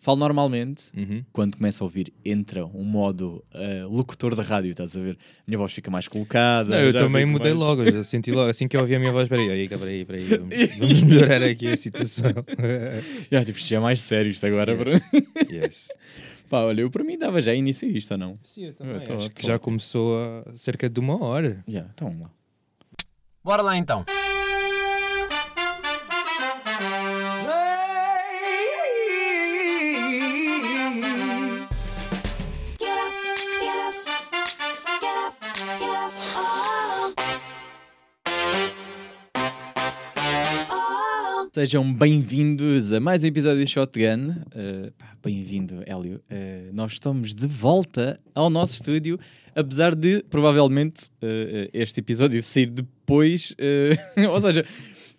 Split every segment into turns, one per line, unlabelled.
falo normalmente,
Uhum.
quando começo a ouvir, entra um modo eh, locutor de rádio, estás a ver? A minha voz fica mais colocada.
Não, eu também mudei
mais-
logo, eu já senti logo, assim que eu ouvi a minha voz, peraí, aí, peraí, peraí, vamos, vamos melhorar aqui a situação.
Já, tipo, isto já é mais sério isto agora.
Yeah.
para-
yes.
Pá, olha, eu para mim dava já início a isto, ou não?
Sim, eu
também, tô-
Acho que
tô
já começou há cerca de uma hora.
Já, então vamos lá.
Bora lá então.
Sejam bem-vindos a mais um episódio de Shotgun. Uh, Bem-vindo, Hélio. Uh, nós estamos de volta ao nosso estúdio, apesar de provavelmente uh, este episódio sair depois, ou seja,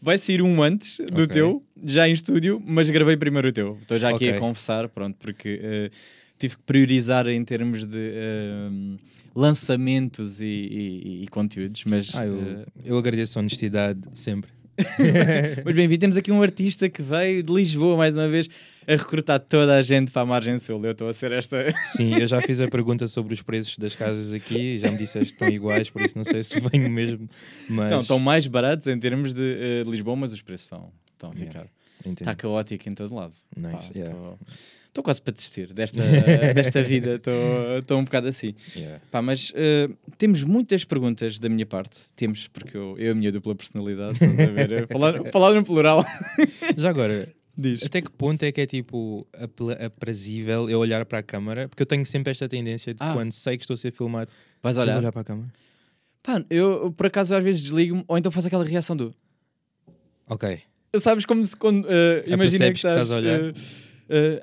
vai sair um antes do
Ok.
teu, já em estúdio, mas gravei primeiro o teu. Estou já aqui
Ok.
a confessar, pronto, porque tive que priorizar em termos de uh, lançamentos e, e- e conteúdos, mas.
Ah, eu,
uh,
eu agradeço a honestidade sempre.
Mas bem-vindo, temos aqui um artista que veio de Lisboa mais uma vez a recrutar toda a gente para a margem sul. Eu estou a ser esta.
Sim, eu já fiz a pergunta sobre os preços das casas aqui e já me disseste que estão iguais, por isso não sei se venho mesmo, mas...
Não, estão mais baratos em termos de, eh, de Lisboa, mas os preços estão, estão a
Yeah.
ficar. Está caótico em todo lado.
Nice, yeah.
Estou quase para desistir desta, desta vida, estou um bocado assim.
Yeah.
Pá, mas eh, temos muitas perguntas da minha parte. Temos, porque eu, eu a minha dupla personalidade, estás ver? Eh, falar, falar no plural.
Já agora,
Diz.
até que ponto é que é tipo aprazível eu olhar para a câmara? Porque eu tenho sempre esta tendência de
Ah.
quando sei que estou a ser filmado,
Vais olhar.
olhar para a câmara.
Pá, eu por acaso às vezes desligo-me ou então faço aquela reação do.
Ok.
Sabes como se quando. eh, imagina que
percebes que estás
estás
a olhar?
eh,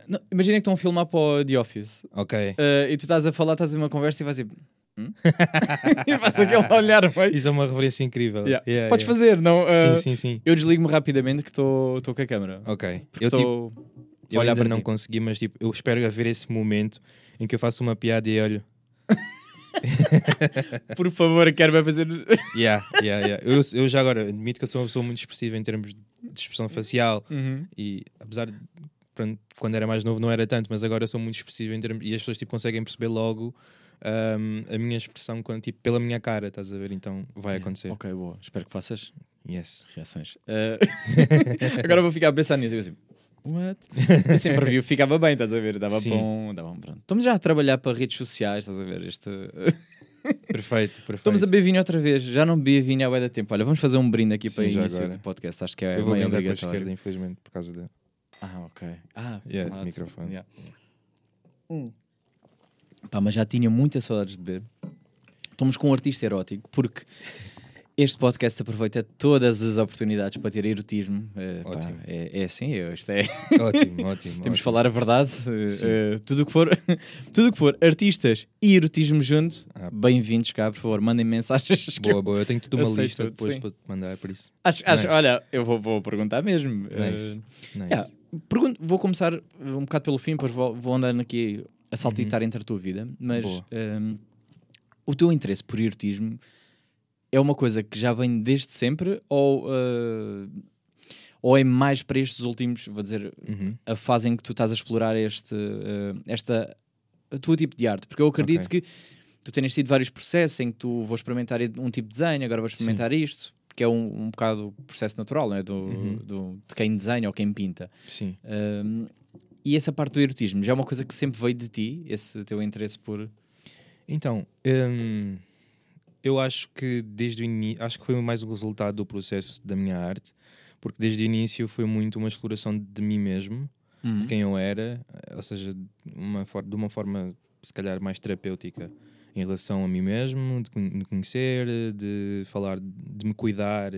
não, imagina que estão a filmar para o The Office
Ok.
eh, e tu estás a falar, estás a uma conversa e vais. Hum? e faz aquele olhar, vai.
Isso é uma referência incrível.
Yeah.
Yeah,
Podes
yeah.
fazer, não? eh,
Sim, sim, sim.
Eu desligo-me rapidamente que estou com a câmera.
Ok.
Porque
Eu, tipo,
estou.
eu
olhar
ainda
para
não
ti.
consegui, mas tipo, eu espero haver esse momento em que eu faço uma piada e olho.
Por favor, quero fazer.
Yeah, yeah, yeah. Eu, eu já agora admito que eu sou uma pessoa muito expressiva em termos de expressão facial
Uhum.
e apesar de quando era mais novo não era tanto, mas agora sou muito expressivo em termos e as pessoas tipo, conseguem perceber logo ahm, a minha expressão quando, tipo, pela minha cara, estás a ver? Então vai acontecer.
Ok, boa. Espero que faças
Yes.
reações. Eh, Agora vou ficar a pensar nisso. Eu assim, what? Eu sempre vi, ficava bem, estás a ver? Dava
Sim.
bom, dava bom. Pronto. Estamos já a trabalhar para redes sociais, estás a ver? Este...
Perfeito, perfeito.
Estamos a beber vinho outra vez. Já não bebi vinho há bué da tempo. Olha, vamos fazer um brinde aqui
Sim,
para início
agora.
do podcast. Acho que é
eu vou brindar para a esquerda, infelizmente, por causa da.
Ah, ok. Ah,
Yeah,
claro.
microfone.
Yeah. Hum. Pá, mas já tinha muitas saudades de beber. Estamos com um artista erótico, porque este podcast aproveita todas as oportunidades para ter erotismo. Pá,
Ótimo.
é, é assim, eu- isto é.
Ótimo, ótimo.
Temos de falar a verdade. eh, tudo o que for, tudo o que for artistas e erotismo junto,
Ah.
bem-vindos cá, por favor, mandem mensagens. eu-
Boa, boa. Eu tenho tudo uma lista
tudo,
depois
sim.
para te mandar, por isso.
Acho, acho-
Nice.
olha, eu vou, vou perguntar mesmo.
Nice. Nice.
Yeah. Pergunto- vou começar um bocado pelo fim, depois vou, vou andando aqui a saltitar entre a tua vida. Mas um, o teu interesse por erotismo é uma coisa que já vem desde sempre ou, uh, ou é mais para estes últimos, vou dizer,
Uhum.
a fase em que tu estás a explorar este, uh, esta, a tua tipo de arte? Porque eu acredito
Ok.
que tu tens tido vários processos em que tu vou experimentar um tipo de desenho, agora vou experimentar isto. Que é um, um bocado o processo natural não é? do,
Uhum.
do- de quem desenha ou quem pinta.
Sim.
Um, e essa parte do erotismo já é uma coisa que sempre veio de ti, esse teu interesse por.
Então, hum, eu acho que desde o início, acho que foi mais um resultado do processo da minha arte, porque desde o início foi muito uma exploração de mim mesmo,
Uhum.
de quem eu era, ou seja, uma, de uma forma se calhar mais terapêutica em relação a mim mesmo, de de conhecer, de falar, de me cuidar,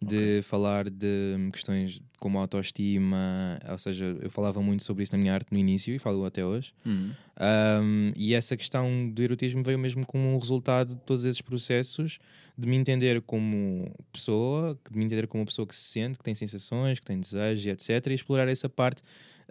de falar de questões como autoestima, ou seja, eu falava muito sobre isso na minha arte no início e falo até hoje.
Uhum.
Um, e essa questão do erotismo veio mesmo como um resultado de todos esses processos de me entender como pessoa, de me entender como uma pessoa que se sente, que tem sensações, que tem desejos, etc. E explorar essa parte.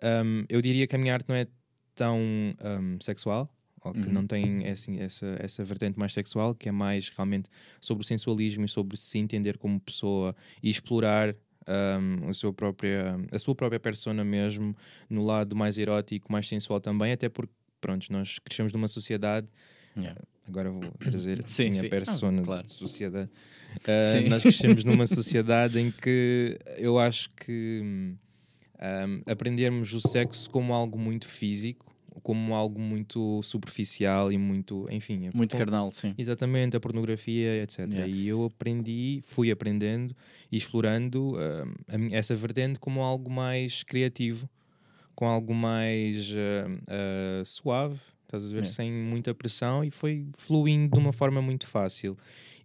Um, eu diria que a minha arte não é tão um, sexual, ou que
Uhum.
não tem assim, essa, essa vertente mais sexual, que é mais realmente sobre o sensualismo e sobre se entender como pessoa e explorar um, a, sua própria, a sua própria persona mesmo, no lado mais erótico, mais sensual também, até porque, pronto, nós crescemos numa sociedade
Yeah.
Agora vou trazer
Sim,
a minha
sim.
persona
Ah, claro.
de sociedade. Uh, nós crescemos numa sociedade em que eu acho que hum, um, aprendermos o sexo como algo muito físico, como algo muito superficial e muito, enfim, é
Muito
com-
carnal, sim.
Exatamente, a pornografia, etc.
Yeah.
E eu aprendi, fui aprendendo e explorando a mi- essa vertente como algo mais criativo, com algo mais hum, ah, suave, estás a ver,
Yeah.
sem muita pressão e foi fluindo de uma forma muito fácil.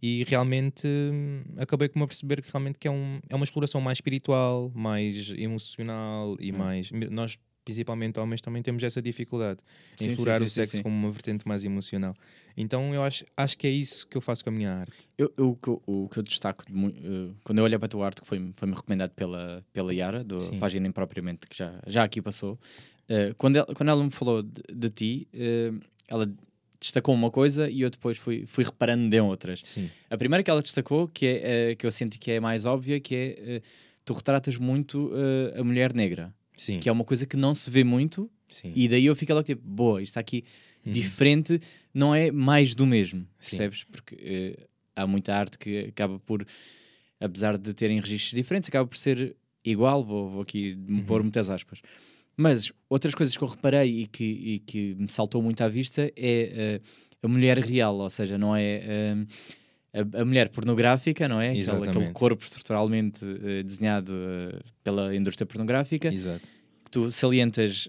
E realmente hum, acabei por me perceber que realmente que é, um, é uma exploração mais espiritual, mais emocional e
Yeah.
mais. Nós, principalmente homens, também temos essa dificuldade em
sim,
explorar
sim,
o
sim,
sexo
sim.
como uma vertente mais emocional. Então eu acho, acho que é isso que eu faço com a minha arte.
Eu, eu- o, que eu- o que eu destaco, de eh, quando eu olho para a tua arte, que foi- foi-me recomendado pela, pela Yara, da página impropriamente, que já, já aqui passou, eh, quando, ela, quando ela me falou de, de ti, eh, ela destacou uma coisa e eu depois fui, fui reparando em outras. A primeira que ela destacou, que, é, que eu senti que é mais óbvia, que é tu retratas muito a mulher negra,
Sim.
que é uma coisa que não se vê muito,
Sim.
e daí eu fico logo tipo, boa, isto está aqui
Uhum.
diferente, não é mais do mesmo,
Sim.
percebes? Porque eh, há muita arte que acaba por, apesar de terem registros diferentes, acaba por ser igual, vou, vou aqui
Uhum.
pôr muitas aspas. Mas outras coisas que eu reparei e que, e que me saltou muito à vista é eh, a mulher real, ou seja, não é eh, a, a mulher pornográfica, não é? Aquele, aquele corpo estruturalmente eh, desenhado eh, pela indústria pornográfica
Exato.
que tu salientas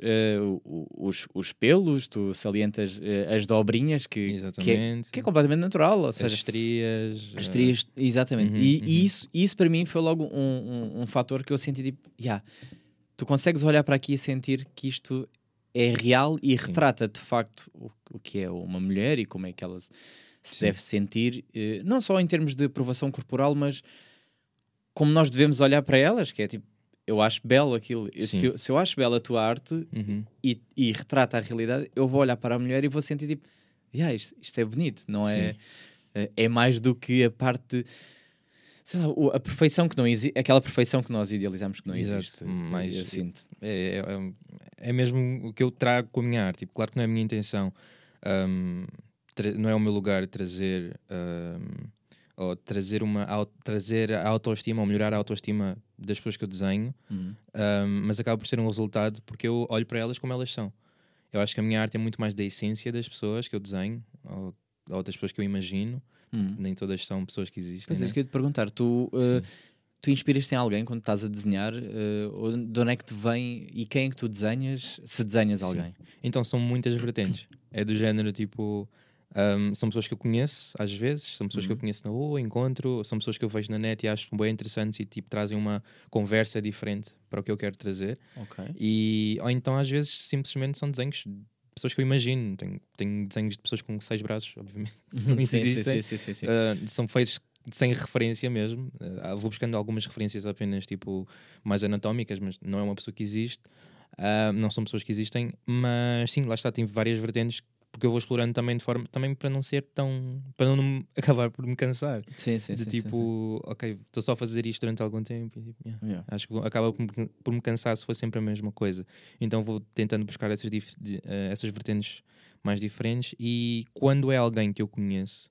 o- os, os pelos, tu salientas as dobrinhas, que, que, é, que é completamente natural, ou
As
seja,
estrias.
as
eh,
trias, exatamente.
uhum,
e,
uhum.
e isso, isso para mim foi logo um, um, um fator que eu senti tipo, yeah, tu consegues olhar para aqui e sentir que isto é real e retrata de facto o, o que é uma mulher e como é que ela se
Sim.
deve sentir, eh, não só em termos de aprovação corporal, mas como nós devemos olhar para elas, que é tipo, eu acho belo aquilo. Se eu, se eu acho bela a tua arte
uhum.
e, e retrata a realidade, eu vou olhar para a mulher e vou sentir tipo, yeah, isto, isto é bonito, não é? É é mais do que a parte, sei lá, a perfeição que não existe, aquela perfeição que nós idealizamos que não
Exato.
existe.
Mais-
eu sinto.
É, é, é mesmo o que eu trago com a minha arte. Tipo, claro que não é a minha intenção, tra- não é o meu lugar trazer, hum, ou trazer, uma, trazer a autoestima ou melhorar a autoestima das pessoas que eu desenho,
Uhum.
hum, mas acaba por ser um resultado porque eu olho para elas como elas são. Eu acho que a minha arte é muito mais da essência das pessoas que eu desenho, ou, ou das pessoas que eu imagino.
Uhum.
Nem todas são pessoas que existem.
Mas é
né?
isso que eu ia te perguntar, tu, uh,
Sim.
tu inspiras-te em alguém quando estás a desenhar? Uh, de onde é que te vem e quem é que tu desenhas, se desenhas
Sim.
alguém?
Então são muitas vertentes. É do género tipo. Um, são pessoas que eu conheço, às vezes, são pessoas que eu
Uhum.
conheço na rua, encontro, são pessoas que eu vejo na net e acho bem interessantes e tipo trazem uma conversa diferente para o que eu quero trazer.
Ok.
E, ou então às vezes simplesmente são desenhos de pessoas que eu imagino. Tenho, tenho desenhos de pessoas com seis braços, obviamente. Não
sim, sim,
existem.
sim, sim, sim, sim.
Uh, são feitos sem referência mesmo. Uh, vou buscando algumas referências apenas tipo mais anatómicas, mas não é uma pessoa que existe. Uh, não são pessoas que existem, mas sim, lá está, tem várias vertentes porque eu vou explorando também de forma também para não ser tão para não acabar por me cansar
Sim, sim,
de
sim,
tipo, ok, estou só a fazer isto durante algum tempo e, tipo, yeah.
sim. Yeah.
Acho que acaba por, me- por me cansar se for sempre a mesma coisa. Então vou tentando buscar essas, dif- di- eh, essas vertentes mais diferentes e quando é alguém que eu conheço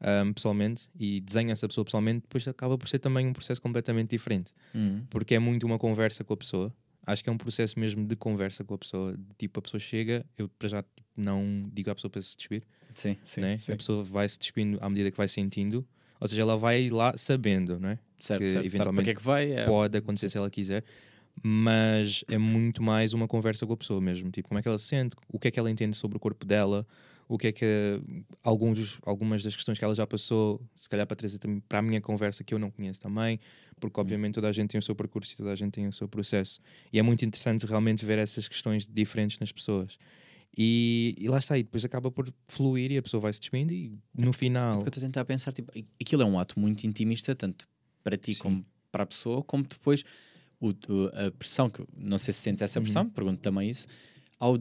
ahm, pessoalmente e desenho essa pessoa pessoalmente, depois acaba por ser também um processo completamente diferente.
Uhum.
Porque é muito uma conversa com a pessoa. Acho que é um processo mesmo de conversa com a pessoa. Tipo, a pessoa chega, eu para já não digo à pessoa para se despir,
Sim, sim,
né?
sim.
a pessoa vai se despindo à medida que vai sentindo. Ou seja, ela vai lá sabendo, não é?
Certo,
que
certo. Sabe para
eventualmente
que é que vai? É.
pode acontecer se ela quiser, mas é muito mais uma conversa com a pessoa mesmo. Tipo, como é que ela se sente, o que é que ela entende sobre o corpo dela, o que é que alguns, algumas das questões que ela já passou, se calhar para trazer também para a minha conversa que eu não conheço também, porque obviamente toda a gente tem o seu percurso e toda a gente tem o seu processo. E é muito interessante realmente ver essas questões diferentes nas pessoas. E, e lá está, e depois acaba por fluir e a pessoa vai se despindo e no final.
Porque eu estou a tentar pensar, tipo, aquilo é um ato muito intimista, tanto para ti
Sim.
como para a pessoa, como depois o, a pressão, que não sei se sentes essa
Uhum.
pressão, pergunto também isso, ao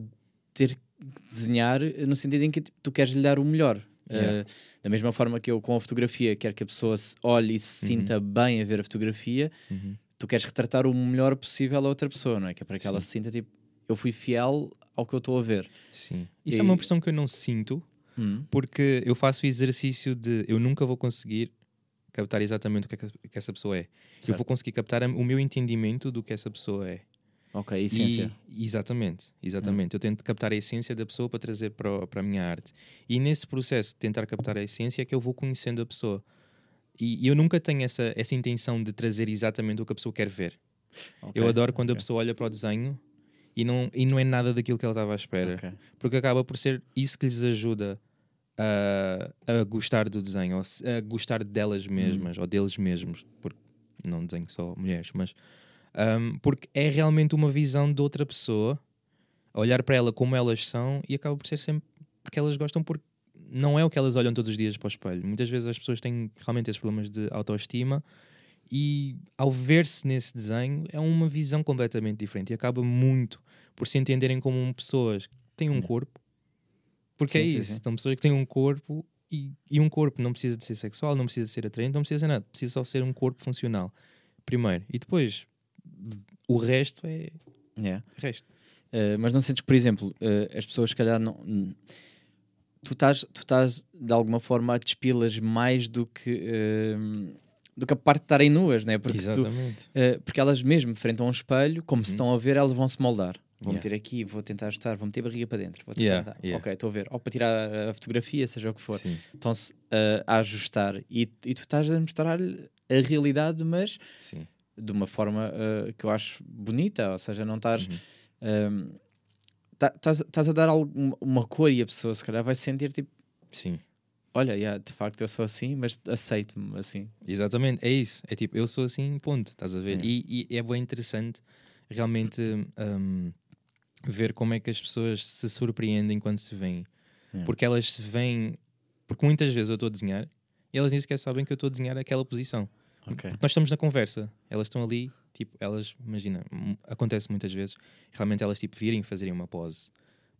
ter que desenhar no sentido em que tipo, tu queres lhe dar o melhor.
Yeah.
Uh, da mesma forma que eu com a fotografia quero que a pessoa se olhe e se
Uhum.
sinta bem a ver a fotografia,
Uhum.
tu queres retratar o melhor possível a outra pessoa, não é? Que é para que ela
Sim.
se sinta tipo, eu fui fiel ao que eu estou a ver.
Sim. Isso
E-
é uma pressão que eu não sinto,
Hum.
porque eu faço o exercício de eu nunca vou conseguir captar exatamente o que, é que, que essa pessoa é. Eu
Certo.
vou conseguir captar a- o meu entendimento do que essa pessoa é.
Ok, essência.
E, exatamente, exatamente. Eu tento captar a essência da pessoa para trazer para, para a minha arte. E nesse processo de tentar captar a essência é que eu vou conhecendo a pessoa. E, e eu nunca tenho essa, essa intenção de trazer exatamente o que a pessoa quer ver.
Ok,
eu adoro quando a
ok,
pessoa olha para o desenho e não, e não é nada daquilo que ela estava à espera.
ok.
Porque acaba por ser isso que lhes ajuda a, a gostar do desenho, ou a gostar delas mesmas, ou deles mesmos, porque não desenho só mulheres, mas um, porque é realmente uma visão de outra pessoa, olhar para ela como elas são e acaba por ser sempre porque elas gostam, porque não é o que elas olham todos os dias para o espelho. Muitas vezes as pessoas têm realmente esses problemas de autoestima e ao ver-se nesse desenho é uma visão completamente diferente e acaba muito por se entenderem como pessoas que têm um
Hum.
corpo. Porque é
Sim, sim,
isso,
sim.
são pessoas que têm um corpo e, e um corpo não precisa de ser sexual, não precisa de ser atraente, não precisa de ser nada, precisa só ser um corpo funcional. Primeiro. E depois, o resto é
Yeah.
resto.
Uh, mas não sentes que, por exemplo, uh, as pessoas se calhar não. hum, tu estás, tu estás de alguma forma a despilas mais do que. hum, do que a parte de estarem nuas, né? Porque, tu, uh, porque elas mesmo, frente a um espelho, como se
Uhum.
estão a ver, elas vão se moldar. Vou
Yeah.
meter aqui, vou tentar ajustar, vou meter a barriga para dentro. Vou tentar
Yeah, yeah.
Ok, estou a ver. Ou para tirar a fotografia, seja o que for. Estão-se uh, a ajustar. E, e tu estás a mostrar-lhe a realidade, mas
Sim.
de uma forma uh, que eu acho bonita. Ou seja, não estás.
Uhum.
um, tá- Estás estás a dar algum- uma cor e a pessoa se calhar vai sentir tipo,
Sim.
Olha, yeah, de facto eu sou assim, mas aceito-me assim.
Exatamente, é isso. É tipo, eu sou assim, ponto, estás a ver?
Yeah.
E, e é bem interessante realmente hum, ver como é que as pessoas se surpreendem quando se veem.
Yeah.
Porque elas se veem. Porque muitas vezes eu estou a desenhar e elas nem sequer sabem que eu estou a desenhar aquela posição.
Ok.
Porque nós estamos na conversa, elas estão ali, tipo, elas, imagina, m- acontece muitas vezes, realmente elas tipo virem e fazerem uma pose.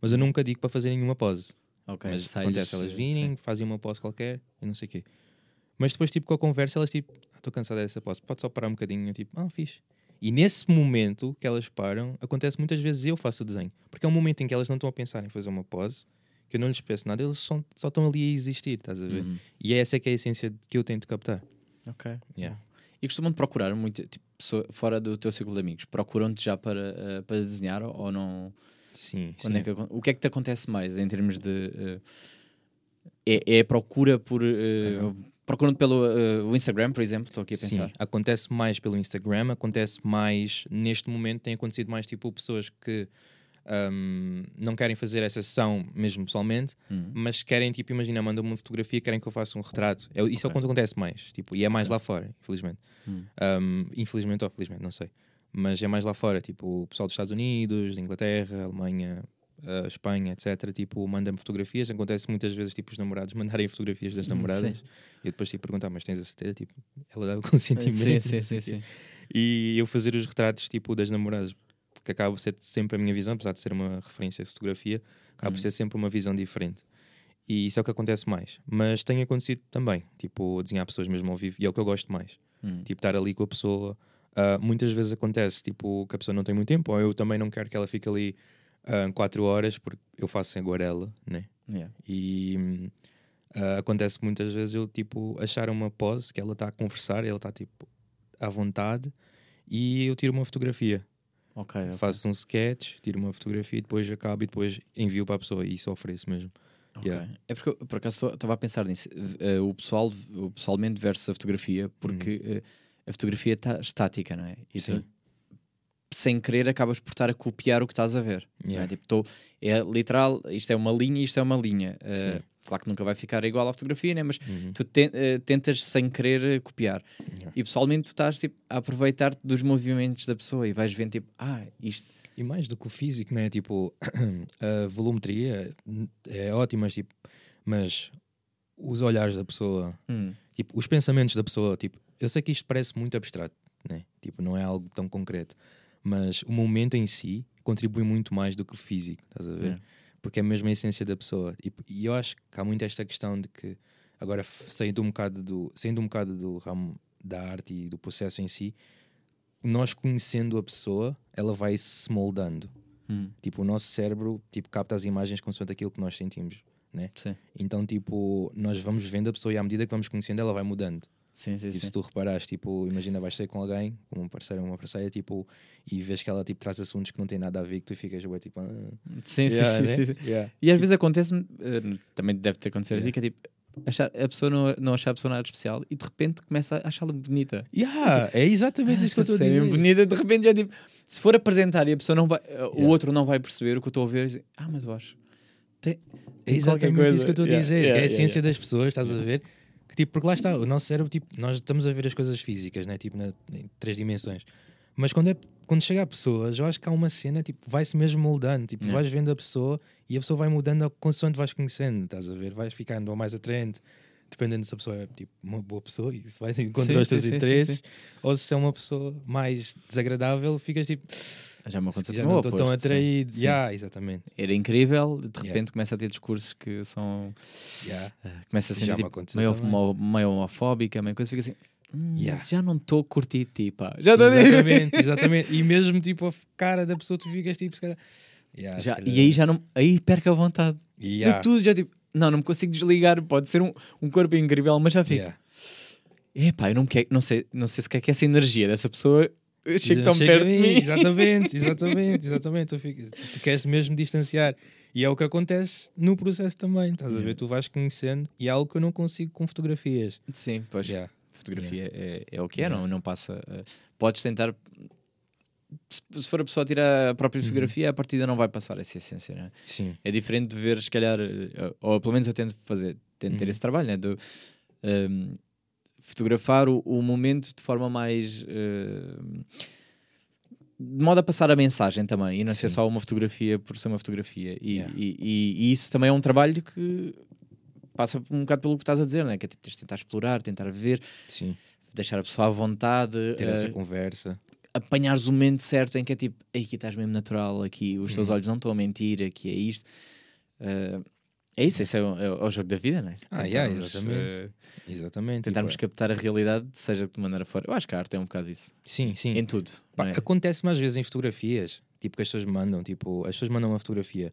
Mas eu nunca digo para fazerem nenhuma pose.
Ok.
Mas
sais,
acontece elas virem,
sim.
fazem uma pose qualquer e não sei o quê. Mas depois, tipo, com a conversa, elas tipo, "Ah, estou cansada dessa pose, pode só parar um bocadinho, eu, tipo, ah, fixe. E nesse momento que elas param, acontece muitas vezes eu faço o desenho. Porque é um momento em que elas não estão a pensar em fazer uma pose, que eu não lhes peço nada, eles só, só estão ali a existir, estás a ver?
Uhum.
E é essa que é a essência que eu tento captar.
Ok.
Yeah.
E costumam-te procurar muito, tipo, fora do teu círculo de amigos, procuram-te já para, uh, para desenhar ou não?
Sim,
Quando
sim.
é que o que é que te acontece mais em termos de. uh, é, é a procura por. Uh, Procuram-te pelo uh, o Instagram, por exemplo, estou aqui a pensar.
Sim, acontece mais pelo Instagram, acontece mais, neste momento tem acontecido mais tipo pessoas que ahm, não querem fazer essa sessão mesmo pessoalmente,
Uhum.
mas querem, tipo, imagina, mandam uma fotografia, querem que eu faça um retrato. É, isso é o que acontece mais, tipo, e é mais lá fora, infelizmente.
Hum.
Ahm, infelizmente ou felizmente, não sei. Mas é mais lá fora, tipo, o pessoal dos Estados Unidos, Inglaterra, Alemanha, ah, Espanha, etc. Tipo, manda-me fotografias. Acontece muitas vezes, tipo, os namorados mandarem fotografias das
Sim.
namoradas. E eu depois, tipo, perguntar, mas tens a certeza? Tipo, ela dá o consentimento.
Sim, sim, sim, sim.
E eu fazer os retratos, tipo, das namoradas. Porque acaba por ser sempre a minha visão, apesar de ser uma referência à fotografia, acaba por
Uhum.
ser sempre uma visão diferente. E isso é o que acontece mais. Mas tem acontecido também, tipo, desenhar pessoas mesmo ao vivo, e é o que eu gosto mais.
Hum.
Tipo, estar ali com a pessoa. Ah, muitas vezes acontece, tipo, que a pessoa não tem muito tempo, ou eu também não quero que ela fique ali ah, quatro horas, porque eu faço aguarela, né?
Yeah.
E ah, acontece muitas vezes eu, tipo, achar uma pose que ela está a conversar, ela está, tipo, à vontade, e eu tiro uma fotografia.
Ok, ok.
Faço um sketch, tiro uma fotografia, e depois acabo e depois envio para a pessoa, e isso ofereço mesmo.
Ok.
Yeah.
É porque eu, por acaso estava a pensar nisso. eh, o, pessoal, o pessoalmente versus a fotografia, porque eh, a fotografia está estática, não é? E tu.
Sim.
sem querer, acabas por estar a copiar o que estás a ver. é?
Yeah.
Tipo, tô, é literal, isto é uma linha, isto é uma linha.
Sim.
claro que nunca vai ficar igual à fotografia, né? mas
Uhum.
tu ten- eh, tentas sem querer copiar.
Yeah.
E pessoalmente tu estás tipo, a aproveitar-te dos movimentos da pessoa e vais vendo tipo, ah, isto.
E mais do que o físico, né? Tipo, a volumetria é ótima, mas, tipo, mas os olhares da pessoa,
hum,
tipo, os pensamentos da pessoa, tipo, eu sei que isto parece muito abstrato, né? Tipo, não é algo tão concreto, mas o momento em si contribui muito mais do que o físico, estás a ver?
Yeah.
Porque é mesmo a essência da pessoa. E, e eu acho que há muito esta questão de que, agora saindo um bocado do, saindo um bocado do ramo da arte e do processo em si, nós conhecendo a pessoa, ela vai se moldando.
Hum,
Tipo, o nosso cérebro tipo, capta as imagens consoante aquilo que nós sentimos.
sim,
Então, tipo, nós vamos vendo a pessoa e à medida que vamos conhecendo, ela vai mudando.
Sim, sim.
Tipo,
sim.
se tu reparares, tipo, imagina, vais sair com alguém, com um parceiro ou uma parceira, tipo, e vês que ela tipo, traz assuntos que não têm nada a ver, que tu ficas, ué, tipo, ah,
Sim, sim,
yeah,
sim,
né?
sim, sim.
Yeah.
E às vezes acontece-me, eh, também deve ter acontecido
Yeah.
assim, que é tipo, achar, a pessoa não, não achar a pessoa nada especial e de repente começa a achá-la bonita.
Yeah, é exatamente isso que eu estou a
é
dizer.
bonita, de repente já tipo, se for apresentar e a pessoa não vai, eh, o
Yeah.
outro não vai perceber o que eu estou a ver, diz, ah, mas eu acho. Tem,
É
tem qualquer
exatamente isso que eu estou a dizer,
yeah,
que é a essência
yeah.
das pessoas, estás a ver? Que, tipo, porque lá está, o nosso cérebro, tipo, nós estamos a ver as coisas físicas, né? tipo, na, em três dimensões. Mas quando, é, quando chega a pessoas, eu acho que há uma cena, tipo, vai-se mesmo moldando, tipo,
Yeah.
vais vendo a pessoa e a pessoa vai mudando consoante vais conhecendo, estás a ver? Vais ficando ou mais atraente, dependendo se a pessoa é, tipo, uma boa pessoa e se vai encontrar
Sim,
os teus
sim,
interesses,
sim.
ou se é uma pessoa mais desagradável, ficas tipo,
Já me aconteceu
já não estou tão atraído.
Sim.
Yeah, exatamente.
Era incrível, de
Yeah.
repente começa a ter discursos que são.
Yeah.
eh, começa a
me
tipo, meio, meio homofóbica, meio coisa, fica assim. "Hum,
Yeah.
Já não estou a curtir ti, pá. Já estou a dizer.
Exatamente, exatamente. E mesmo tipo a cara da pessoa, tu ficas tipo, se calhar. Yeah,
Já- E aí já não. Aí perco a vontade.
Yeah.
De tudo, já tipo. Não, não me consigo desligar. Pode ser um, um corpo incrível, mas já fico.
Yeah.
Epá, eu não, quero, não, sei, não sei se quer que essa energia dessa pessoa chegue tão
Chega a
perto de mim.
Exatamente, exatamente, exatamente. Tu, ficas, tu queres mesmo distanciar. E é o que acontece no processo também, estás a ver? Tu vais conhecendo e é algo que eu não consigo com fotografias.
Sim, pois.
Yeah.
Fotografia é, é o que é,
Yeah.
não, não passa. eh, podes tentar. Se, se for a pessoa a tirar a própria
Uhum.
fotografia, a partida não vai passar essa essência, não é?
Sim,
É diferente de ver, se calhar, eh, ou pelo menos eu tento fazer, tento ter
Uhum.
esse trabalho, né? De ehm, fotografar o, o momento de forma mais. ehm, de modo a passar a mensagem também, e não ser
Sim.
só uma fotografia por ser uma fotografia. E,
Yeah.
e, e- e isso também é um trabalho que passa um bocado pelo que estás a dizer, né? que é tipo, tentar explorar, tentar ver,
sim.
deixar a pessoa à vontade,
Ter
eh,
essa conversa.
apanhares o momento certo em que é tipo, "Ei, aqui estás mesmo natural, aqui os teus
Uhum.
olhos não estão a mentir, aqui é isto. Eh, é isso, esse é o, é o- é o jogo da vida, não é?
Ah, yeah,
Tentarmos,
exatamente.
eh,
Exatamente.
tentarmos
tipo,
captar a realidade, seja de que maneira for. Eu acho que a arte é um bocado isso.
Sim, sim.
Em tudo.
Pá,
é?
Acontece-me às vezes em fotografias, tipo que as pessoas mandam, tipo, as pessoas mandam uma fotografia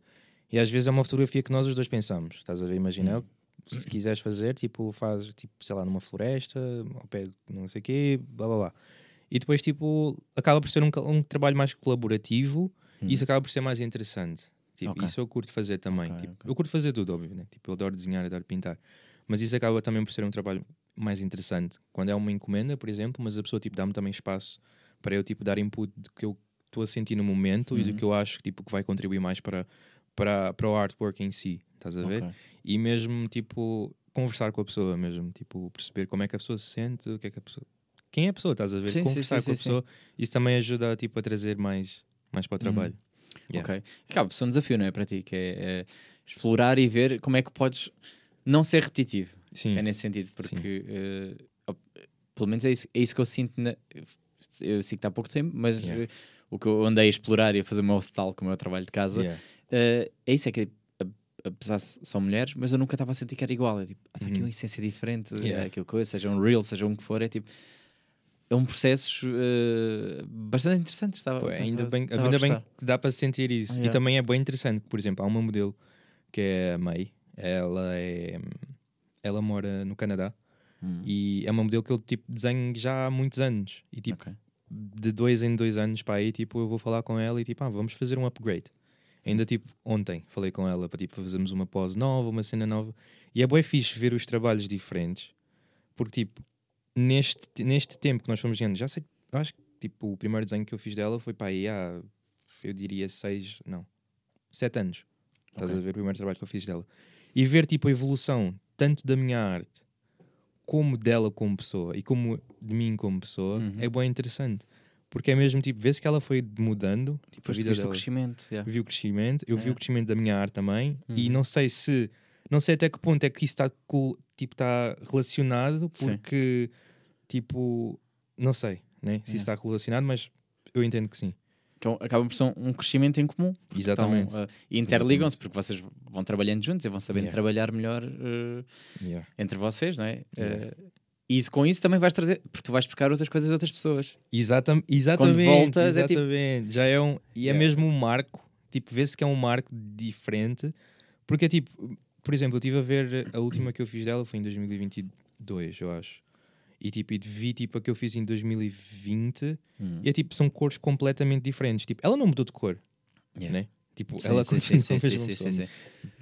e às vezes é uma fotografia que nós os dois pensamos, estás a ver? Imagina,
Hum.
se quiseres fazer, tipo, faz, tipo, sei lá, numa floresta, ao pé de não sei o quê, blá blá blá. E depois, tipo, acaba por ser um, um trabalho mais colaborativo e isso acaba por ser mais interessante. Tipo,
Hum. Ok.
Isso eu curto fazer também.
Ok,
Tipo,
ok.
Eu curto fazer tudo, óbvio, né? Tipo, eu adoro desenhar, adoro pintar. Mas isso acaba também por ser um trabalho mais interessante. Quando é uma encomenda, por exemplo, mas a pessoa tipo, dá-me também espaço para eu tipo, dar input do que eu estou a sentir no momento e do
Uhum.
que eu acho que, tipo, que vai contribuir mais para, para, para o artwork em si. Estás a ver? E mesmo tipo conversar com a pessoa mesmo, tipo perceber como é que a pessoa se sente, o que é que a pessoa. Quem é a pessoa, estás a ver?
Sim, sim,
conversar
sim,
com a
sim,
pessoa, isso também ajuda tipo, a trazer mais, mais para o trabalho. Yeah.
Ok. Acaba por ser um desafio, não é? Para ti, que é, é explorar e ver como é que podes não ser repetitivo.
Sim,
É nesse sentido, porque op- pelo menos é isso, é isso que eu sinto. Na, eu sinto que há pouco tempo, mas
Yeah.
eh, o que eu andei a explorar e a fazer o meu hostal com o meu trabalho de casa
yeah.
eh, é isso: é que apesar de são mulheres, mas eu nunca estava a sentir que era igual. É tipo, ah, tá aqui
Uhum.
uma essência diferente,
Yeah.
é aquilo que eu, seja um reel, seja um que for, é tipo. É um processo eh, bastante interessante. Estava,
Pô,
estava-
ainda bem,
estava a
ainda bem que dá para sentir isso.
Ah,
E
yeah.
também é bem interessante, por exemplo, há uma modelo que é a May, ela é ela mora no Canadá
Hum,
e é uma modelo que eu tipo desenho já há muitos anos e tipo
ok.
de dois em dois anos para aí tipo eu vou falar com ela e tipo ah, vamos fazer um upgrade ainda tipo ontem falei com ela para tipo fazermos uma pose nova uma cena nova e é bem fixe ver os trabalhos diferentes porque tipo neste, neste tempo que nós fomos vendo já sei acho que tipo o primeiro desenho que eu fiz dela foi para aí há eu diria seis não sete anos estás
Ok.
a ver o primeiro trabalho que eu fiz dela e ver tipo a evolução tanto da minha arte como dela como pessoa e como de mim como pessoa
Uhum.
é bem interessante porque é mesmo tipo vê-se que ela foi mudando tipo,
Depois
a vida
viste o
dela
crescimento. yeah.
vi o crescimento eu vi
É.
o crescimento da minha arte também e
Uhum.
não sei se não sei até que ponto é que isso está tipo está relacionado
Sim.
Tipo não sei né se
É.
isso está relacionado mas eu entendo que sim
Que é um- acaba por ser um, crescimento em comum.
exatamente
Então, e interligam-se porque vocês vão trabalhando juntos e vão sabendo
Yeah.
trabalhar melhor eh,
Yeah.
entre vocês, não é?
Yeah.
Eh, E isso, com isso também vais trazer, porque tu vais buscar outras coisas de outras pessoas.
Exatam, exatamente.
voltas, é tipo-
exatamente. Já é um. E é mesmo um marco. Tipo, vê-se que é um marco diferente. Porque é tipo, por exemplo, eu estive a ver a última que eu fiz dela foi em 2022, eu acho. E tipo, e vi tipo a que eu fiz em 2020
Hum.
e é tipo, são cores completamente diferentes. Tipo, ela não mudou de cor,
Yeah.
né? Tipo,
Sim,
ela
sim,
continua
sim,
a mesma pessoa.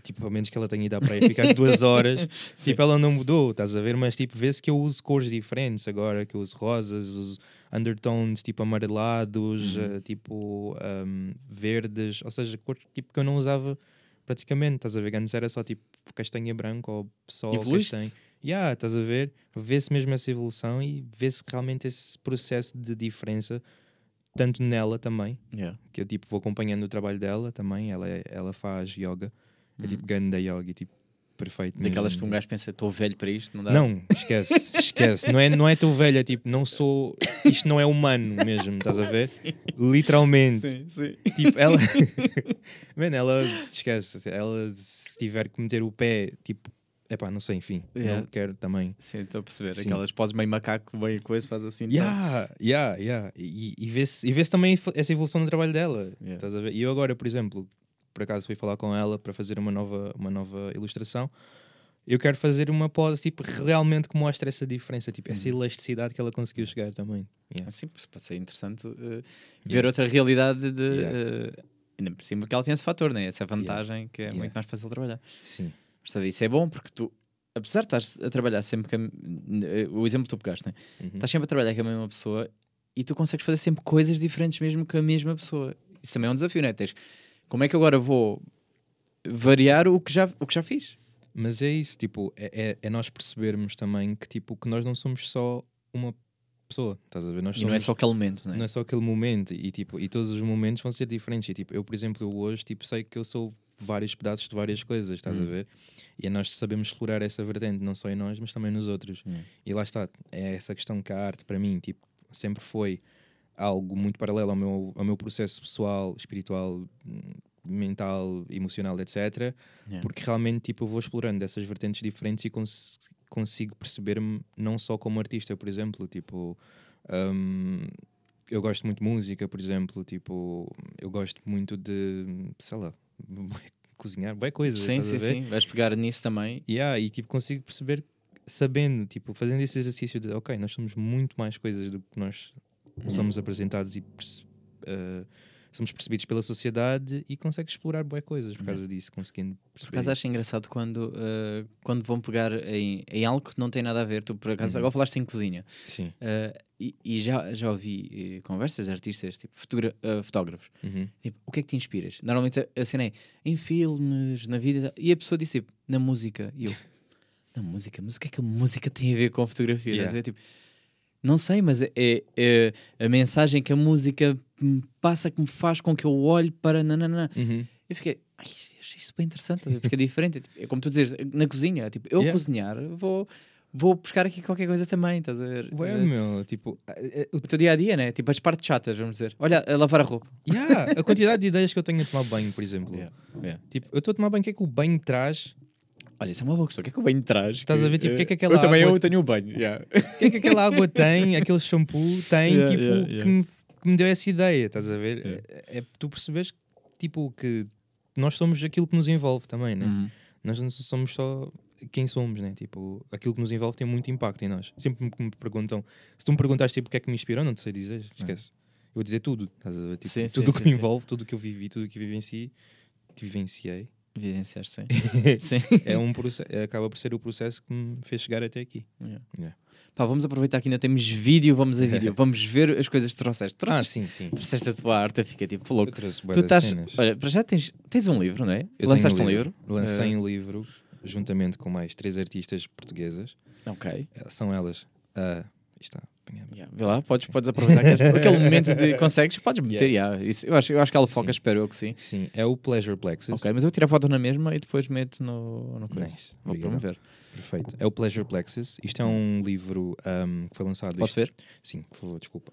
Tipo, ao menos que ela tenha ido à praia ficar duas horas. Tipo, ela não mudou, estás a ver? Mas tipo, vê-se que eu uso cores diferentes agora, que eu uso rosas, uso undertones tipo amarelados,
Uhum.
eh, tipo ahm, verdes, ou seja, cores tipo, que eu não usava praticamente, estás a ver? Antes era só tipo castanha branco ou
Evoluíste?
castanho. Yeah, estás a ver? Vê-se mesmo essa evolução e vê-se realmente esse processo de diferença, tanto nela também,
Yeah.
que eu tipo vou acompanhando o trabalho dela também, ela, é- ela faz yoga, é tipo ganda yoga, tipo perfeito.
Uhum. Daquelas que
mesmo.
um gajo pensa, estou velho para isto, não dá?
Não, esquece, esquece. Não é, não é teu velho, é tipo, não sou. Isto não é humano mesmo, estás a ver?
Sim,
Literalmente.
sim, sim.
Tipo, ela. Mano, ela. Esquece. Ela, se tiver que meter o pé, tipo. Epá, não sei, enfim.
Yeah.
Não quero também.
Sim, estou a perceber.
Sim.
Aquelas pós meio macaco, meio coisa, faz assim. então.
Yeah, yeah, yeah. E, e vê-se vê também essa evolução do trabalho dela.
Yeah.
Estás a ver? E eu agora, por exemplo, por acaso fui falar com ela para fazer uma nova, uma nova ilustração. Eu quero fazer uma pose tipo, realmente que mostre essa diferença, tipo, essa
Uhum.
elasticidade que ela conseguiu chegar também. Yeah.
Assim, pois pode ser interessante eh, ver outra realidade de.
Yeah.
eh, ainda por cima que ela tem esse fator, né? essa vantagem que é
Yeah.
muito mais fácil de trabalhar.
Sim.
Sabe, isso é bom porque tu, apesar de estás a trabalhar sempre com a, eh, o exemplo que tu pegaste, né?
Uhum.
estás sempre a trabalhar com a mesma pessoa e tu consegues fazer sempre coisas diferentes mesmo com a mesma pessoa. Isso também é um desafio, né? Tens, como é que agora vou variar o que já, o que já fiz?
Mas é isso, tipo, é, é, é nós percebermos também que, tipo, que nós não somos só uma pessoa, estás a ver? Nós
E não é
somos-
só aquele momento, né?
não é só aquele momento e tipo e todos os momentos vão ser diferentes e tipo eu por exemplo eu hoje tipo sei que eu sou vários pedaços de várias coisas estás a
Hum.
ver e é nós sabemos explorar essa vertente não só em nós mas também nos outros
Hum.
e lá está é essa questão que a arte para mim tipo sempre foi algo muito paralelo ao meu ao meu processo pessoal espiritual mental emocional etc
Yeah.
porque realmente tipo eu vou explorando essas vertentes diferentes e cons- consigo perceber-me não só como artista por exemplo tipo hum, eu gosto muito de música por exemplo tipo eu gosto muito de sei lá cozinhar bem coisas
Sim, sim, sim. Vais pegar nisso também.
Yeah, e tipo consigo perceber sabendo tipo fazendo esse exercício de ok nós somos muito mais coisas do que nós somos apresentados e eh, somos percebidos pela sociedade e consegues explorar boas coisas por causa disso conseguindo
Por
perceber
acaso acho engraçado quando, eh, quando vão pegar em, em algo que não tem nada a ver. Tu, por acaso,
Uhum.
agora falaste em cozinha.
sim
Eh, e, e já, já ouvi eh, conversas de artistas, tipo eh, fotógrafos.
Uhum.
Tipo, o que é que te inspiras? Normalmente a- a cena é em filmes, na vida. E a pessoa disse tipo, na música. E eu, na música? Mas o que é que a música tem a ver com a fotografia?
Yeah.
Tipo, não sei, mas é, é- é a mensagem que a música me passa que me faz com que eu olhe para. Nanana.
Uhum.
Eu fiquei, ai, achei isso bem interessante, porque é diferente. É, tipo, é como tu dizes, na cozinha, tipo, eu
Yeah.
cozinhar, vou, vou buscar aqui qualquer coisa também, estás a ver?
Ué,
Eh,
meu, tipo, é- é- o-
teu dia a dia, né? Tipo, as partes chatas, vamos dizer. Olha, a lavar a roupa.
yeah, a quantidade de ideias que eu tenho a tomar banho, por exemplo. Tipo, eu estou a tomar banho, o que é que o banho traz?
Olha, isso é uma boa questão. O que é que o banho traz?
Estás a ver, tipo, o que é que aquela
Eu também
água-
eu tenho o banho, yeah.
O que é que aquela água tem, aquele shampoo tem,
Yeah,
tipo,
yeah,
Que, me, que me deu essa ideia, estás a ver? É, é tu percebes, tipo, que nós somos aquilo que nos envolve também, né?
Uhum.
Nós não somos só quem somos, né? Tipo, aquilo que nos envolve tem muito impacto em nós. Sempre me- que me perguntam, se tu me perguntaste tipo, o que é que me inspirou, não te sei dizer, esquece. Eu vou dizer tudo, estás a ver? Tipo,
Sim,
tudo
sim,
que
sim,
me envolve, tudo o que eu vivi, tudo o que vivenciei, vivenciei.
Evidenciar, sim. sim.
é um processo, acaba por ser o processo que me fez chegar até aqui.
Yeah.
Yeah.
Pá, vamos aproveitar que ainda temos vídeo, vamos a vídeo. vamos ver as coisas que trouxeste.
Ah,
Trouxeste,
sim, sim.
trouxeste a tua arte, fica tipo louco. Tu estás.
cenas.
Olha, para já tens, tens um livro, não é?
Eu
Lançaste um livro.
Lancei
Eh,
um livro juntamente com mais três artistas portuguesas.
Ok.
Eh, São elas. a está.
Yeah, Vê lá, podes, podes aproveitar que aquele momento de consegues, podes meter.
Yes.
yeah, isso, eu, acho, eu acho que ela foca, espero eu que sim.
Sim, é o Pleasure Plexus.
Ok, mas eu vou tirar foto na mesma e depois meto no, no coisa.
Nice.
Vou
Obrigado.
promover.
Perfeito. É o Pleasure Plexus. Isto é um livro ahm, que foi lançado.
Posso
este...
ver?
Sim, por favor, desculpa.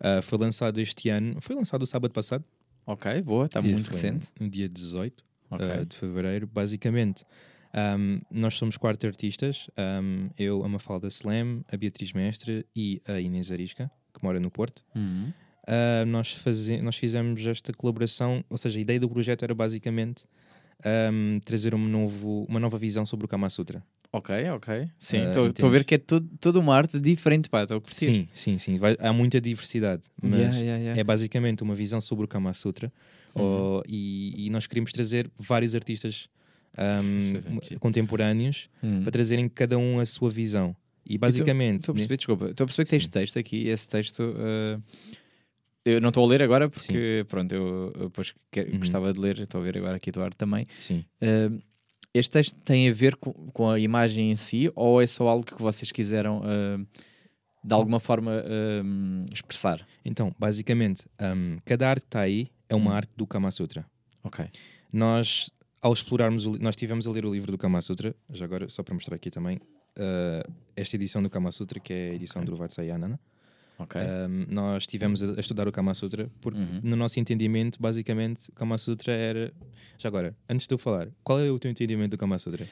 Ah, foi lançado este ano. Foi lançado o sábado passado.
Ok, boa, está muito recente.
No dia 18
Ok.
ah, de fevereiro. Basicamente, Um, nós somos quatro artistas, um, eu, a Mafalda Slam, a Beatriz Mestre e a Inês Arisca, que mora no Porto.
Uhum.
Uh, nós, faze nós fizemos esta colaboração, ou seja, a ideia do projeto era basicamente um, trazer um novo, uma nova visão sobre o Kama Sutra.
Ok, ok. Sim,
Ah,
estou a
entendes?
ver que é todo, toda uma arte diferente, pá, estou a curtir.
Sim, sim, sim. Vai- há muita diversidade, mas
Yeah, yeah, yeah.
é basicamente uma visão sobre o Kama Sutra
Uhum.
ou- e, e nós queríamos trazer vários artistas um, contemporâneos
Hum.
para trazerem cada um a sua visão. E basicamente,
Estou a perceber, desculpa, estou a perceber que tens
Sim.
texto aqui esse texto uh, eu não estou a ler agora porque, pronto, eu, eu depois quero-
Uhum.
gostava de ler, estou a ver agora aqui do arte também.
sim.
Uh, este texto tem a ver com, com a imagem em si ou é só algo que vocês quiseram uh, de alguma forma expressar?
Então, basicamente, um, cada arte que está aí é uma
Hum.
arte do Kama Sutra.
Ok.
Nós, ao explorarmos, o nós estivemos a ler o livro do Kama Sutra, já agora, só para mostrar aqui também, uh, esta edição do Kama Sutra, que é a edição
Ok.
do Vatsayanana.
Ok.
Um, nós estivemos a, a estudar o Kama Sutra, porque
Uhum.
no nosso entendimento, basicamente, o Kama Sutra era. Já agora, antes de eu falar, qual é o teu entendimento do Kama Sutra?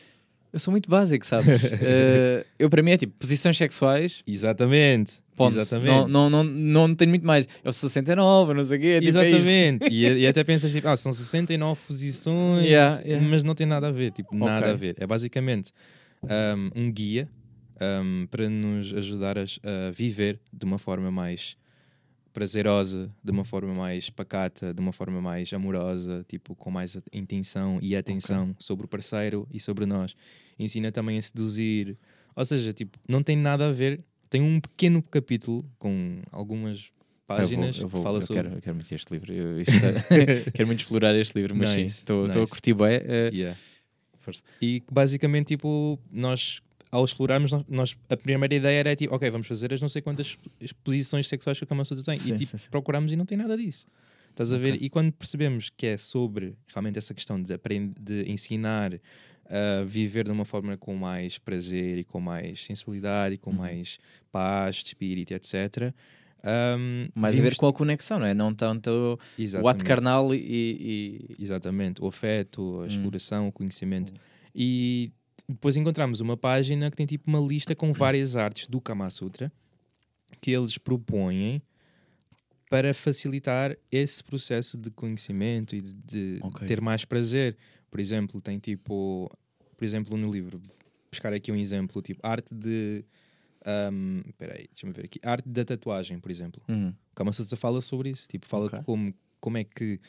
Eu sou muito básico, sabes? Uh, eu para mim é tipo posições sexuais.
Exatamente.
Ponto.
Exatamente.
Não, não, não, não tenho muito mais. É o 69, não sei o quê. tipo, é.
Exatamente. e, e até pensas, tipo, ah, são 69 posições,
Yeah, yeah.
mas não tem nada a ver, tipo, nada
Ok.
a ver. É basicamente um, um guia um, para nos ajudar a, a viver de uma forma mais prazerosa, de uma forma mais pacata, de uma forma mais amorosa, tipo, com mais intenção e atenção sobre o parceiro e sobre nós. Ensina também a seduzir. Ou seja, tipo, não tem nada a ver. Tem um pequeno capítulo com algumas páginas
eu vou, eu vou,
que fala
eu
sobre.
quero, eu quero muito este livro. Eu, é- quero muito explorar este livro, mas sim,
Nice,
estou estou a
nice.
curtir bem. eh,
Yeah. E basicamente, tipo, nós, ao explorarmos, nós, a primeira ideia era tipo, ok, vamos fazer as não sei quantas exposições sexuais que a Kama Sutra tem.
Sim,
e tipo,
sim, sim.
procuramos e não tem nada disso. Estás a ver?
Ok.
E quando percebemos que é sobre realmente essa questão de, aprender, de ensinar a viver de uma forma com mais prazer e com mais sensibilidade e com
Uhum.
mais paz de espírito, etc. Um,
mais a
vimos-
ver com a conexão, não é? Não tanto o ato
Exatamente.
carnal e, e-
Exatamente, o afeto, a
Hum.
exploração, o conhecimento. E depois encontramos uma página que tem tipo uma lista com várias artes do Kama Sutra que eles propõem para facilitar esse processo de conhecimento e de, de
Ok.
ter mais prazer. Por exemplo, tem tipo, por exemplo, no livro, buscar aqui um exemplo, tipo arte de. Um, peraí, deixa-me ver aqui. Arte da tatuagem, por exemplo.
Uhum.
O Kama Sutra fala sobre isso. Tipo, fala
Ok.
como, como é que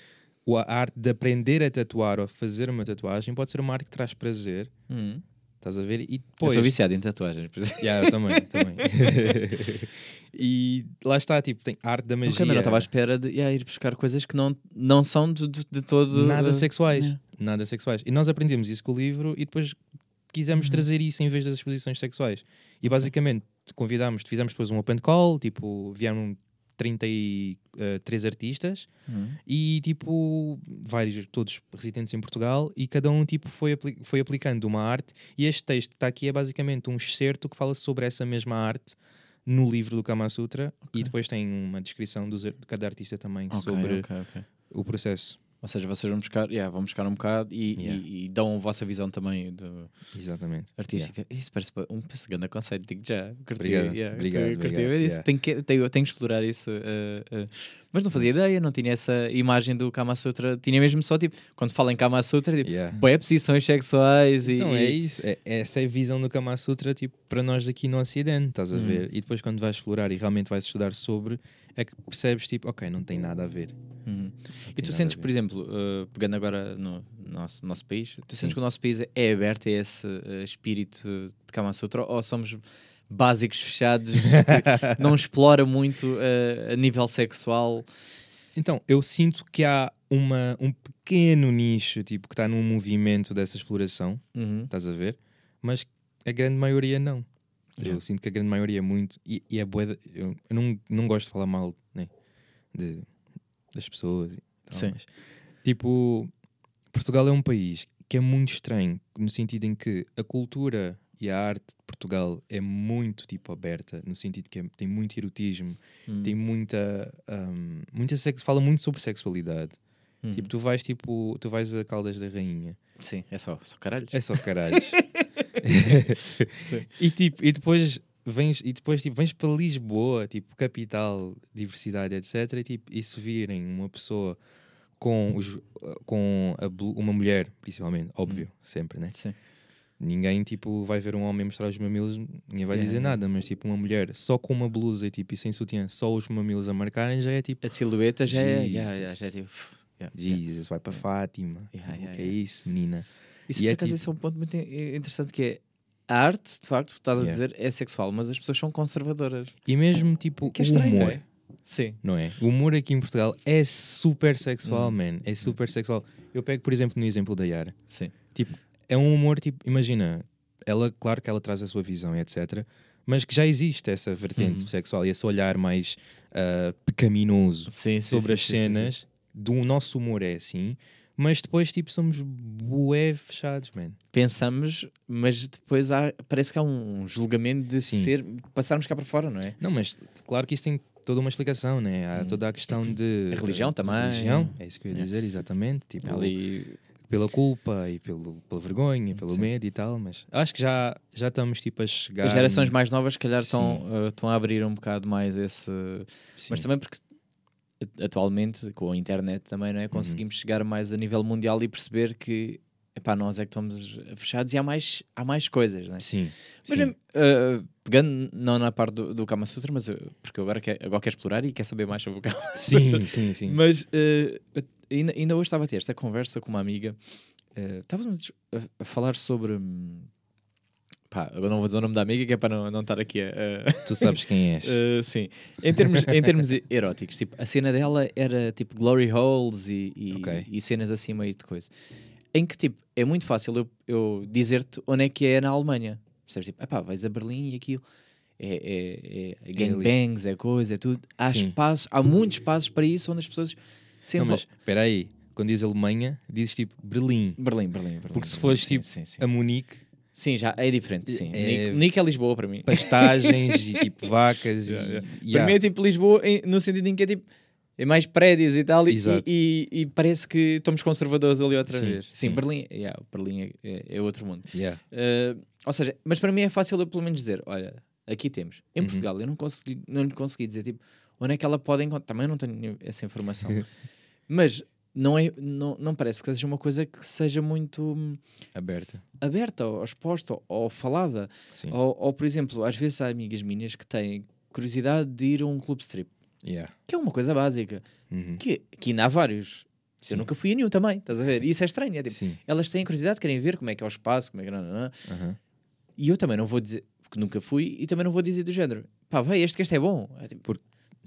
a arte de aprender a tatuar ou fazer uma tatuagem pode ser uma arte que traz prazer.
Uhum.
Estás a ver? E
Eu
depois.
sou viciado em tatuagens. por exemplo.
Yeah, eu também, também. e lá está, tipo, tem arte da magia.
Não estava à espera de yeah, ir buscar coisas que não, não são de, de, de todo.
Nada
eh,
sexuais.
yeah.
Nada sexuais. E nós aprendemos isso com o livro e depois quisemos
Uhum.
trazer isso em vez das exposições sexuais. E basicamente convidámos, fizemos depois um open call, tipo, vieram 33 artistas
Uhum.
e tipo vários todos residentes em Portugal e cada um tipo foi, apli- foi aplicando uma arte e este texto que está aqui é basicamente um excerto que fala sobre essa mesma arte no livro do Kama Sutra
Ok.
e depois tem uma descrição dos de cada artista também
Ok,
sobre
ok, ok.
o processo
Ou seja, vocês vão buscar, yeah, vão buscar um bocado e,
Yeah.
e- e dão a vossa visão também do,
exatamente
artística. Isso parece um grande conceito, digo já. Curti,
Obrigado,
yeah,
obrigado,
curti-
yeah.
Tenho, que, tenho, tenho que explorar isso. eh, eh. Mas não fazia ideia, não tinha essa imagem do Kama Sutra. Tinha mesmo só tipo, quando falo em Kama Sutra, tipo,
Yeah.
bué posições sexuais e.
Então é
e-
isso, é, essa é a visão do Kama Sutra tipo, para nós aqui no Ocidente, estás a
Hum.
ver? E depois quando vais explorar e realmente vais estudar sobre, é que percebes tipo, ok, não tem nada a ver.
Uhum. E tu sentes por exemplo, uh, pegando agora no nosso, nosso país, tu sentes
Sim.
que o nosso país é aberto a esse uh, espírito de Kama Sutra ou somos básicos fechados que não explora muito uh, a nível sexual?
Então, eu sinto que há uma, um pequeno nicho tipo, que está num movimento dessa exploração,
Uhum.
estás a ver? Mas a grande maioria não.
Yeah.
Eu sinto que a grande maioria é muito. E, e é de- eu, não, não gosto de falar mal né, de, das pessoas. E tal,
Sim.
mas, tipo, Portugal é um país que é muito estranho, no sentido em que a cultura e a arte de Portugal é muito tipo aberta, no sentido que é- tem muito erotismo,
Hum.
tem muita. hum, muita sexo, fala muito sobre sexualidade.
Uhum.
Tipo, tu vais tipo, tu vais a Caldas da Rainha.
Sim, é só, só caralhos.
É só caralhos. e tipo, e depois vens e depois tipo vens para Lisboa, tipo, capital, diversidade, etc. E tipo, e se virem uma pessoa com os com a uma mulher, principalmente, óbvio, sempre, né?
Sim.
Ninguém tipo vai ver um homem mostrar os mamilos, ninguém vai
Yeah,
dizer
yeah.
nada, mas tipo uma mulher só com uma blusa e tipo e sem sutiã, só os mamilos a marcarem já é tipo
A silhueta já é, já, já,
Jesus.
já é tipo. yeah, yeah.
Jesus, vai para Fátima. O que é isso, menina?
Isso
E
por
é
acaso
tipo-
esse é um ponto muito in- interessante que é a arte, de facto, estás a
Yeah.
dizer, é sexual, mas as pessoas são conservadoras.
E mesmo tipo
Que é
o
estranho,
humor.
não é? Sim.
não é? O humor aqui em Portugal é super sexual,
Hum.
man. É super sexual. Eu pego, por exemplo, no exemplo da Yara.
Sim.
É um humor, tipo, imagina, ela, claro que ela traz a sua visão, etc. Mas que já existe essa vertente
Uhum.
sexual e esse olhar mais ah, pecaminoso
Sim, sim,
sobre
sim,
as cenas. Do nosso humor é assim. Mas depois, tipo, somos bué fechados, man.
Pensamos, mas depois há, parece que há um julgamento de
Sim.
ser, passarmos cá para fora, não é?
Não, mas claro que isso tem toda uma explicação, né? Há toda a questão de.
A religião
de- de
também.
religião, é isso que eu ia dizer, exatamente. Tipo,
Ali,
pela culpa e pelo, pela vergonha, pelo
Sim.
medo e tal, mas acho que já, já estamos tipo a chegar.
as gerações mais novas, se calhar, estão uh, estão a abrir um bocado mais esse.
Sim.
Mas também porque atualmente, com a internet também, não é? Conseguimos chegar mais a nível mundial e perceber que epá, nós é que estamos fechados e há mais, há mais coisas, não é?
Sim.
Mas,
sim.
uh, pegando não na parte do, do Kama Sutra, mas eu- porque eu agora quero, agora quero explorar e quero saber mais sobre o Kama
sim, sim, sim.
Mas uh, ainda, ainda hoje estava a ter esta conversa com uma amiga. Uh, Estávamos a, a falar sobre. hum, Pá, agora não vou dizer o nome da amiga que é para não, não estar aqui a.
Tu sabes quem és.
Uh, sim, em termos, em termos eróticos, tipo, a cena dela era tipo glory holes e, e,
Ok.
e cenas assim meio de coisa. Em que tipo, é muito fácil eu, eu dizer-te onde é que é na Alemanha. Percebes? Tipo, epá, vais a Berlim e aquilo. É, é, é gangbangs, é coisa, é tudo. Há
Sim.
espaços, há muitos espaços para isso onde as pessoas se
Não,
envolvem.
mas espera aí, quando dizes Alemanha, dizes tipo Berlim.
Berlim, Berlim, Berlim.
Porque se fores,
sim,
tipo,
Sim, sim.
A Munique,
Sim, já é diferente. Sim.
É-
Munique é Lisboa para mim.
pastagens e tipo vacas.
Yeah,
e,
yeah.
yeah.
Para mim é tipo Lisboa no sentido em que é tipo é mais prédios e tal, e, e, e parece que estamos conservadores ali outra
Sim,
vez. Sim,
sim.
Berlim, yeah, Berlim é, é- é outro mundo.
Yeah.
Uh, ou seja, mas para mim é fácil eu pelo menos dizer: olha, aqui temos. Em
Uhum.
Portugal, eu não consegui, não lhe consegui dizer tipo onde é que ela pode encontrar. Também não tenho essa informação, mas não, é, não, não parece que seja uma coisa que seja muito hum,
Aberta.
aberta ou exposta ou, falada. Ou, ou, por exemplo, às vezes há amigas minhas que têm curiosidade de ir a um clube strip,
Yeah.
que é uma coisa básica,
Uhum.
que, que ainda há vários.
Sim.
Eu nunca fui a nenhum também, estás a ver? E isso é estranho. É tipo,
Sim.
elas têm curiosidade, querem ver como é que é o espaço, como é que. Não, não, não.
Aham.
E eu também não vou dizer, porque nunca fui, e também não vou dizer do género, pá, vai, este que este é bom. É tipo,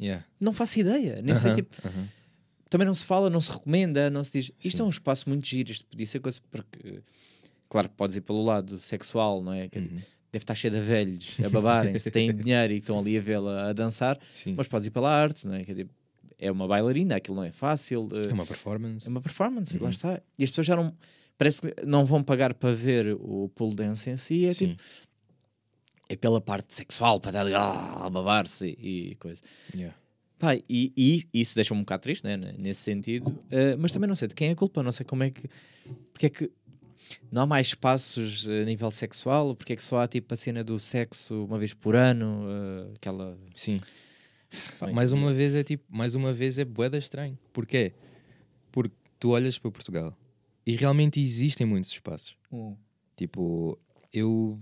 Yeah.
não faço ideia, nem sei,
Aham,
tipo,
aham.
Também não se fala, não se recomenda, não se diz. Isto
Sim.
é um espaço muito giro, isto podia ser coisa, porque, claro que podes ir pelo lado sexual, não é? Que
Uhum.
Deve estar cheio de velhos a babarem-se, têm dinheiro e estão ali a vê-la a dançar,
Sim.
mas podes ir pela arte, não é? Quer dizer, é uma bailarina, aquilo não é fácil, eh,
É uma performance.
é uma performance,
Uhum.
lá está. E as pessoas já não, parece que não vão pagar para ver o pole dance em si, é
Sim.
tipo, é pela parte sexual, para estar ali ah, a babar-se e, e coisa.
Yeah.
Pá, e, e isso deixa-me um bocado triste, né, né, nesse sentido, eh, mas também não sei de quem é a culpa, não sei como é que. Porque é que não há mais espaços a nível sexual, porque é que só há tipo a cena do sexo uma vez por ano, eh, aquela.
Sim.
Bem,
mais uma vez é tipo, mais uma vez é boeda estranho. Porquê? Porque tu olhas para Portugal e realmente existem muitos espaços. Tipo, eu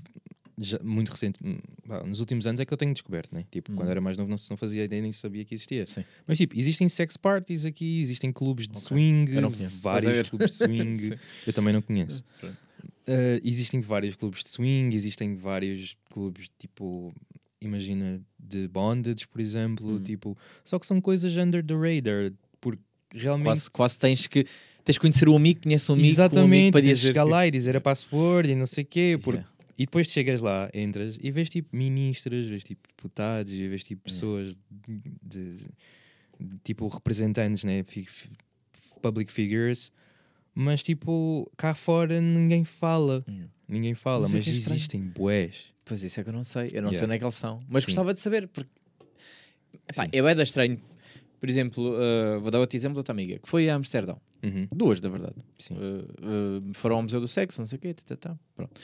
já, muito recente, hum, nos últimos anos é que eu tenho descoberto, né? Tipo,
Uhum.
quando era mais novo não, não fazia ideia nem sabia que existia.
Sim.
Mas tipo, existem sex parties aqui, existem clubes de
Ok.
swing,
Eu não conheço. Estás a
vários clubes de swing. Eu também não conheço. Uh, existem vários clubes de swing, existem vários clubes tipo, imagina, de bondage, por exemplo,
Hum.
tipo, só que são coisas under the radar, porque realmente.
Quase, quase tens que tens que conhecer o amigo, conhece o amigo, amigo
Exatamente,
para
tens de
dizer
chegar
que-
lá e dizer a password e não sei o quê, porque
Yeah.
E depois chegas lá, entras e vês tipo ministros, vês tipo deputados, vês tipo pessoas de, de- tipo representantes, né? Public figures, mas tipo cá fora ninguém fala.
Yeah.
Ninguém fala,
Mas é
mas,
é
existem bués.
Pois isso é que eu não sei, eu não sei
Yeah.
onde é que eles são, mas
Sim.
gostava de saber, porque Epá, é bem da estranho. Por exemplo, uh, vou dar outro exemplo de outra amiga que foi a Amsterdão.
Uhum,
Duas, da verdade. Uh, uh, foram ao Museu do Sexo, não sei o quê, tá, tá, tá, pronto.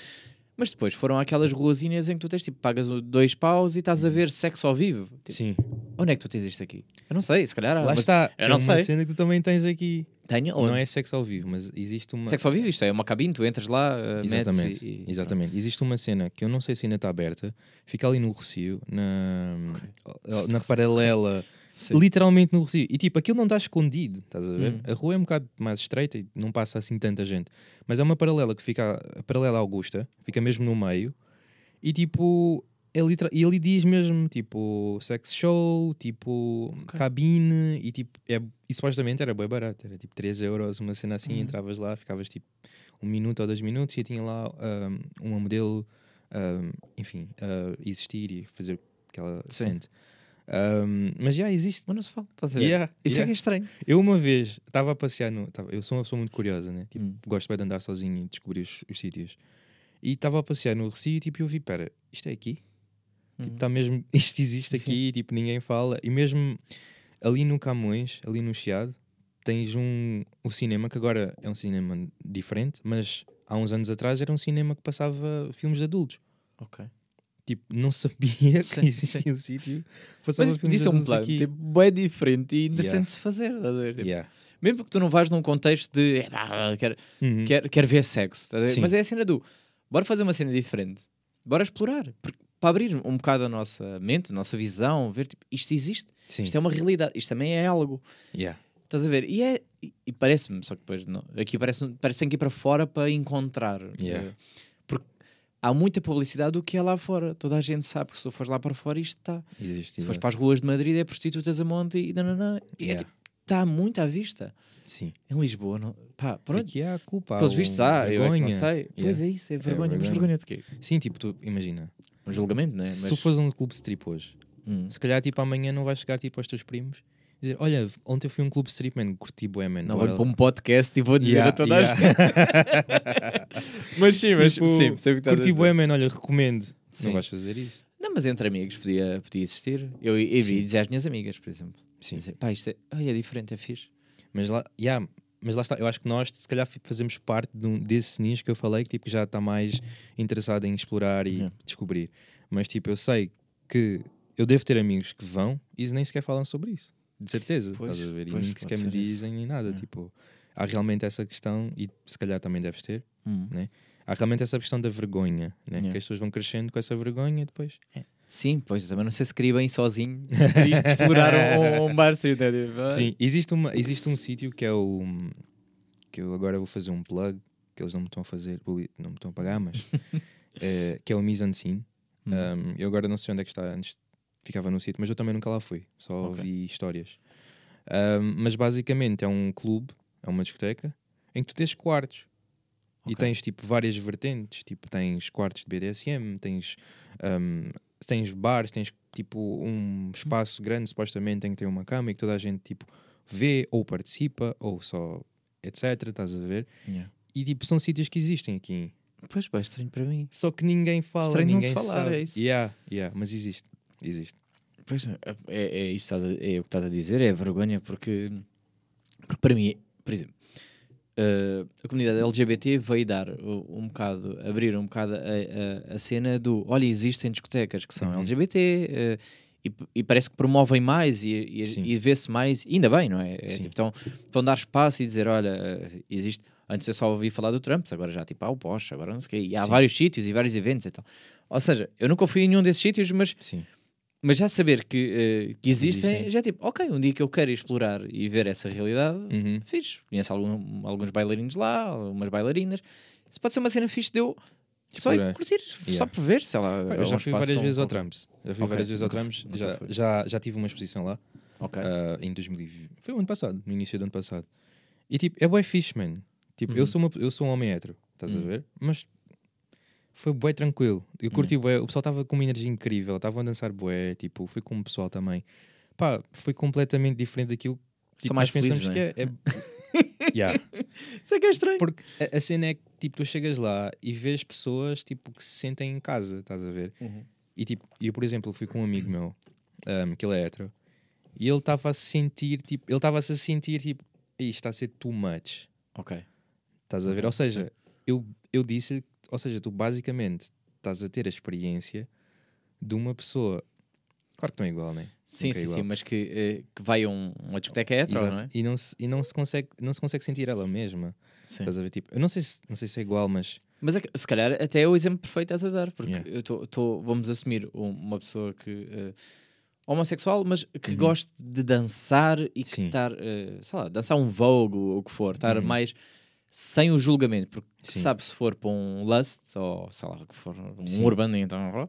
Mas depois foram aquelas ruazinhas em que tu tens tipo, pagas dois paus e estás a ver sexo ao vivo. Tipo,
Sim.
onde é que tu tens isto aqui? Eu não sei, se calhar.
Lá
mas
está.
eu
é
não
uma
sei.
cena que tu também tens aqui.
Tenho,
Não
onde?
é sexo ao vivo, mas existe uma.
Sexo ao vivo, isto é uma cabine, tu entras lá, uh,
Exatamente,
e, e-
exatamente. Existe uma cena que eu não sei se ainda está aberta, fica ali no Rocio, na, na paralela,
Sim.
literalmente no Rocio. E tipo, aquilo não está escondido, estás a ver?
Hum.
A rua é um bocado mais estreita e não passa assim tanta gente. Mas é uma paralela que fica, a paralela Augusta, fica mesmo no meio, e tipo, é literal, e ali diz mesmo, tipo, sex show, tipo,
Ok.
cabine, e tipo, é, e supostamente era bem barato, era tipo 3 euros, uma cena assim,
Uhum.
entravas lá, ficavas tipo um minuto ou dois minutos e tinha lá um, uma modelo, um, enfim, uh, existir e fazer aquela
Sim.
sente. Um, mas já existe.
Mas não se fala, estás a ver?
Yeah,
Isso é
yeah.
que é estranho.
Eu uma vez estava a passear no. tava- eu sou uma pessoa muito curiosa, né? Tipo,
Hum.
gosto bem de andar sozinho e descobrir os, os sítios. E estava a passear no Recio e tipo, eu vi, pera, isto é aqui?
Hum.
Tipo, tá mesmo, isto existe aqui, tipo, ninguém fala. E mesmo ali no Camões, ali no Chiado, tens um, um cinema que agora é um cinema diferente, mas há uns anos atrás era um cinema que passava filmes de adultos.
Ok.
Tipo, não sabia
Sim,
que existia um sítio
Mas isso podia ser um plano
aqui.
tipo, bem diferente e ainda
Yeah.
sente-se fazer. estás a ver? Tipo,
Yeah.
Mesmo que tu não vais num contexto de "Epá, quero,
Uhum.
quero, quero ver sexo, estás a ver?
Sim.
mas é a cena do bora fazer uma cena diferente, bora explorar, porque, para abrir um bocado a nossa mente, a nossa visão, ver tipo, isto existe,
Sim.
isto é uma realidade, isto também é algo.
Yeah.
Estás a ver? E, é, e, parece-me, só que depois não, aqui parece, parece que tem que ir para fora para encontrar.
Yeah.
eh, Porque há muita publicidade do que é lá fora. Toda a gente sabe que se tu fores lá para fora isto está.
Existe.
Se fores para as ruas de Madrid é prostitutas a monte e não, não, não. E é
Yeah.
tipo, está muito à vista.
Sim.
Em Lisboa, não, pá, pronto.
Aqui há a culpa.
Pelos vistos há, eu é que não
vergonha.
sei. Pois
Yeah.
é isso, é vergonha. Mas
vergonha.
vergonha de quê?
Sim, tipo, tu imagina.
Um julgamento, não é?
Se
Mas,
tu fores a um clube de strip hoje,
Hum.
se calhar tipo amanhã não vais chegar tipo aos teus primos dizer: Olha, ontem eu fui a um clube strip, man, curti bué, man.
Não vou
lá."
para um podcast e vou dizer
Yeah,
a toda a
yeah.
gente. mas sim, mas
Tipo,
sim, o que a
Curti bué, man, olha, recomendo.
Sim.
Não vais fazer isso.
Não, mas entre amigos podia, podia existir. Eu ia dizer às minhas amigas, por exemplo.
Sim.
Dizer, pá, isto é, ai, é diferente, é fixe.
Mas lá, yeah, mas lá está, eu acho que nós se calhar fazemos parte de um- desse nicho que eu falei que tipo, já está mais interessado em explorar e
Yeah.
descobrir. Mas tipo, eu sei que eu devo ter amigos que vão e nem sequer falam sobre isso. De certeza,
Pois,
estás a ver?
pois,
e nem
pode
sequer me
isso.
dizem nem nada.
Yeah.
Tipo, há realmente essa questão, e se calhar também deves ter, há realmente essa questão da vergonha, né?
Yeah.
que as pessoas vão crescendo com essa vergonha e depois.
Sim, pois, também não sei se queria bem sozinho isto explorar um, um bar. Sim, né? Tipo, ah,
Sim, existe, uma, existe um sítio que é o. que eu agora vou fazer um plug, que eles não me estão a fazer, não me estão a pagar, mas. eh, que é o Mise en Scene.
hum.
Um, eu agora não sei onde é que está antes, ficava no sítio, mas eu também nunca lá fui, só
Ok.
ouvi histórias. Um, mas basicamente é um clube, é uma discoteca, em que tu tens quartos. E
Ok.
tens tipo várias vertentes, tipo tens quartos de BDSM, tens, um, tens bares, tens tipo um espaço grande supostamente em que tem uma cama e que toda a gente tipo vê ou participa ou só etc, estás a ver?
Yeah.
E tipo são sítios que existem aqui.
Pois, é estranho para mim.
Só que ninguém fala,
Estranho não
ninguém
se falar,
sabe.
é isso.
Yeah, yeah, mas existe, existe.
Pois, é, é, é isso a- é o que estás a dizer, é vergonha, porque, porque para mim, por exemplo, eh, a comunidade LGBT veio dar um bocado, abrir um bocado a, a- a cena do olha, existem discotecas que são
Uhum.
LGBT eh, e, e parece que promovem mais e, e- e vê-se mais, ainda bem, não é? É tipo, estão, estão a dar espaço e dizer, olha, eh, existe. Antes eu só ouvi falar do Trump, agora já tipo, há o Porsche, agora não sei o quê. E há
Sim.
vários sítios e vários eventos e tal. Ou seja, eu nunca fui em nenhum desses sítios, mas
Sim.
Mas já saber que, eh, que existem,
Existem.
já é tipo, ok, um dia que eu quero explorar e ver essa realidade,
Uhum.
fixe. Conheço algum- alguns bailarinos lá, umas bailarinas. Isso pode ser uma cena fixe de eu só ir
Explorar.
curtir, só
Yeah.
por ver, sei lá. É
eu já
um
fui várias
com-
vezes ao
com-
Trumps. Já fui
Ok,
várias vezes ao Trumps. Já,
fui.
já, já tive uma exposição lá
Ok.
ah, em 2020. Foi o ano passado, no início do ano passado. E tipo, é bué fixe, man. Tipo,
Uhum.
eu, sou uma, eu sou um homem hétero, estás a
Uhum.
ver? Mas foi bué tranquilo. Eu curti bué. O pessoal estava com uma energia incrível. Estavam a dançar bué. Tipo, fui com o pessoal também. Pá, foi completamente diferente daquilo. Tipo,
São mais
nós pensamos
felizes,
que é... é... Yeah.
Isso é que é estranho.
Porque a, a cena é que tipo, tu chegas lá e vês pessoas tipo, que se sentem em casa, estás a ver?
Uhum.
E tipo, eu, por exemplo, fui com um amigo meu, um, que ele é hetero, e ele estava a sentir, tipo, ele estava-se a sentir, tipo, isto está a ser too much.
Ok.
Estás a ver?
Ok,
Ou seja, eu, eu disse, ou seja, tu basicamente estás a ter a experiência de uma pessoa. Claro que não é igual, né?
Sim,
Nunca é
sim, sim,
igual.
mas que, eh, que vai a um, uma discoteca
Exato.
não é?
E, não se, e não, se consegue, não se consegue sentir ela mesma.
Sim.
Estás a ver? Tipo, eu não sei, se, não sei se é igual, mas.
Mas é se calhar até é o exemplo perfeito estás a dar, porque
Yeah.
eu estou, vamos assumir um- uma pessoa que eh, homossexual, mas que
Uhum.
goste de dançar e que
Sim.
estar, eh, sei lá, dançar um vogue ou o que for, estar
Uhum.
mais sem o julgamento, porque
Sim.
sabe se for para um lust ou sei lá, que for um
Sim.
urban, então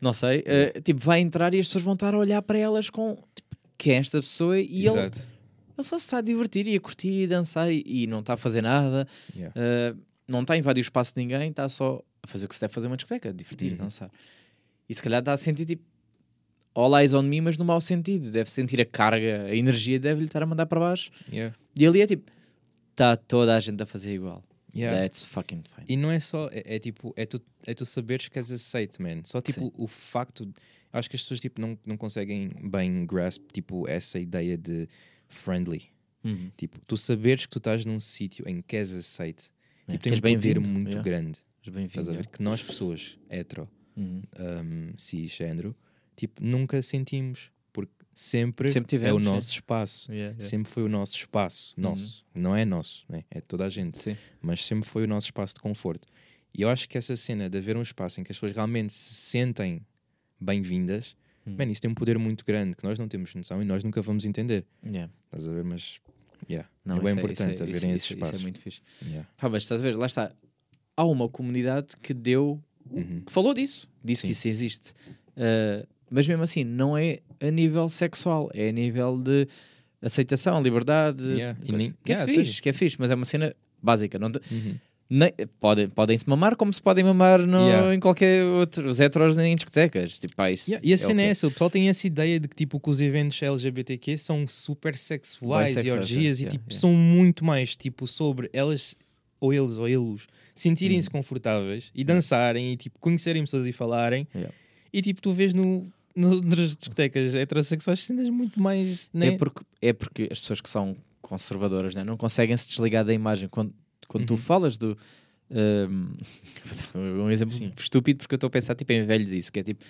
não sei, eh, tipo, vai entrar e as pessoas vão estar a olhar para elas com tipo, quem é esta pessoa e ele,
Exato.
ele só se está a divertir e a curtir e a dançar e, e não está a fazer nada.
Yeah.
Uh, não está a invadir o espaço de ninguém, está só a fazer o que se deve fazer uma discoteca, divertir,
Uhum.
dançar. E se calhar está a sentir tipo all eyes on me, mas no mau sentido. Deve sentir a carga, a energia deve-lhe estar a mandar para baixo.
Yeah.
E ali é tipo, está toda a gente a fazer igual.
Yeah.
That's fucking fine.
E não é só, é, é tipo, é tu, é tu saberes que és aceito, man. Só tipo
Sim.
o facto, acho que as pessoas tipo, não, não conseguem bem grasp tipo, essa ideia de friendly.
Uhum.
Tipo, tu saberes que tu estás num sítio em que és aceito
É,
tipo,
que
tem um poder muito
yeah.
grande. Estás a ver? Que nós, pessoas hetero,
Uhum.
um, cisgênero, tipo, nunca sentimos. Porque sempre,
Sempre
é o
tivemos, sim.
nosso espaço.
Yeah, yeah.
Sempre foi o nosso espaço. Nosso. Não é nosso, né? é toda a gente.
Sim.
Mas sempre foi o nosso espaço de conforto. E eu acho que essa cena de haver um espaço em que as pessoas realmente se sentem bem-vindas,
Hum.
man, isso tem um poder muito grande que nós não temos noção e nós nunca vamos entender.
Yeah.
Estás a ver? Mas, yeah,
Não,
é bem
isso
importante
isso
haverem
isso,
esses
isso,
espaços.
Isso é muito fixe.
Yeah.
Pá, mas estás a ver, lá está. Há uma comunidade que deu
Uhum.
que falou disso, disse
Sim.
que isso existe. Uh, mas mesmo assim, não é a nível sexual, é a nível de aceitação, liberdade.
Yeah, nem-
que, é
yeah,
fixe,
sim.
que é fixe, mas é uma cena básica. Não te-
Uhum.
nem- podem, podem-se mamar como se podem mamar no-
Yeah.
em qualquer outro. Os heteros em discotecas. Tipo, pá, isso
e a
é
cena é, essa, o pessoal tem essa ideia de que tipo, que os eventos LGBTQ são super sexuais e orgias e tipo, são muito mais tipo, sobre elas ou eles ou eles sentirem-se
Uhum.
confortáveis e dançarem e tipo, conhecerem pessoas e falarem. E tipo, tu vês no, nas discotecas heterossexuais cenas muito mais. Né?
É, porque, é porque as pessoas que são conservadoras né, não conseguem se desligar da imagem. Quando, quando tu
Uhum.
falas do. Um, um exemplo
Sim.
estúpido, porque eu estou a pensar tipo, em velhos isso, que é tipo,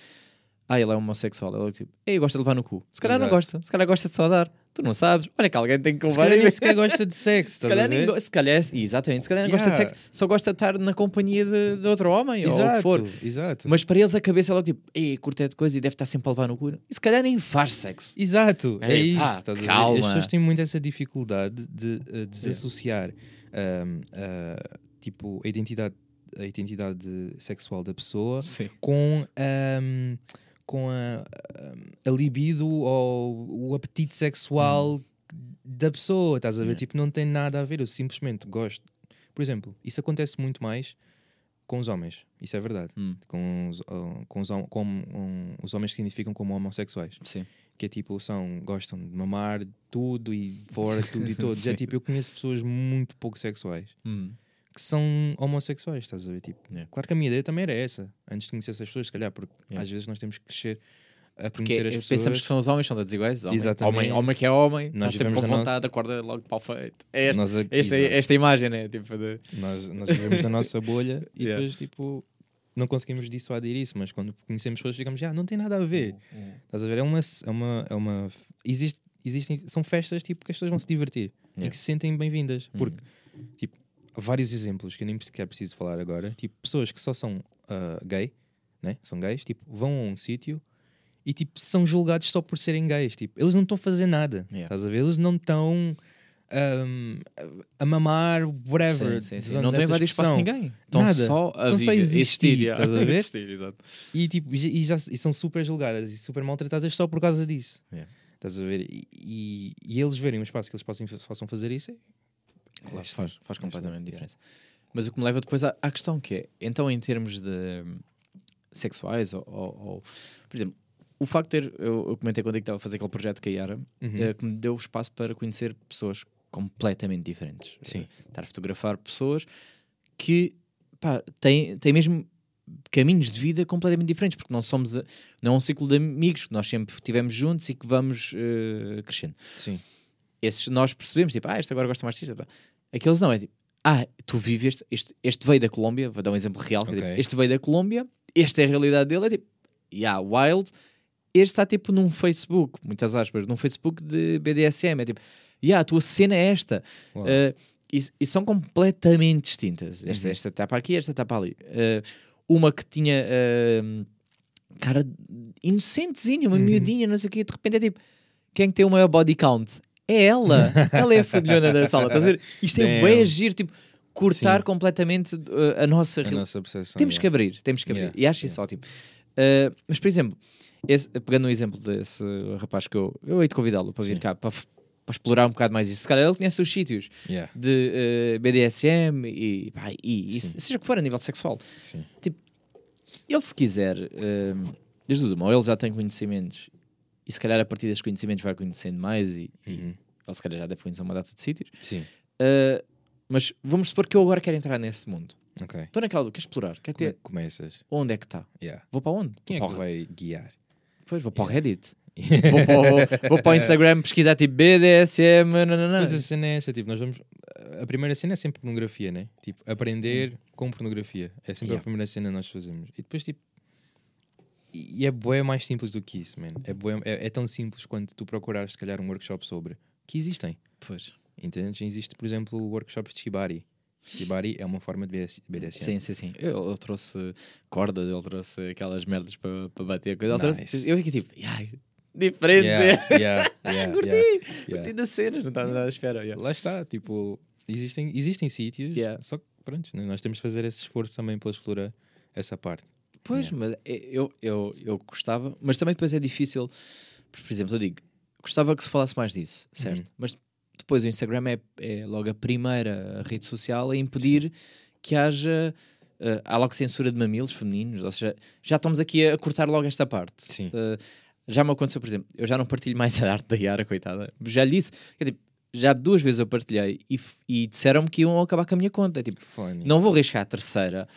ah, ele é homossexual, ele é tipo, ei, gosta de levar no cu. Se calhar não
Exato.
gosta, se calhar gosta de só dar. Tu não sabes, olha que alguém tem que
Se
levar
calhar nem sequer gosta de sexo,
Se calhar, nem se calhar, exatamente, se calhar não gosta de
Yeah.
sexo, só gosta de estar na companhia de, de outro homem ou o que
Exato,
for.
exato.
Mas para eles a cabeça é logo tipo, ei, curte é de coisa e deve estar sempre a levar no cu. E se calhar nem faz sexo.
Exato, é
Ei,
isso.
calma.
As pessoas têm muito essa dificuldade de uh, desassociar um, uh, tipo, a identidade, a identidade sexual da pessoa
Sim.
com, um, com a, a libido ou o apetite sexual da pessoa. Estás a ver? Tipo, não tem nada a ver. Eu simplesmente gosto. Por exemplo, isso acontece muito mais com os homens. Isso é verdade.
Hum.
Com os, uh, com os, com, um, os homens que se identificam como homossexuais
Sim.
que é tipo, são, gostam de mamar tudo e fora tudo e todos. é tipo, eu conheço pessoas muito pouco sexuais que são homossexuais, estás a ver? Tipo,
Yeah.
claro que a minha ideia também era essa, antes de conhecer essas pessoas, se calhar, porque
Yeah.
às vezes nós temos que crescer a
Porque
conhecer as pessoas.
pensamos que são os homens, são todos iguais. Homem,
Exatamente.
Homem, homem que é homem,
Nós
sempre com vontade,
nossa-
acorda logo para o feito. É esta,
nós,
esta,
exato.
esta imagem, né? Tipo de...
nós, nós vivemos na nossa bolha e
Yeah.
depois, tipo, não conseguimos dissuadir isso, mas quando conhecemos pessoas, ficamos, já, não tem nada a ver. Estás a ver? É uma. É uma, é uma existe, existem, são festas tipo, que as pessoas vão se divertir e
Yeah.
que se sentem bem-vindas.
Uhum.
Porque, tipo, há vários exemplos que eu nem sequer preciso falar agora. Tipo, pessoas que só são ah, gay, né? São gays, tipo, vão a um sítio e tipo, são julgados só por serem gays. Tipo, eles não estão a fazer nada.
Yeah.
Estás a ver? Eles não estão. ahm, a mamar, whatever.
Sim, sim, sim. Não tem invadir espaço ninguém. Estão
Nada.
só a
Estão só a existir,
yeah.
estás a ver?
Existir, exato.
E, tipo, e, já, e são super julgadas e super maltratadas só por causa disso.
Yeah.
Estás a ver? E, e, e eles verem um espaço que eles possam, possam fazer isso é.
Claro,
é
faz, faz
É
completamente diferença. Mas o que me leva depois à, à questão que é, então em termos de sexuais ou, ou- ou- por exemplo, o facto de ter, eu, eu comentei quando é que estava a fazer aquele projeto com a Yara,
Uhum.
eh, que me deu espaço para conhecer pessoas completamente diferentes.
Sim.
Eh, estar a fotografar pessoas que pá, têm, têm mesmo caminhos de vida completamente diferentes, porque não somos não é um ciclo de amigos que nós sempre estivemos juntos e que vamos eh, crescendo.
Sim.
esses nós percebemos, tipo, ah, este agora gosta mais disto. Aqueles não, é tipo, ah, tu vives este, este, este veio da Colômbia, vou dar um exemplo real, que é tipo, este veio da Colômbia, esta é a realidade dele, é tipo, yeah, wild, este está tipo num Facebook, muitas aspas, num Facebook de BDSM, é tipo, yeah, a tua cena é esta. Uh, e, e são completamente distintas. Esta,
Uhum.
esta está para aqui, esta está para ali. Uh, uma que tinha uh, cara inocentezinha, uma
Uhum.
miudinha, não sei o quê, de repente é tipo, quem que tem o maior body count? É ela. ela é a fodilhona da sala. Estás a ver? Isto é
Damn.
bem agir, tipo, cortar
Sim.
completamente uh, a nossa
a
real-
nossa obsessão.
temos que
yeah.
abrir, temos que abrir.
Yeah,
E acho isso ótimo. Uh, mas, por exemplo, esse- pegando um exemplo desse rapaz que eu, eu hei de convidá-lo para vir cá, para, f- para explorar um bocado mais isso. Se calhar ele conhece os sítios
Yeah,
de uh, BDSM e, pá, e, e
Sim.
seja o que for a nível sexual.
sim.
Ele, se quiser, uh, desde o ou ele já tem conhecimentos e se calhar a partir desses conhecimentos vai conhecendo mais e,
Uhum.
ele se calhar já deve conhecer uma data de sítios.
Sim,
Uh, mas vamos supor que eu agora quero entrar nesse mundo.
ok.
Estou naquela do quero explorar, quero
é
ter.
que começas?
Onde é que está?
Yeah.
Vou para onde?
Quem é
Vou
que
para o
vai guiar?
Pois, vou para o Reddit. vou, para o, vou para o Instagram pesquisar tipo BDSM. Nananã.
Mas a cena é essa, tipo, nós vamos. A primeira cena é sempre pornografia, né? Tipo, aprender com pornografia. É sempre
Yeah.
a primeira cena que nós fazemos. E depois, tipo. E é bué mais simples do que isso, man. É, bué, é, é tão simples quanto tu procurares, se calhar, um workshop sobre. Que existem.
Pois.
Entendes? Existe, por exemplo, workshops de Shibari. Shibari é uma forma de BDSM.
Sim, sim, sim. Ele, ele trouxe cordas, ele trouxe aquelas merdas para, para bater. Coisa. Ele trouxe-
Nice.
eu fiquei tipo, "Ai, diferente.
Yeah, yeah, yeah,
Curti,
yeah,
curti
yeah.
da cena, não estava nada à espera. yeah.
Lá está, tipo, existem, existem sítios,
Yeah.
só que pronto, nós temos de fazer esse esforço também para explorar essa parte.
Pois,
Yeah.
mas é- eu, eu, eu gostava, mas também depois é difícil. Por exemplo, eu digo, gostava que se falasse mais disso, certo?
Uhum.
Mas depois o Instagram é, é logo a primeira rede social a impedir que haja. eh, há logo censura de mamilos femininos, ou seja, já estamos aqui a cortar logo esta parte.
Sim.
Eh, já me aconteceu, por exemplo, eu já não partilho mais a arte da Yara, coitada. Já lhe disse, é tipo, já duas vezes eu partilhei e, e disseram-me que iam acabar com a minha conta. É tipo, não vou arriscar a terceira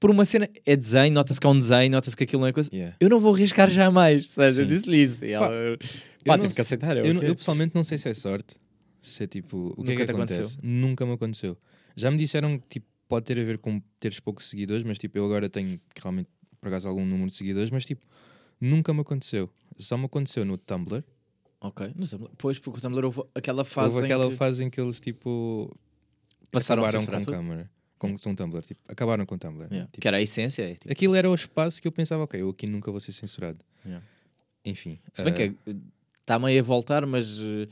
por uma cena. É desenho, nota-se que é um desenho, nota-se que aquilo não é coisa.
Yeah.
Eu não vou arriscar jamais. Ou seja, eu disse-lhe isso. E ela,
Pá,
pá,
Eu
tive que aceitar. é
Eu, não-
que é.
eu pessoalmente não sei se é sorte, se é tipo, o que é que
te
acontece?
aconteceu?
Nunca me aconteceu. Já me disseram que tipo, pode ter a ver com teres poucos seguidores, mas tipo, eu agora tenho realmente, por acaso, algum número de seguidores, mas tipo, nunca me aconteceu. Só me aconteceu no Tumblr.
Ok. No Tumblr. Pois, porque o Tumblr houve aquela fase
Houve aquela
em que
fase em que eles tipo
passaram a
com
tudo.
câmara. Com, com Tumblr, tipo, acabaram com Tumblr.
Yeah.
Tipo,
Que era a essência. É, tipo,
Aquilo era o espaço que eu pensava, ok, eu aqui nunca vou ser censurado.
Yeah.
Enfim.
se bem
ah,
que está meio a voltar, mas eh,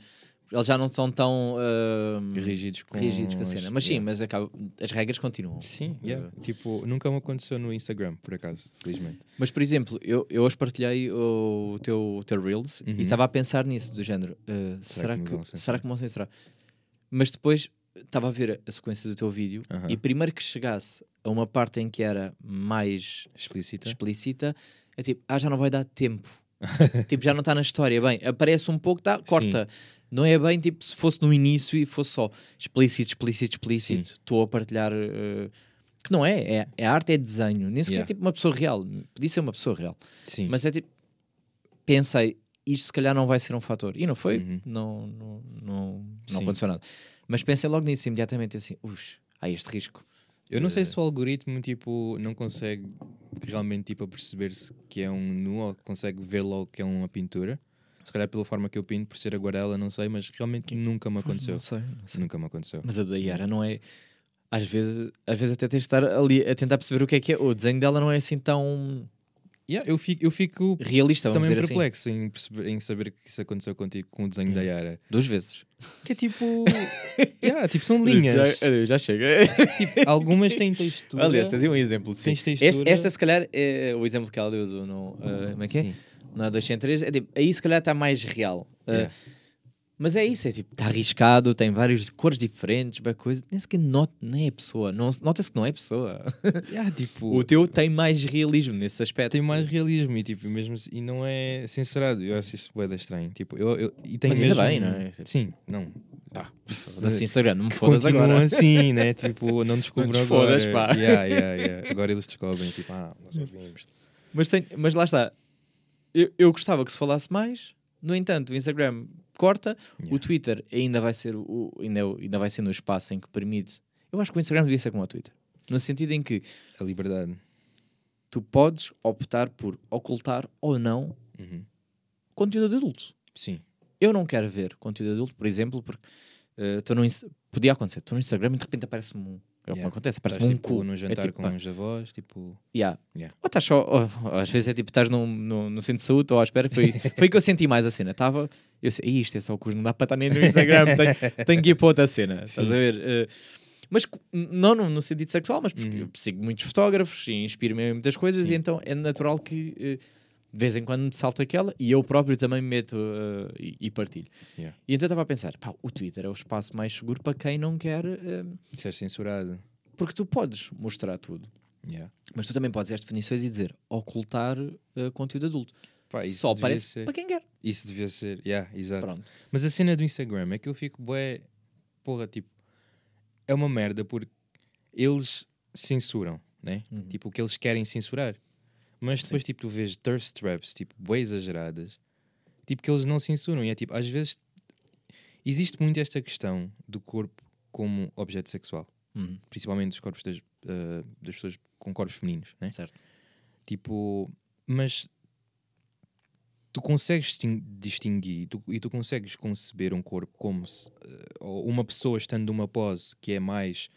eles já não são tão eh,
rígidos com,
rígidos com a
as-
cena. Mas sim,
yeah.
mas acaba, as regras continuam.
Sim.
Eh,
tipo, nunca me aconteceu no Instagram, por acaso, felizmente.
Mas, por exemplo, eu, eu hoje partilhei o teu, o teu Reels
Uhum.
e estava a pensar nisso, do género. uh, será,
que
que, será que me vão censurar? Mas depois estava a ver a sequência do teu vídeo e primeiro que chegasse a uma parte em que era mais
Explícita.
explícita, é tipo, ah, já não vai dar tempo. tipo, já não está na história. Bem, aparece um pouco, tá, corta. Não é bem tipo se fosse no início e fosse só explícito, explícito, explícito. Estou a partilhar. uh, que não é, é, é arte, é desenho. Nem sequer é
Yeah.
tipo uma pessoa real. Podia ser uma pessoa real.
Sim.
Mas é tipo, pensei, isto se calhar não vai ser um fator. E não foi,
Uhum.
não, não, não, não
Sim.
aconteceu nada. Mas pensei logo nisso imediatamente, assim, ux, há este risco.
Eu não sei
Eh,
se o algoritmo tipo, não consegue realmente tipo, perceber-se que é um nu ou consegue ver logo que é uma pintura. Se calhar pela forma que eu pinto, por ser aguarela, não sei, mas realmente nunca me aconteceu.
Não sei, não sei.
Nunca me aconteceu.
Mas a da Yara não é. Às vezes, às vezes até tens de estar ali a tentar perceber o que é que é. O desenho dela não é assim tão
Yeah, eu, fico, eu fico
realista, vamos
também
dizer assim.
perplexo em, perceber- em saber que isso aconteceu contigo com o desenho da Yara.
Duas vezes.
Que é tipo. yeah, tipo, são linhas.
Já, já chega.
Tipo, algumas têm textura.
Aliás, tens um exemplo. Sim.
Tens textura.
Esta, esta, se calhar, é o exemplo que ela deu do. No, uh, como é que é?
Sim.
Na 203. É tipo, aí se calhar está mais real. Uh,
Yeah.
Mas é isso, é tipo, está arriscado, tem várias cores diferentes, bem coisa. Nem sequer not, nem é pessoa. Não, Nota-se que não é pessoa.
Yeah, tipo,
O teu tem mais realismo nesse aspecto.
tem mais realismo e, tipo, mesmo assim- e não é censurado. Eu acho isso bué estranho. Tipo, eu, eu, e tem
Mas ainda
mesmo...
bem, não é?
Sim, não.
Pá, foda-se Instagram, não me fodas agora.
assim, né? Tipo, não descubram agora.
fodas, pá.
Yeah, yeah, yeah. Agora eles descobrem, tipo, ah, nós ouvimos.
Mas, tem, mas lá está. Eu, eu gostava que se falasse mais. No entanto, o Instagram corta. O
Yeah.
Twitter ainda vai ser o, ainda, é o- ainda vai ser no espaço em que permite. Eu acho que o Instagram devia ser como o Twitter. No sentido em que
A liberdade.
tu podes optar por ocultar ou não
Uhum.
conteúdo de adulto.
Sim.
Eu não quero ver conteúdo de adulto, por exemplo, porque estou no podia acontecer, estou no Instagram e de repente aparece-me um. É o que
Yeah.
acontece,
Estás
aparece-me um
tipo,
cu.
no
É
jantar
tipo,
com
pá,
os avós, tipo.
yeah.
Yeah.
Ou estás só, ou- às vezes é tipo, estás num- no, no centro de saúde ou à espera. Foi, foi o que eu senti mais a cena. Estava, eu sei, "Ih, isto é só o curso, não dá para estar nem no Instagram, tenho, tenho que ir para outra cena. Estás a ver? Eh, mas cu- não no, no sentido sexual, mas porque
Uhum.
eu sigo muitos fotógrafos e inspiro-me em muitas coisas, e então é natural que eh, de vez em quando me salta aquela e eu próprio também me meto eh, e, e partilho.
Yeah.
E então eu estava a pensar, pá, o Twitter é o espaço mais seguro para quem não quer, eh,
Isso é censurado.
porque tu podes mostrar tudo.
Yeah.
Mas tu também podes as definições e dizer ocultar eh, conteúdo adulto.
Pá,
Só aparece
ser-
para quem quer.
Isso devia ser. Yeah, exato.
Pronto.
Mas a cena do Instagram é que eu fico bué. Porra, tipo. É uma merda porque eles censuram, né?
Uhum.
Tipo, o que eles querem censurar. Mas depois, tipo, tu vês thirst traps, tipo, bué exageradas. Tipo, que eles não censuram. E é tipo, às vezes. Existe muito esta questão do corpo como objeto sexual.
Uhum.
Principalmente dos corpos das, ah, das pessoas com corpos femininos, né?
Certo.
Tipo, mas tu consegues distin- distinguir tu- e tu consegues conceber um corpo como se, ou uma pessoa estando numa pose que é mais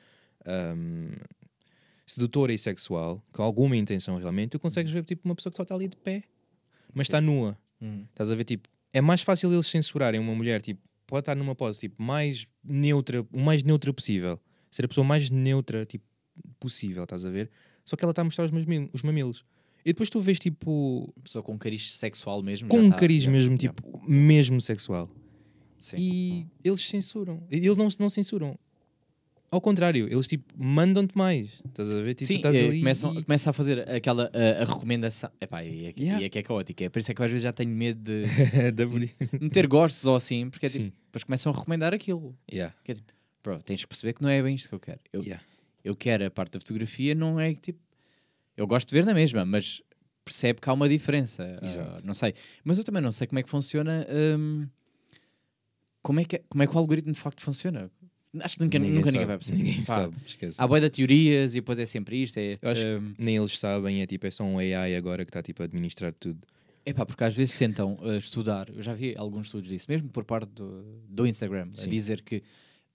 ahm, sedutora e sexual, com alguma intenção realmente, tu consegues ver tipo uma pessoa que só está ali de pé, mas está nua.
Uhum.
Estás a ver? Tipo, é mais fácil eles censurarem uma mulher, tipo, pode estar numa pose tipo, mais neutra, o mais neutra possível, ser a pessoa mais neutra tipo, possível, estás a ver? Só que ela está a mostrar os, mamil- os mamilos. E depois tu vês tipo
Pessoa com cariz sexual mesmo.
com
já
um
tá-
cariz
já-
mesmo,
já.
tipo, mesmo sexual.
Sim.
E eles censuram. E Eles não, não censuram. Ao contrário, eles tipo mandam-te mais. Estás a ver? Tipo,
Sim,
estás
eh,
ali
começam,
e-
começa a fazer aquela a, a recomendação. Epá, e, é,
Yeah.
e é que é caótico. É por isso é que eu às vezes já tenho medo de
buri-
meter gostos ou assim, porque é tipo,
Sim.
depois começam a recomendar aquilo.
Yeah.
Que é tipo, bro, tens que perceber que não é bem isto que eu quero. Eu,
Yeah.
eu quero a parte da fotografia, não é que tipo. Eu gosto de ver na mesma, mas percebe que há uma diferença.
Exato.
não sei. Mas eu também não sei como é que funciona. hum, como, é que, como é que o algoritmo de facto funciona? Acho que nunca ninguém, nunca ninguém vai perceber.
Ninguém
Pá,
sabe, esquece.
Há boia de teorias e depois é sempre isto. É,
Eu acho que
hum,
Nem eles sabem, é tipo, é só um AI agora que está tipo a administrar tudo.
Epá, porque às vezes tentam uh, estudar, eu já vi alguns estudos disso, mesmo por parte do, do Instagram, a
Sim.
dizer que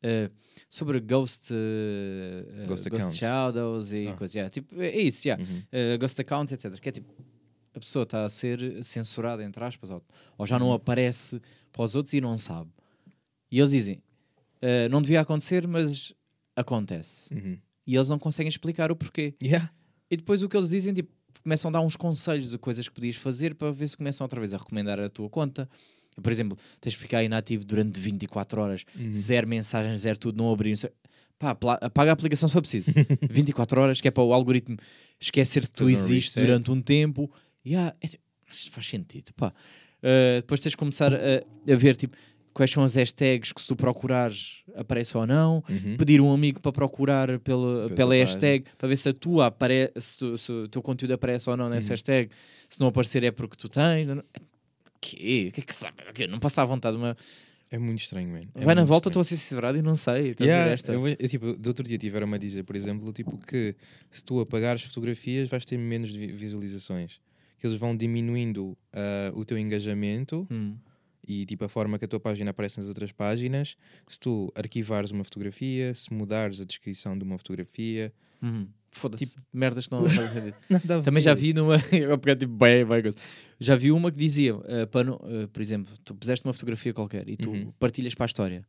uh, sobre ghost, uh, uh,
Ghost
ghost,
accounts.
shadows e
Ah.
coisas, yeah, tipo, é isso, yeah.
Uhum.
Uh, ghost accounts, etc. Que é tipo, a pessoa está a ser censurada, entre aspas, ou, ou já
Uhum.
não aparece para os outros e não sabe. E eles dizem, uh, não devia acontecer, mas acontece.
Uhum.
E eles não conseguem explicar o porquê.
Yeah.
E depois o que eles dizem, tipo, começam a dar uns conselhos de coisas que podias fazer para ver se começam outra vez a recomendar a tua conta. Por exemplo, tens de ficar inativo durante 24 horas,
Uhum.
zero mensagens, zero tudo, não abrir. Pá, apaga a aplicação se for preciso. 24 horas, que é para o algoritmo esquecer que tu existes durante um tempo. Yeah, é isto faz sentido, pá. Uh, depois tens de começar a, a ver, tipo, quais são as hashtags que se tu procurares aparece ou não
Uhum.
pedir um amigo para procurar pela,
Pela
pela
página.
hashtag para ver se a tua apare se, tu- se o teu conteúdo aparece ou não nessa
Uhum.
hashtag. Se não aparecer é porque tu tens. Não- Que? O que é que sabe? O quê? Não posso estar à vontade. Uma...
É muito estranho, man. É
Vai na volta, estou a ser censurado e não sei. Ver
Yeah,
esta?
eu, eu, tipo, do outro dia tiveram-me a dizer, por exemplo, tipo, que se tu apagares fotografias vais ter menos vi- visualizações. Que eles vão diminuindo ah, o teu engajamento
Hum.
E tipo a forma que a tua página aparece nas outras páginas. Se tu arquivares uma fotografia, se mudares a descrição de uma fotografia.
Uhum. Foda-se. Merdas que não fazem sentido. Também já vi numa. eu pegar tipo bem, bem coisa. Já vi uma que dizia, eh, para eh, por exemplo, tu puseste uma fotografia qualquer e tu
Uhum.
partilhas para a história.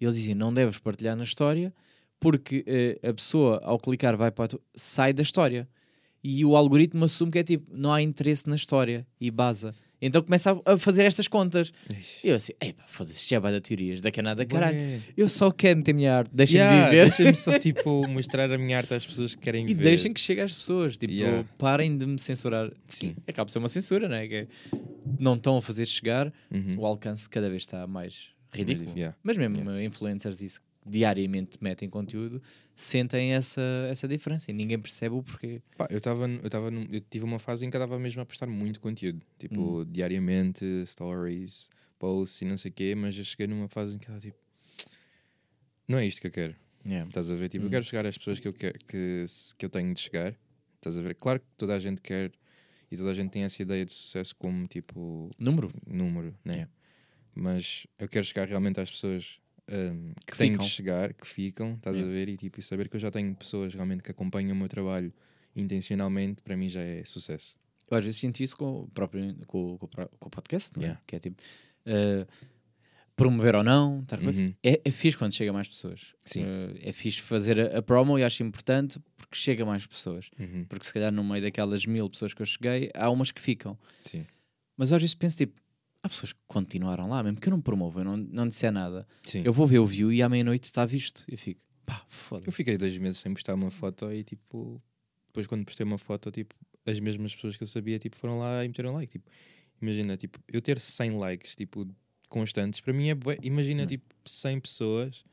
E eles diziam, não deves partilhar na história porque eh, a pessoa, ao clicar, vai para a tu- sai da história. E o algoritmo assume que é tipo, não há interesse na história e baza. Então começa a, a fazer estas contas.
Ixi.
E eu assim, epá, foda-se, já vai dar teorias, daqui a nada, caralho.
Bué.
Eu só quero meter a minha arte, deixem-me
Yeah,
viver.
Deixa-me só tipo mostrar a minha arte às pessoas que querem
E
ver.
deixem que chegue às pessoas. Tipo,
Yeah.
parem de me censurar.
Sim.
Que Acaba por ser uma censura? Que é- não estão a fazer chegar.
Uhum.
O alcance cada vez está mais ridículo.
Yeah.
Mas mesmo influencers, isso diariamente metem conteúdo sentem essa, essa diferença e ninguém percebe o porquê.
Pá, eu estava eu tava num- eu tive uma fase em que eu estava mesmo a postar muito conteúdo, tipo, diariamente, stories, posts e não sei o quê, mas eu cheguei numa fase em que estava tipo, não é isto que eu quero.
Yeah.
Estás a ver? Tipo, eu
Hum.
quero chegar às pessoas que eu, quero, que, que eu tenho de chegar. Estás a ver? Claro que toda a gente quer e toda a gente tem essa ideia de sucesso como tipo
Número?
número, né?
Yeah.
Mas eu quero chegar realmente às pessoas hum, que,
Que
têm
ficam.
de chegar, que ficam, estás
Yeah.
a ver? E tipo, e saber que eu já tenho pessoas realmente que acompanham o meu trabalho intencionalmente, para mim já é sucesso.
Eu às vezes sinto isso com o próprio com, com com o podcast, não é?
Yeah.
que é tipo eh, promover ou não, tal coisa.
Uhum.
É, é fixe quando chega mais pessoas.
Sim.
Eh, é fixe fazer a, a promo e acho importante porque chega a mais pessoas.
Uhum.
Porque se calhar no meio daquelas mil pessoas que eu cheguei, há umas que ficam.
Sim.
Mas às vezes penso tipo, há pessoas que continuaram lá, mesmo que eu não promovo, eu não, não disser nada.
Sim.
Eu vou ver o view e à meia-noite está visto. Eu fico, pá, foda-se.
Eu fiquei dois meses sem postar uma foto e tipo, depois quando postei uma foto, tipo, as mesmas pessoas que eu sabia tipo, foram lá e meteram like. Tipo, imagina, tipo, eu ter 100 likes, tipo, constantes, para mim é bué. Imagina,
Hum.
tipo, 100 pessoas,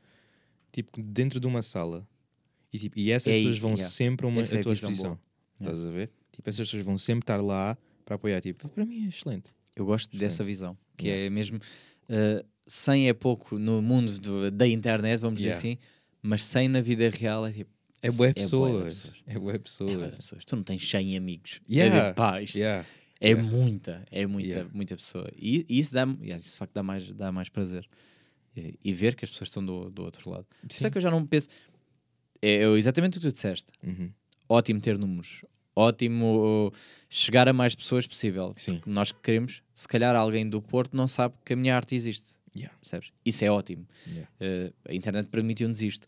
tipo, dentro de uma sala. E, tipo, e essas
É
pessoas
isso,
vão
yeah.
sempre a, uma,
Essa é
a
visão
exposição.
boa.
Estás a ver? Tipo, essas pessoas vão sempre estar lá para apoiar. Tipo, para mim é excelente.
Eu gosto
Excelente.
dessa visão, que
Yeah.
é mesmo uh, 100 é pouco no mundo do- da internet, vamos dizer
Yeah.
assim, mas 100 na vida real é tipo.
É boé
de
pessoas.
pessoas.
É boé
É bué de
pessoas.
pessoas. Tu não tens 100 amigos.
Yeah.
É, pá, isto
Yeah.
é
Yeah.
muita, é muita, muita pessoa. E, e isso dá isso de facto dá mais, dá mais prazer. E, e ver que as pessoas estão do, do outro lado. É
Sim.
que eu já não penso. É eu- exatamente o que tu disseste.
Uhum.
Ótimo ter números. Ótimo uh, chegar a mais pessoas possível.
Sim.
Nós que queremos, se calhar alguém do Porto não sabe que a minha arte existe.
Yeah.
Percebes? Isso é ótimo.
Yeah.
Uh, a internet permitiu-nos isto.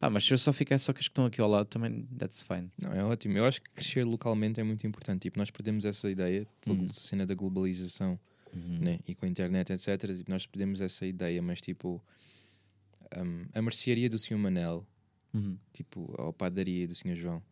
Pá, mas se eu só ficar só com as que estão aqui ao lado, também that's fine.
Não, é ótimo. Eu acho que crescer localmente é muito importante. Tipo, nós perdemos essa ideia com
Uhum.
a cena da globalização né? e com a internet, etc. Tipo, nós perdemos essa ideia, mas tipo, um, a mercearia do Sr. Manel,
Uhum.
tipo, a padaria do Sr. João,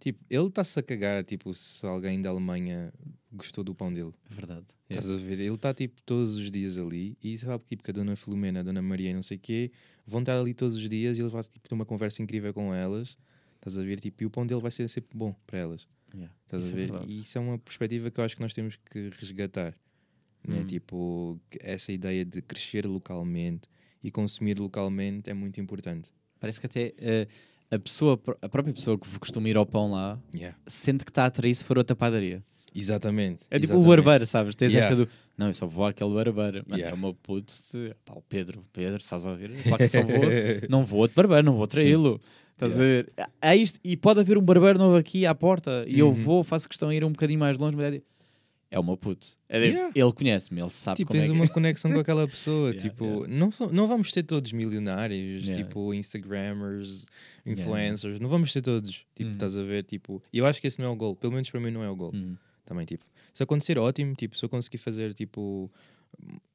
tipo, ele está-se a cagar, tipo, se alguém da Alemanha gostou do pão dele.
É verdade.
Estás a ver? Ele está tipo todos os dias ali e sabe tipo, que a Dona Filomena, a Dona Maria e não sei o quê vão estar ali todos os dias e ele vai tipo, ter uma conversa incrível com elas. Estás a ver? Tipo, e o pão dele vai ser sempre bom para elas.
Yeah.
Estás
Isso
a
é
ver?
verdade.
e isso é uma perspectiva que eu acho que nós temos que resgatar. Né?
Hum.
Tipo, que essa ideia de crescer localmente e consumir localmente é muito importante.
Parece que até uh, a pessoa, a própria pessoa que costuma ir ao pão lá,
Yeah.
sente que está a atrair se for outra padaria.
Exatamente.
É tipo o
exatamente.
barbeiro, sabes? Tens
Yeah.
esta do. Não, eu só vou àquele barbeiro. Mano,
Yeah.
É o meu puto. de- Pá, o Pedro, Pedro, estás a ver? Claro que só vou. não vou outro barbeiro, não vou traí-lo. Estás a ver? É isto. E pode haver um barbeiro novo aqui à porta. E eu
Uhum.
vou, faço questão de ir um bocadinho mais longe. Mas é, é o meu puto. É
Yeah.
Ele conhece-me, ele sabe
Tipo,
como é
tens
que
uma conexão com aquela pessoa.
Yeah,
tipo,
yeah.
Não, são, não vamos ser todos milionários, tipo, Instagrammers, influencers. Não vamos ser todos. Tipo,
Uhum.
estás a ver? Tipo, eu acho que esse não é o gol. Pelo menos para mim não é o gol.
Hum.
Também, tipo, se acontecer, ótimo. Tipo, se eu conseguir fazer, tipo,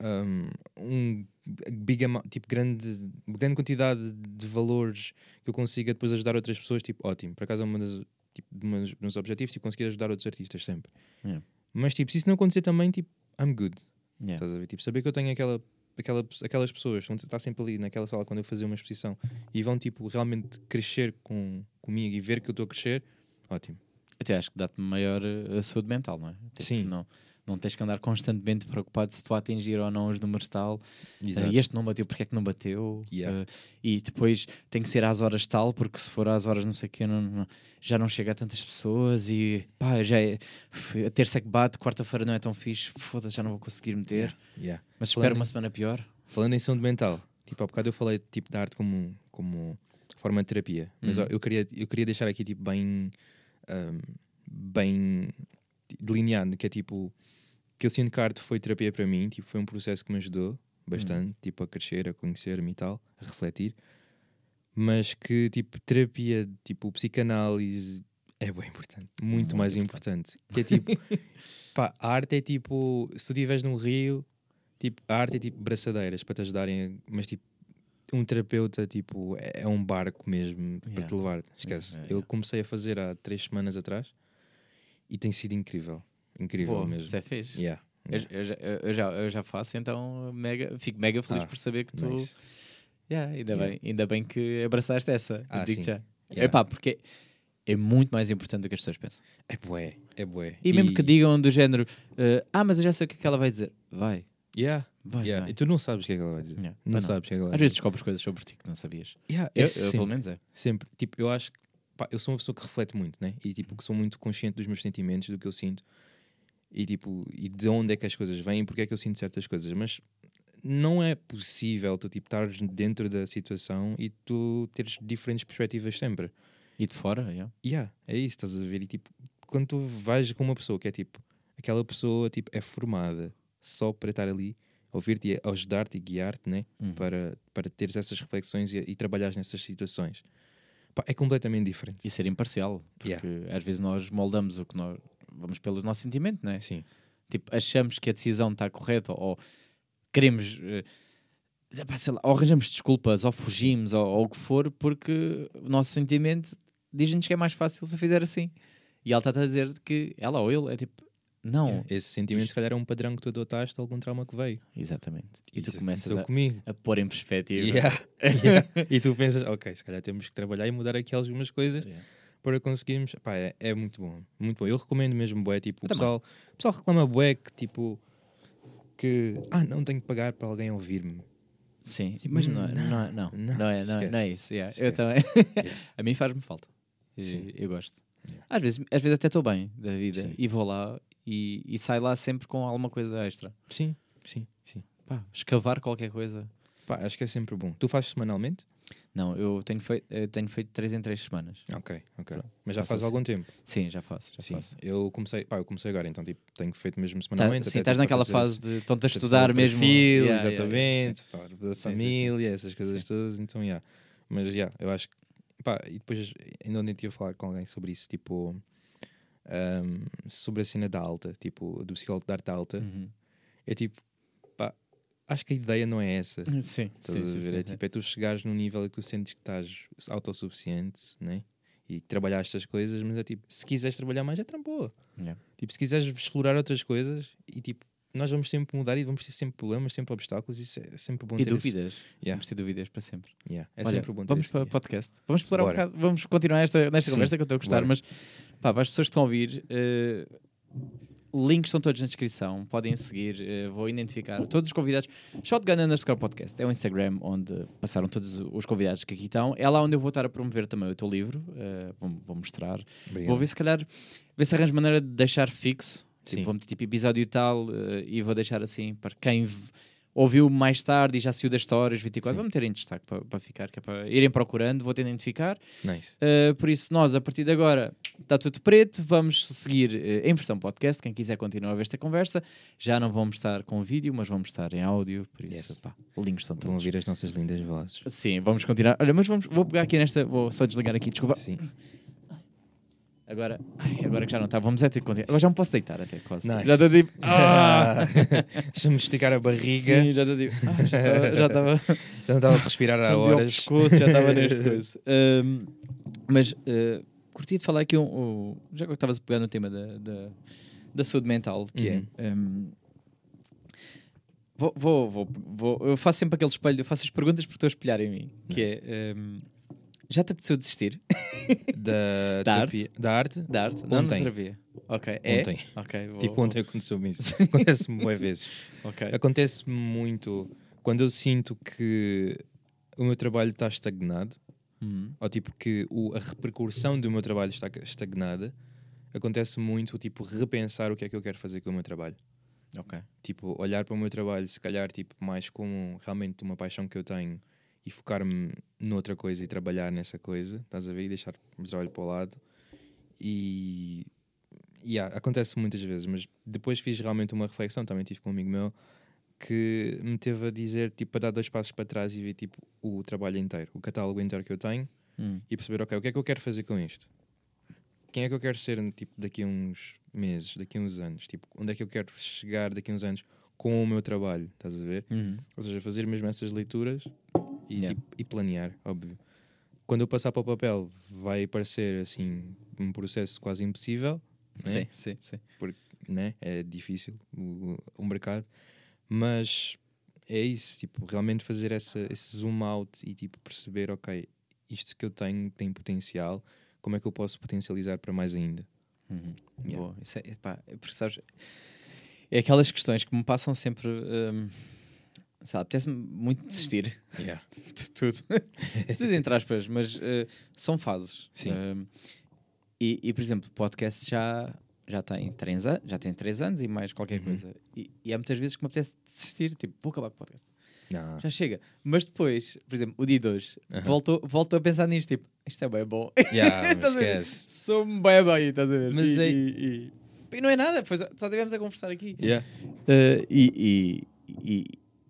um, um big amount, tipo, grande, grande quantidade de valores que eu consiga depois ajudar outras pessoas, tipo, ótimo. Por acaso é das, tipo, dos meus objetivos, tipo, conseguir ajudar outros artistas sempre.
Yeah.
Mas, tipo, se isso não acontecer também, tipo, I'm good.
Yeah.
Estás a ver? Tipo, saber que eu tenho aquela, aquela, aquelas pessoas, vão estar sempre ali naquela sala quando eu fazer uma exposição e vão, tipo, realmente crescer com, comigo e ver que eu estou a crescer, ótimo.
Até acho que dá-te maior eh, saúde mental, não é? Tipo,
Sim.
Não, não tens que andar constantemente preocupado se tu a atingir ou não os números tal. Ah, este não bateu, porque é que não bateu?
Yeah.
Ah, e depois tem que ser às horas tal, porque se for às horas não sei o que, já não chega a tantas pessoas e pá, já é, a terça é que bate, quarta-feira não é tão fixe, foda-se, já não vou conseguir meter.
Yeah.
Mas
Falando
espero
em-
uma semana pior.
Falando em saúde mental, tipo, há bocado eu falei tipo, da arte como, como forma de terapia, mas
Uhum.
ó, eu, queria, eu queria deixar aqui tipo, bem, ahm, bem delineado, que é tipo, que eu sinto que a arte foi terapia para mim, tipo, foi um processo que me ajudou bastante,
Uhum.
tipo, a crescer, a conhecer-me e tal, a refletir, mas que tipo, terapia, tipo, psicanálise é bem importante, muito,
Muito
mais
importante.
importante. Que é tipo, pá, a arte é tipo, se tu estiveres num rio, tipo, a arte é tipo braçadeiras para te ajudarem, mas tipo, um terapeuta tipo, é, é um barco mesmo para
Yeah.
te levar. Esquece.
Yeah,
Eu
yeah.
comecei a fazer há três semanas atrás e tem sido incrível. Incrível
Pô,
mesmo.
Isso é fixe.
Yeah.
Eu, eu já, eu, já, eu já faço, então mega, fico mega feliz
Ah,
por saber que tu
Nice.
Yeah, ainda,
Yeah.
bem, ainda bem que abraçaste essa.
Ah,
digo
sim.
já.
Yeah.
Epá, porque é muito mais importante do que as pessoas pensam.
É bué, é bué.
E, mesmo que digam do género, eh, ah, mas eu já sei o que é que ela vai dizer. Vai,
Yeah,
vai,
yeah.
vai.
E tu não sabes o que é que ela vai dizer.
Yeah.
Não
Pois
sabes o que é que ela vai
Às vezes descobres coisas sobre ti que não sabias.
Yeah,
Eu,
é
eu,
sempre,
pelo menos é.
sempre. Tipo, eu acho que pá, eu sou uma pessoa que reflete muito, né? E tipo, que sou muito consciente dos meus sentimentos, do que eu sinto. E tipo, e de onde é que as coisas vêm porque é que eu sinto certas coisas. Mas não é possível tu tipo estares dentro da situação e tu teres diferentes perspectivas sempre.
E de fora, yeah.
Yeah, é isso, estás a ver? E tipo, quando tu vais com uma pessoa que é tipo, aquela pessoa tipo, é formada só para estar ali, ouvir-te e ajudar-te e guiar-te, né?
Uhum.
Para, para teres essas reflexões e, e trabalhares nessas situações. É completamente diferente.
E ser imparcial. Porque
Yeah.
às vezes nós moldamos o que nós. Vamos pelo nosso sentimento, não é?
Sim.
Tipo, achamos que a decisão está correta ou queremos. eh, pá, sei lá, ou arranjamos desculpas, ou fugimos, ou, ou o que for, porque o nosso sentimento diz-nos que é mais fácil se fizer assim. E ela está a dizer que ela ou ele é tipo, não.
Yeah. Esse sentimento, se calhar, é um padrão que tu adotaste de algum trauma que veio.
Exatamente. E tu
Isso
começas a,
comigo.
a pôr em perspectiva.
Yeah, yeah. E tu pensas, ok, se calhar temos que trabalhar e mudar aqui algumas coisas
Yeah.
Para conseguirmos. Pá, é, é muito bom, muito bom. Eu recomendo mesmo bué, tipo, o
Eu
pessoal, o pessoal reclama bué que tipo que ah, não tenho que pagar para alguém ouvir-me.
Sim, mas não, é- não, é- não,
Não,
não, é, não, é- não é isso. yeah. Eu também.
Yeah.
a mim faz-me falta. E
Sim.
Eu gosto.
Yeah.
Às, vezes, às vezes até estou bem da vida
Sim.
e vou lá e, e saio lá sempre com alguma coisa extra.
Sim, sim, sim.
Pá, escavar qualquer coisa.
Pá, acho que é sempre bom. Tu fazes semanalmente?
Não, eu tenho feito, eu tenho feito 3 em 3 semanas.
Ok, ok.
Pronto.
Mas já
Faço
faz
assim.
algum tempo.
Sim, já faço. Já
Sim.
faço.
Eu comecei, pá, eu comecei agora, então tipo, tenho feito mesmo
Tá-
semanalmente.
sim,
até,
estás
tipo,
naquela fase de estão-te a estudar mesmo.
perfil,
Yeah, yeah,
exatamente,
sim.
pá, da
sim,
família, essas coisas
Sim.
todas, então, yeah. Mas, yeah, eu acho que, pá, e depois ainda ontem tive a falar com alguém sobre isso, tipo, ahm, sobre a cena da alta, tipo, do psicólogo da arte alta,
Uhum.
é tipo, acho que a ideia não é essa.
Sim,
Estás
sim,
a
sim,
ver?
sim,
é, tipo, é tu chegares num nível que tu sentes que estás autossuficiente, né? E trabalhar estas coisas, mas é tipo, se quiseres trabalhar mais, é trampoa.
Yeah.
Tipo, se quiseres explorar outras coisas e tipo, nós vamos sempre mudar e vamos ter sempre problemas, sempre obstáculos, isso é sempre bom
E dúvidas.
Yeah.
Vamos ter dúvidas para sempre.
Yeah, É
Olha,
sempre bom
vamos para o podcast. Vamos explorar um
Bora.
bocado, vamos continuar esta, nesta
Sim,
conversa que eu estou a gostar,
bora.
mas pá, para as pessoas que estão a ouvir, eh, links estão todos na descrição, podem seguir, eh, vou identificar todos os convidados. Shotgun underscore podcast é o Instagram onde passaram todos os convidados que aqui estão. É lá onde eu vou estar a promover também o teu livro, eh, vou, vou mostrar.
Obrigado.
Vou ver se calhar, ver se arranjo maneira de deixar fixo. Tipo,
Sim.
vou meter tipo episódio e tal eh, e vou deixar assim para quem ouviu mais tarde e já saiu das histórias 24,
Sim.
vou meter em destaque para, para ficar, que é para irem procurando, vou ter de identificar.
Nice.
Uh, por isso, nós, a partir de agora, está tudo preto. Vamos seguir uh, em versão podcast. Quem quiser continuar a ver esta conversa, já não vamos estar com vídeo, mas vamos estar em áudio. Por isso,
Yes.
pá, links estão
Vão
todos.
ouvir as nossas lindas vozes.
Sim, vamos continuar. Olha, mas vamos, vou pegar aqui nesta. Vou só desligar aqui, desculpa.
Sim.
Agora, ai, agora que já não está, vamos é ter que continuar. Agora já me posso deitar até quase.
Nice.
Já estou tipo. Ah!
Deixa-me esticar a barriga.
Sim, já estou tipo. ah, já estava- já estava.
Já não estava a respirar
Já
há
ao
horas.
pescoço, já estava neste coisa. Ahm, mas uh, curti de falar aqui, um, um- já que estavas a pegar no tema da, da, da saúde mental, que
Uhum.
é. um, vou, vou, vou, vou- eu faço sempre aquele espelho, eu faço as perguntas porque estou a espelhar em mim. Que é. Já te apeteceu desistir
Da,
Da
terapia- da arte?
da arte? Não,
Ontem.
terapia. Ok, é?
Ontem.
Vou-
Tipo,
vou-
ontem aconteceu-me isso. Acontece-me boas vezes.
Ok.
Acontece muito quando eu sinto que o meu trabalho está estagnado,
Uhum.
ou tipo que o- a repercussão do meu trabalho está estagnada, acontece muito tipo repensar o que é que eu quero fazer com o meu trabalho.
Ok.
Tipo, olhar para o meu trabalho, se calhar tipo mais como realmente uma paixão que eu tenho e focar-me noutra coisa e trabalhar nessa coisa, estás a ver? E deixar o trabalho para o lado. E yeah, acontece muitas vezes, mas depois fiz realmente uma reflexão, também tive com um amigo meu que me teve a dizer, tipo, para dar dois passos para trás e ver tipo o trabalho inteiro, o catálogo inteiro que eu tenho
Hum.
e perceber, ok, o que é que eu quero fazer com isto? Quem é que eu quero ser tipo, daqui a uns meses, daqui a uns anos? Tipo, onde é que eu quero chegar daqui a uns anos com o meu trabalho? Estás a ver?
Uhum.
Ou seja, fazer mesmo essas leituras e,
Yeah.
tipo, e planear, óbvio. Quando eu passar para o papel, vai parecer assim um processo quase impossível, né?
Sim, sim, sim.
né? é difícil o, o mercado, mas é isso, tipo, realmente fazer essa, esse zoom out e tipo perceber, ok, isto que eu tenho tem potencial, como é que eu posso potencializar para mais ainda?
Uhum.
Yeah.
Boa. Isso é, epá, é porque, sabes, é aquelas questões que me passam sempre. Hum, sabe, apetece-me muito desistir
Yeah.
de tudo. tudo entre aspas, mas eh, são fases.
Sim.
Hum, e, e, por exemplo, o podcast já, já, tem três já tem três anos e mais qualquer
Uhum.
coisa. E, e há muitas vezes que me apetece desistir, tipo, vou acabar com o podcast.
Não.
Já chega. Mas depois, por exemplo, o dia de hoje,
Aham.
voltou, voltou a pensar nisto, tipo, isto é bem bom.
Yeah, esquece.
Sou-me bem bem, estás a ver?
Mas
e,
é-
e, e- não é nada, só estivemos a conversar aqui.
Yeah.
Uh, e,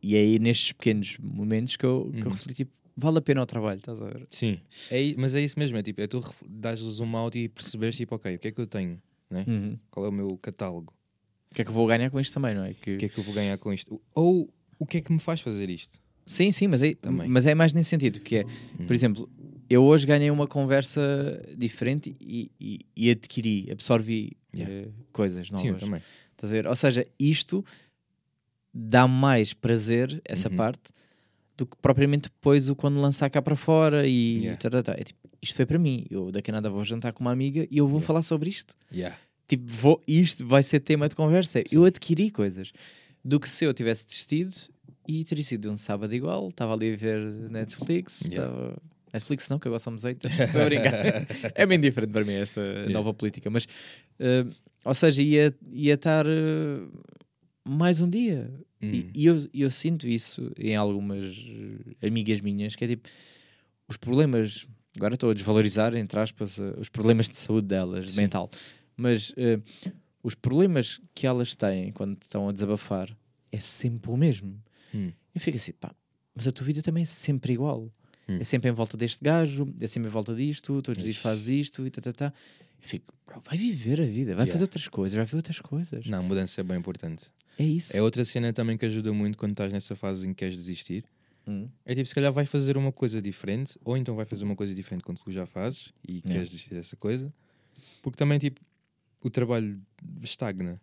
e, é aí nestes pequenos momentos que eu, que eu
Uhum.
refleti, tipo, vale a pena o trabalho, estás a ver?
Sim, é, mas é isso mesmo, é tipo, é tu ref- dás o zoom out e perceberes, tipo, ok, o que é que eu tenho? Né?
Uhum.
Qual é o meu catálogo?
O que é que eu vou ganhar com isto também, não é? Que...
O que é que eu vou ganhar com isto? Ou o que é que me faz fazer isto?
Sim, sim, mas é,
Também.
mas é mais nesse sentido, que é,
Uhum.
por exemplo, eu hoje ganhei uma conversa diferente e, e, e adquiri, absorvi
Yeah.
eh, coisas novas.
Sim, também.
Estás a ver? Ou seja, isto dá mais prazer, essa
Uhum.
parte, do que propriamente depois o quando lançar cá para fora e
Yeah.
tá, tá, tá. É tipo, isto foi para mim. Eu daqui a nada vou jantar com uma amiga e eu vou
Yeah.
falar sobre isto.
Yeah.
Tipo, vou, isto vai ser tema de conversa. Eu adquiri coisas do que se eu tivesse desistido e teria sido um sábado igual. Estava ali a ver Netflix. Estava- Netflix não, que eu gosto de azeite. Estou a brincar. é bem diferente para mim essa nova política. Mas, eh, ou seja, ia, ia estar eh, mais um dia. E,
Hum.
e eu, eu sinto isso em algumas eh, amigas minhas, que é tipo, os problemas, agora estou a desvalorizar, entre aspas, eh, os problemas de saúde delas,
Sim.
mental, mas eh, os problemas que elas têm quando estão a desabafar é sempre o mesmo.
Hum.
Eu fico assim, pá, mas a tua vida também é sempre igual.
Hum.
É sempre em volta deste gajo, é sempre em volta disto, todos os dias fazes isto e tá, tá, tá. Fico, bro, vai viver a vida, vai
Yeah.
fazer outras coisas, vai ver outras coisas.
Não, mudança é bem importante.
É isso.
É outra cena também que ajuda muito quando estás nessa fase em que queres desistir.
Hum.
É tipo, se calhar vai fazer uma coisa diferente, ou então vai fazer uma coisa diferente quando tu já fazes e
Yeah.
queres desistir dessa coisa. Porque também, tipo, o trabalho estagna.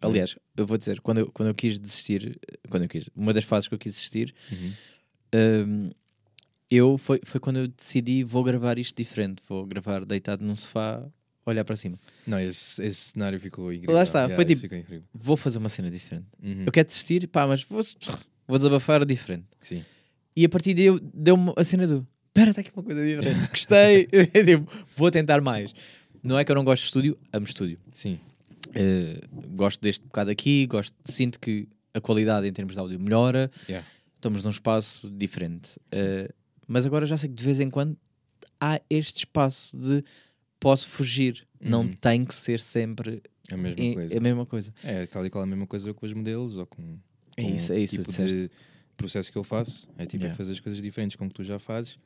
Aliás, eu vou dizer, quando eu, quando eu quis desistir, quando eu quis, uma das fases que eu quis desistir,
Uhum.
hum, eu foi, foi quando eu decidi vou gravar isto diferente, vou gravar deitado num sofá, olhar para cima.
Não, esse, esse cenário ficou incrível.
Lá está,
Yeah,
foi tipo-. Vou fazer uma cena diferente.
Uhum.
Eu quero desistir, pá, mas vou, vou desabafar diferente.
Sim.
E a partir daí eu- deu-me a cena do espera, está aqui uma coisa diferente, gostei, tipo, vou tentar mais. Não é que eu não gosto de estúdio, amo estúdio.
Sim.
Eh, gosto deste bocado aqui, gosto, sinto que a qualidade em termos de áudio melhora,
Yeah.
estamos num espaço diferente. Eh, mas agora já sei que de vez em quando há este espaço de posso fugir, não
Uhum.
tem que ser sempre
A mesma coisa.
a mesma coisa.
É tal e qual a mesma coisa com os modelos ou com,
É
com
isso, é
o
isso,
tipo de processo que eu faço. É tipo é
Yeah.
fazer as coisas diferentes com o que tu já fazes.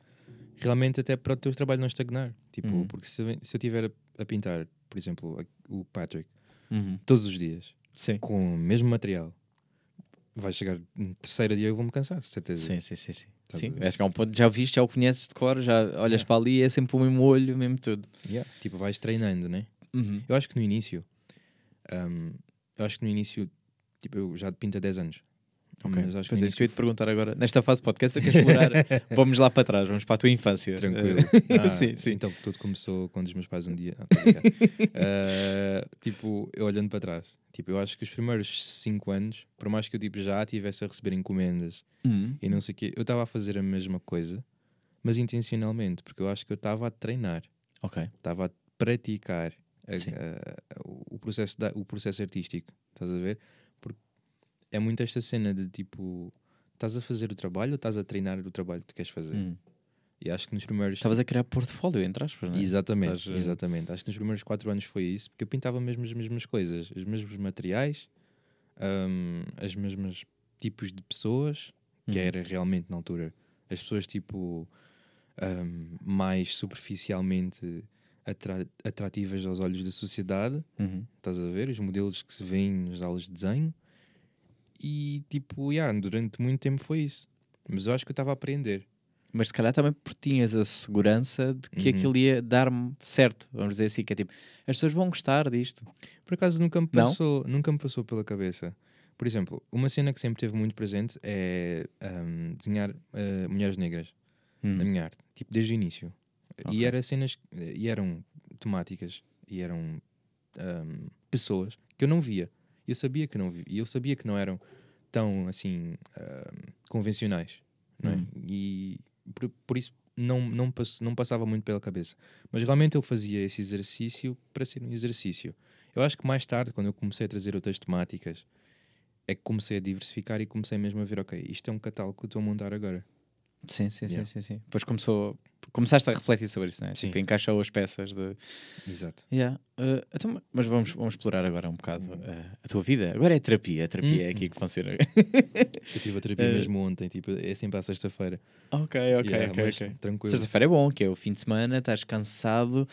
Realmente até para o teu trabalho não estagnar. Tipo,
Uhum.
porque se, se eu estiver a, a pintar, por exemplo, a- o Patrick,
Uhum.
todos os dias,
Sim.
com o mesmo material, vai chegar no terceiro dia eu vou-me cansar, certeza.
Sim, sim, sim. sim.
Estás
Sim, acho que é um ponto, já o viste, já o conheces de cor, já olhas
Yeah.
para ali e é sempre o mesmo olho, mesmo tudo.
Yeah. Tipo, vais treinando, né?
Uhum.
Eu acho que no início, hum, eu acho que no início, tipo, eu já pinto há 10 anos.
Ok,
Mas acho que
pois
no
é isso que eu ia te perguntar agora. Nesta fase de podcast, eu quero explorar. vamos lá para trás, vamos para a tua infância.
Tranquilo.
Eh,
Ah,
sim, sim.
Então tudo começou quando os meus pais um dia. Ah, a. Ah, tipo, eu olhando para trás, tipo, eu acho que os primeiros 5 anos, por mais que eu tipo, já estivesse a receber encomendas
Uhum.
e não sei o quê, eu estava a fazer a mesma coisa, mas intencionalmente, porque eu acho que eu estava a treinar,
Ok.
estava a praticar a-
Sim.
a- o, processo da- o processo artístico, estás a ver? É muito esta cena de tipo, estás a fazer o trabalho ou estás a treinar o trabalho que tu queres fazer?
Hum.
E acho que nos primeiros
Estavas a criar portfólio, entre aspas, não é?
Exatamente,
Estás, eh,
exatamente. Acho que nos primeiros quatro anos foi isso, porque eu pintava mesmo as mesmas coisas, os mesmos materiais, hum, as mesmas tipos de pessoas, que
Uhum.
era realmente na altura as pessoas tipo hum, mais superficialmente atra- atrativas aos olhos da sociedade,
Uhum.
estás a ver? Os modelos que se vêem nas aulas de desenho. E tipo, yeah, durante muito tempo foi isso. Mas eu acho que eu estava a aprender.
Mas se calhar também porque tinhas a segurança de que
Uhum.
aquilo ia dar-me certo, vamos dizer assim, que é tipo, as pessoas vão gostar disto.
Por acaso nunca me
Não?
passou, nunca me passou pela cabeça. Por exemplo, uma cena que sempre teve muito presente é ahm, desenhar ah, mulheres negras
Hum.
na minha arte, tipo desde o início.
Ok.
E, era cenas, e eram temáticas, e eram ahm, pessoas que eu não via. Eu sabia que não e eu sabia que não eram tão assim ahm, convencionais. Não é?
Hum.
E por, por isso não, não, pass- não passava muito pela cabeça. Mas realmente eu fazia esse exercício para ser um exercício. Eu acho que mais tarde, quando eu comecei a trazer outras temáticas, é que comecei a diversificar e comecei mesmo a ver, ok, isto é um catálogo que estou a montar agora.
Sim, sim,
Yeah.
sim, sim, sim. Depois começou, começaste a refletir sobre isso, né?
Sim.
Tipo, encaixou as peças de.
Exato.
Yeah. Uh, então, mas vamos, vamos explorar agora um bocado uh, a tua vida. Agora é terapia, a terapia é
Hum.
aqui que funciona.
Eu tive a terapia
Eh,
mesmo ontem, tipo, é sempre à sexta-feira.
ok, ok,
Yeah,
ok,
mas
ok.
Tranquilo.
Sexta-feira é bom, que é o fim de semana, estás cansado,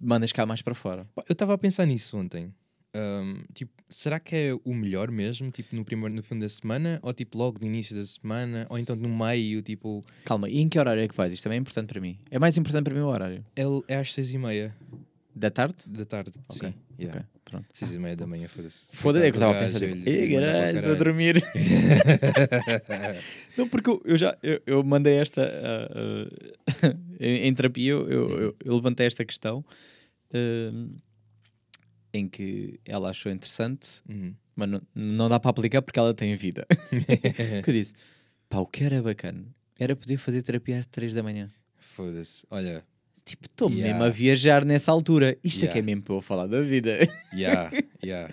mandas cá mais para fora.
Eu estava a pensar nisso ontem. Ahm, tipo, será que é o melhor mesmo, tipo, no primeiro, no fim da semana, ou tipo logo no início da semana, ou então no meio, tipo,
Calma, e em que horário é que vais? Isto também é importante para mim. É mais importante para mim o horário.
é, é às seis e meia
Da tarde?
da tarde.
Ok,
Sim, yeah.
Ok, pronto.
Seis e meia da manhã, foda-se.
Foda-se, é que eu estava a
Coitado
pensar, tipo, ei, caralho, estou a dormir. Não, porque eu, eu já eu, eu mandei esta ah, ah, em, em terapia, eu, eu, levantei esta questão ah, em que ela achou interessante,
Uhum.
mas não, não dá para aplicar porque ela tem vida. que eu disse, pá, o que era bacana era poder fazer terapia às 3 da manhã.
Foda-se. Olha,
Tipo, estou
Yeah.
mesmo a viajar nessa altura. Isto é que é
Yeah.
mesmo para eu falar da vida.
yeah, yeah.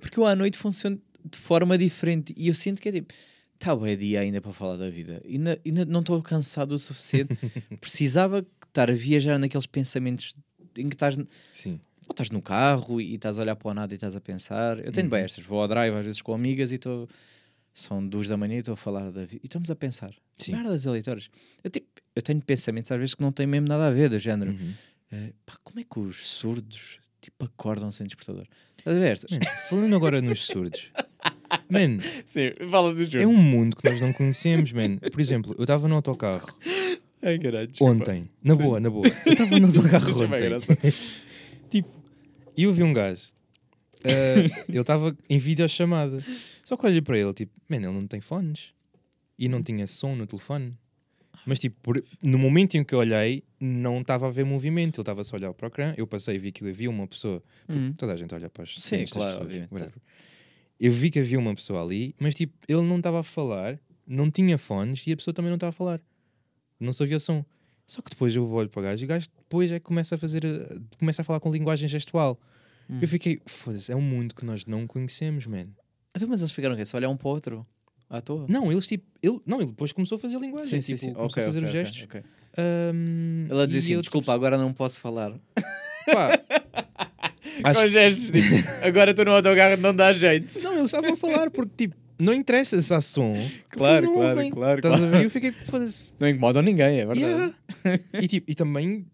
Porque eu à noite funciono de forma diferente e eu sinto que é tipo, tá bem dia ainda para falar da vida. Ainda, ainda não estou cansado o suficiente. Precisava estar a viajar naqueles pensamentos em que estás, ou
Sim.
estás no carro e estás a olhar para o nada e estás a pensar. Eu tenho
Uhum.
bem estas, vou ao drive às vezes com amigas e estou. São duas da manhã e estou a falar da vida. E estamos a pensar.
Sim.
Merdas aleatórias. Eu, tipo, eu tenho pensamentos às vezes que não têm mesmo nada a ver, do género.
Uhum.
eh, pá, como é que os surdos tipo, acordam sem despertador? Estás a ver estas?
Falando agora nos surdos. Man,
Sim, fala dos
é um mundo que nós não conhecemos, man. Por exemplo, eu estava no autocarro
Ai, caralho,
ontem. Na boa, na boa. Eu estava no autocarro
bem
ontem. Tipo, e eu vi um gajo. ah, ele estava em videochamada. Só que olhei para ele, tipo, man, ele não tem fones. E não tinha som no telefone. Mas, tipo, por- no momento em que eu olhei, não estava a ver movimento. Ele estava só a olhar para o ecrã. Eu passei e vi que ele havia uma pessoa.
Hum.
Toda a gente olha para as
Sim, claro,
pessoas,
obviamente.
whatever. Eu vi que havia uma pessoa ali, mas, tipo, ele não estava a falar, não tinha fones e a pessoa também não estava a falar. Não se ouvia som. Só que depois eu olho para o gajo e o gajo depois é que começa a fazer, eh, começa a falar com linguagem gestual.
Hum.
Eu fiquei, foda-se, é um mundo que nós não conhecemos, man.
Então, mas eles ficaram o quê? Só olhar um para o outro? À toa?
Não, eles tipo, ele, não, ele depois começou a fazer linguagem,
Sim, sim,
tipo,
sim.
começou
Ok,
a fazer
ok,
os gestos.
ok.
Ahm,
Ela diz
e
assim:
eu,
desculpa, agora não posso falar.
pá, acho
Com gestos, tipo, agora estou no autocarro, não dá jeito.
não, eles estavam a falar porque tipo, não interessa se há som. porque
Claro,
não
claro, claro,
Estás
claro.
a ver? E eu fiquei, foda-se.
Não incomodam ninguém, é verdade.
Yeah. e, tipo, e também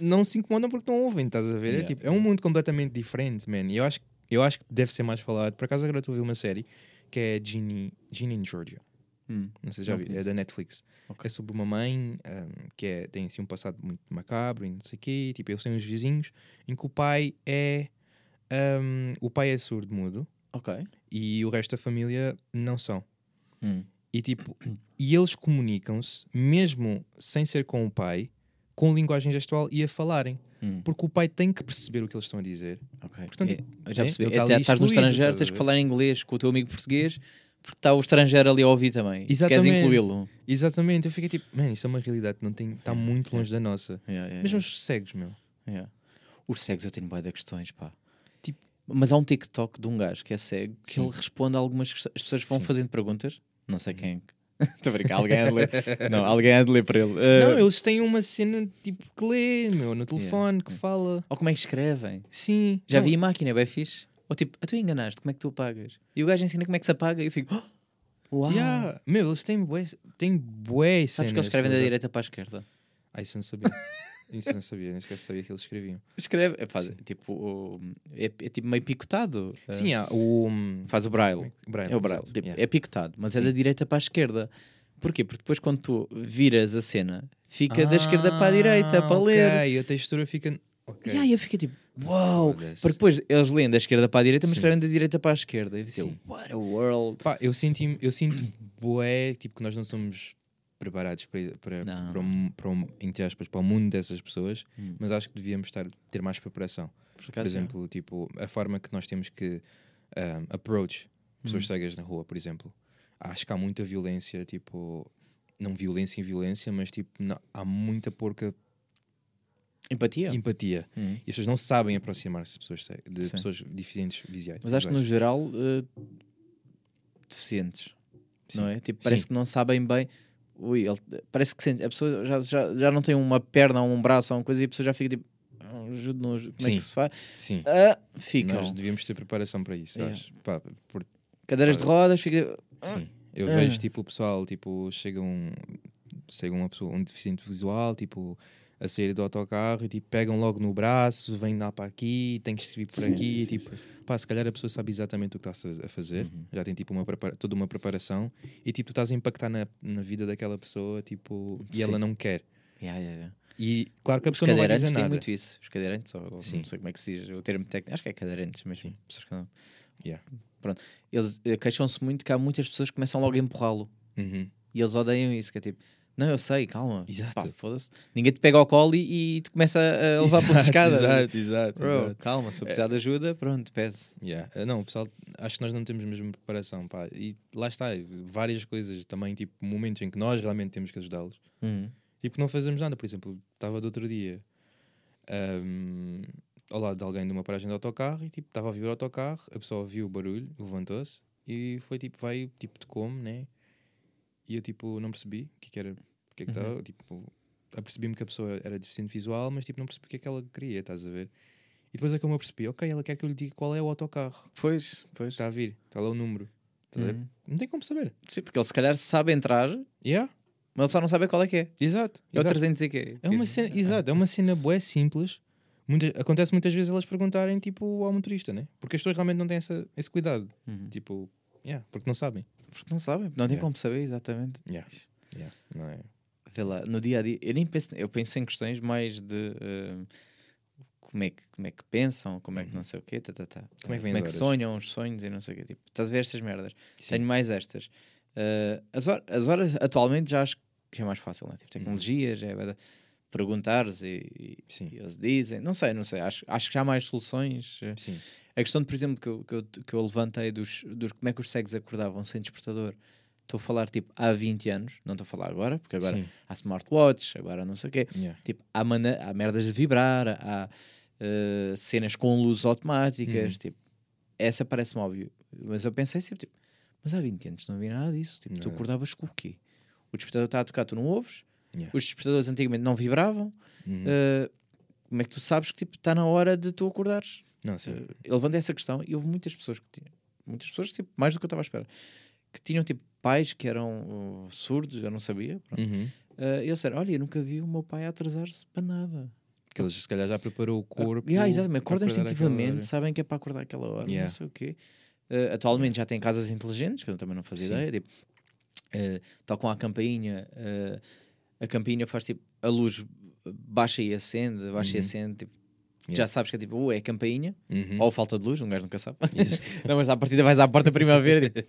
não se incomodam porque não ouvem, estás a ver?
Yeah.
É, tipo, é um mundo completamente diferente, man. E eu acho, eu acho que deve ser mais falado. Por acaso agora a ver uma série que é Ginny, Ginny in Georgia.
Hum.
Não sei se já vi, é da Netflix.
Ok.
É sobre uma mãe ahm, que é, tem assim um passado muito macabro e não sei o quê. Tipo, eles têm uns vizinhos em que o pai é. ahm, o pai é surdo-mudo
Ok.
E o resto da família não são.
Hum.
E tipo, e eles comunicam-se, mesmo sem ser com o pai, com linguagem gestual e a falarem.
Hum.
Porque o pai tem que perceber o que eles estão a dizer.
Ok.
Portanto,
É, já
né,
percebi.
ele tá ali
estás no estrangeiro, tens que falar inglês com o teu amigo português porque está o estrangeiro ali a ouvir também. E se queres
Exatamente.
incluí-lo.
Exatamente, eu fiquei tipo, man, isso é uma realidade que está
Yeah,
muito
yeah.
longe da nossa.
Yeah, yeah,
Mesmo
yeah.
os cegos, meu.
Yeah. Os cegos eu tenho boia de questões, pá. Mas há um TikTok de um gajo que é cego que
Sim.
ele responde a algumas questões. As pessoas vão
Sim.
fazendo perguntas. Não sei quem. Estou a brincar, alguém há de ler. Não, alguém há de ler para ele. Uh,
Não, eles têm uma cena tipo que lê, meu, no telefone, que fala.
Ou como é que escrevem?
Sim.
Já
Não,
vi máquina, é bem fixe. Ou tipo, a tu enganaste, como é que tu apagas? E o gajo ensina como é que se apaga e eu fico, "Oh, uau!
Yeah. Meu, eles têm bué, têm bué
Sabes que
cenas
eles escrevem da direita para a esquerda?
Ah, isso eu não sabia. isso eu não sabia, nem sequer sabia que eles escreviam.
Escreve, é, faz,
Sim.
tipo, o- é, é tipo meio picotado. É.
Sim, há o.
Faz o braille.
Braille,
É o braille.
exato,
Tipo,
yeah.
É picotado, mas é
Sim.
da direita para a esquerda. Porquê? Porque depois quando tu viras a cena, fica da esquerda para a direita para
Ah,
ler.
Ok, a textura fica. Ok.
E aí eu fiquei tipo, Uau!
Foda-se.
Porque depois eles leem da esquerda para a direita, mas
Sim.
escrevem da direita para a esquerda. E eu,
Sim.
what a world!
Pá, eu sinto, eu sinto bué, tipo, que nós não somos preparados para, para,
Não,
para, um, para um- entre aspas, para o mundo dessas pessoas,
Hum.
mas acho que devíamos estar, ter mais preparação.
Por
Por exemplo, tipo, a forma que nós temos que um, approach pessoas
Hum.
cegas na rua, por exemplo. Acho que há muita violência, tipo, não violência em violência, mas tipo, não- há muita porca
Empatia.
empatia.
Hum.
E as pessoas não sabem aproximar-se de pessoas, de
Sim.
pessoas deficientes visuais.
Mas acho que no geral, eh, deficientes,
Sim.
não é? Tipo, parece
Sim.
que não sabem bem. Ui, ele- parece que sente, a pessoa já, já, já não tem uma perna ou um braço ou uma coisa e a pessoa já fica tipo, "Ah, ajude-nos, como é
Sim.
que se faz?
Sim.
Ah, ficam.
Nós devíamos ter preparação para isso,
Yeah.
acho. Pá, por-
Cadeiras de rodas, fica. ah,
Sim. Eu
Ah.
vejo tipo o pessoal, tipo, chega um, chega uma pessoa, um deficiente visual, tipo, a sair do autocarro e tipo, pegam logo no braço, vem lá para aqui, tem que subir por
sim,
aqui,
sim,
e, tipo,
sim,
pá, se calhar a pessoa sabe exatamente o que está a fazer,
Uhum.
já tem tipo uma toda uma preparação e tipo, tu estás a impactar na, na vida daquela pessoa, tipo, e ela não quer.
Yeah, yeah, yeah.
E claro que a
Os
pessoa não vai dizer nada.
muito isso. Os cadeirantes, ou,
Sim.
não sei como é que se diz o termo técnico, acho que é cadeirantes, mas
Sim.
pessoas que não-
Yeah.
Pronto. Eles eh, queixam-se muito que há muitas pessoas que começam logo a empurrá-lo
Uhum.
e eles odeiam isso, que é tipo, não, eu sei, calma.
Exato.
Pá. Ninguém te pega ao colo e, e te começa a levar pela
Exato,
escada.
Exato, exato.
Bro,
exato.
calma, se eu precisar de ajuda, pronto, peço.
Yeah. Uh, Não, pessoal, acho que nós não temos a mesma preparação, pá. E lá está, várias coisas também, tipo, momentos em que nós realmente temos que ajudá-los.
Uhum.
Tipo, não fazemos nada. Por exemplo, estava do outro dia ahm, ao lado de alguém de uma paragem de autocarro e, tipo, estava a vir o autocarro, a pessoa ouviu o barulho, levantou-se e foi, tipo, veio, tipo, de como, né? E eu, tipo, não percebi o que, que era, o que é que
Uhum.
estava, tipo, apercebi-me que a pessoa era deficiente visual, mas, tipo, não percebi o que é que ela queria, estás a ver? E depois é que eu me apercebi, ok, ela quer que eu lhe diga qual é o autocarro
Pois, pois.
está a vir, está lá o número.
Uhum.
Não tem como saber.
Sim, porque ele se calhar sabe entrar,
Yeah,
mas ele só não sabe qual é que é.
exato.
É o
exato.
300 e quê?
É uma cena, exato, é uma cena bué simples. Muita- acontece muitas vezes elas perguntarem tipo ao motorista, né? Porque as pessoas realmente não têm essa, esse cuidado.
Uhum.
Tipo, yeah, porque não sabem.
Porque não sabem, não tem
Yeah.
como saber exatamente.
Yeah. Yeah, não é?
Vê lá, no dia a dia, eu nem penso, eu penso em questões mais de eh, como, é que, como é que pensam, como é que não sei o quê, tá, tá, tá.
Uhum. Como é que
como é que
horas?
sonham os sonhos e não sei o quê. Tipo, estás a ver estas merdas?
Sim.
Tenho mais estas. Eh, as, hor- as horas atualmente já acho que é mais fácil, né? tipo,
Uhum.
tecnologias, é bué da- perguntares e, e- e eles dizem, não sei, não sei, acho, acho que já há mais soluções. eh.
Sim.
A questão, de, por exemplo, que eu, que eu, que eu levantei dos, dos como é que os cegos acordavam sem despertador, estou a falar tipo há 20 anos, não estou a falar agora, porque agora
Sim.
há smartwatches, agora não sei o quê.
Yeah.
Tipo, há, mana- há merdas de vibrar, há eh, cenas com luzes automáticas,
Uhum.
tipo, essa parece-me óbvio. Mas eu pensei sempre, tipo, mas há 20 anos não havia nada disso. Tipo, tu acordavas com o quê? O despertador está a tocar, tu não ouves.
Yeah.
Os despertadores antigamente não vibravam.
Uhum.
Eh, como é que tu sabes que tipo, está na hora de tu acordares?
Não, sim.
Uh, eu levantei essa questão e houve muitas pessoas que tinham, muitas pessoas, tipo, mais do que eu estava à espera, que tinham tipo pais que eram uh, surdos, eu não sabia.
Uhum.
Uh, e eu sei, olha, eu nunca vi o meu pai atrasar-se para nada.
Que eles se calhar já preparou o corpo.
Ah, yeah, exatamente, acordam instintivamente, sabem que é para acordar aquela hora,
Yeah.
não sei o quê. Uh, atualmente já tem casas inteligentes, que eu também não fazia
Sim.
ideia, tipo, uh, tocam a campainha, uh, a campainha faz tipo, a luz baixa e acende, baixa e
Uhum.
acende, tipo, já
Yeah.
sabes que é tipo, uh, é a campainha,
Uhum.
ou falta de luz, um gajo nunca sabe. não, mas à partida vais à porta primeira tipo,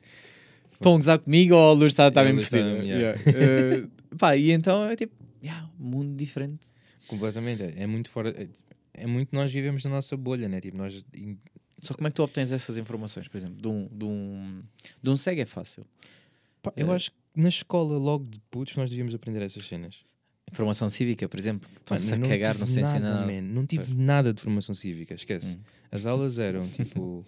estão a gozar comigo ou a luz está, está bem metida.
yeah.
Yeah. Uh, pá, e então é tipo, yeah, mundo diferente.
Completamente. É, é muito fora. É, é muito nós vivemos na nossa bolha, né? Tipo, nós.
Só como é que tu obtens essas informações, por exemplo, de um, de um, de um cego é fácil.
Pá, eu
É.
acho que na escola, logo de putos, nós devíamos aprender essas cenas.
Informação cívica, por exemplo,
não
cagar,
tive
não se ensina
nada,
nada.
man. Não tive nada de formação cívica, esquece.
Hum.
As aulas eram tipo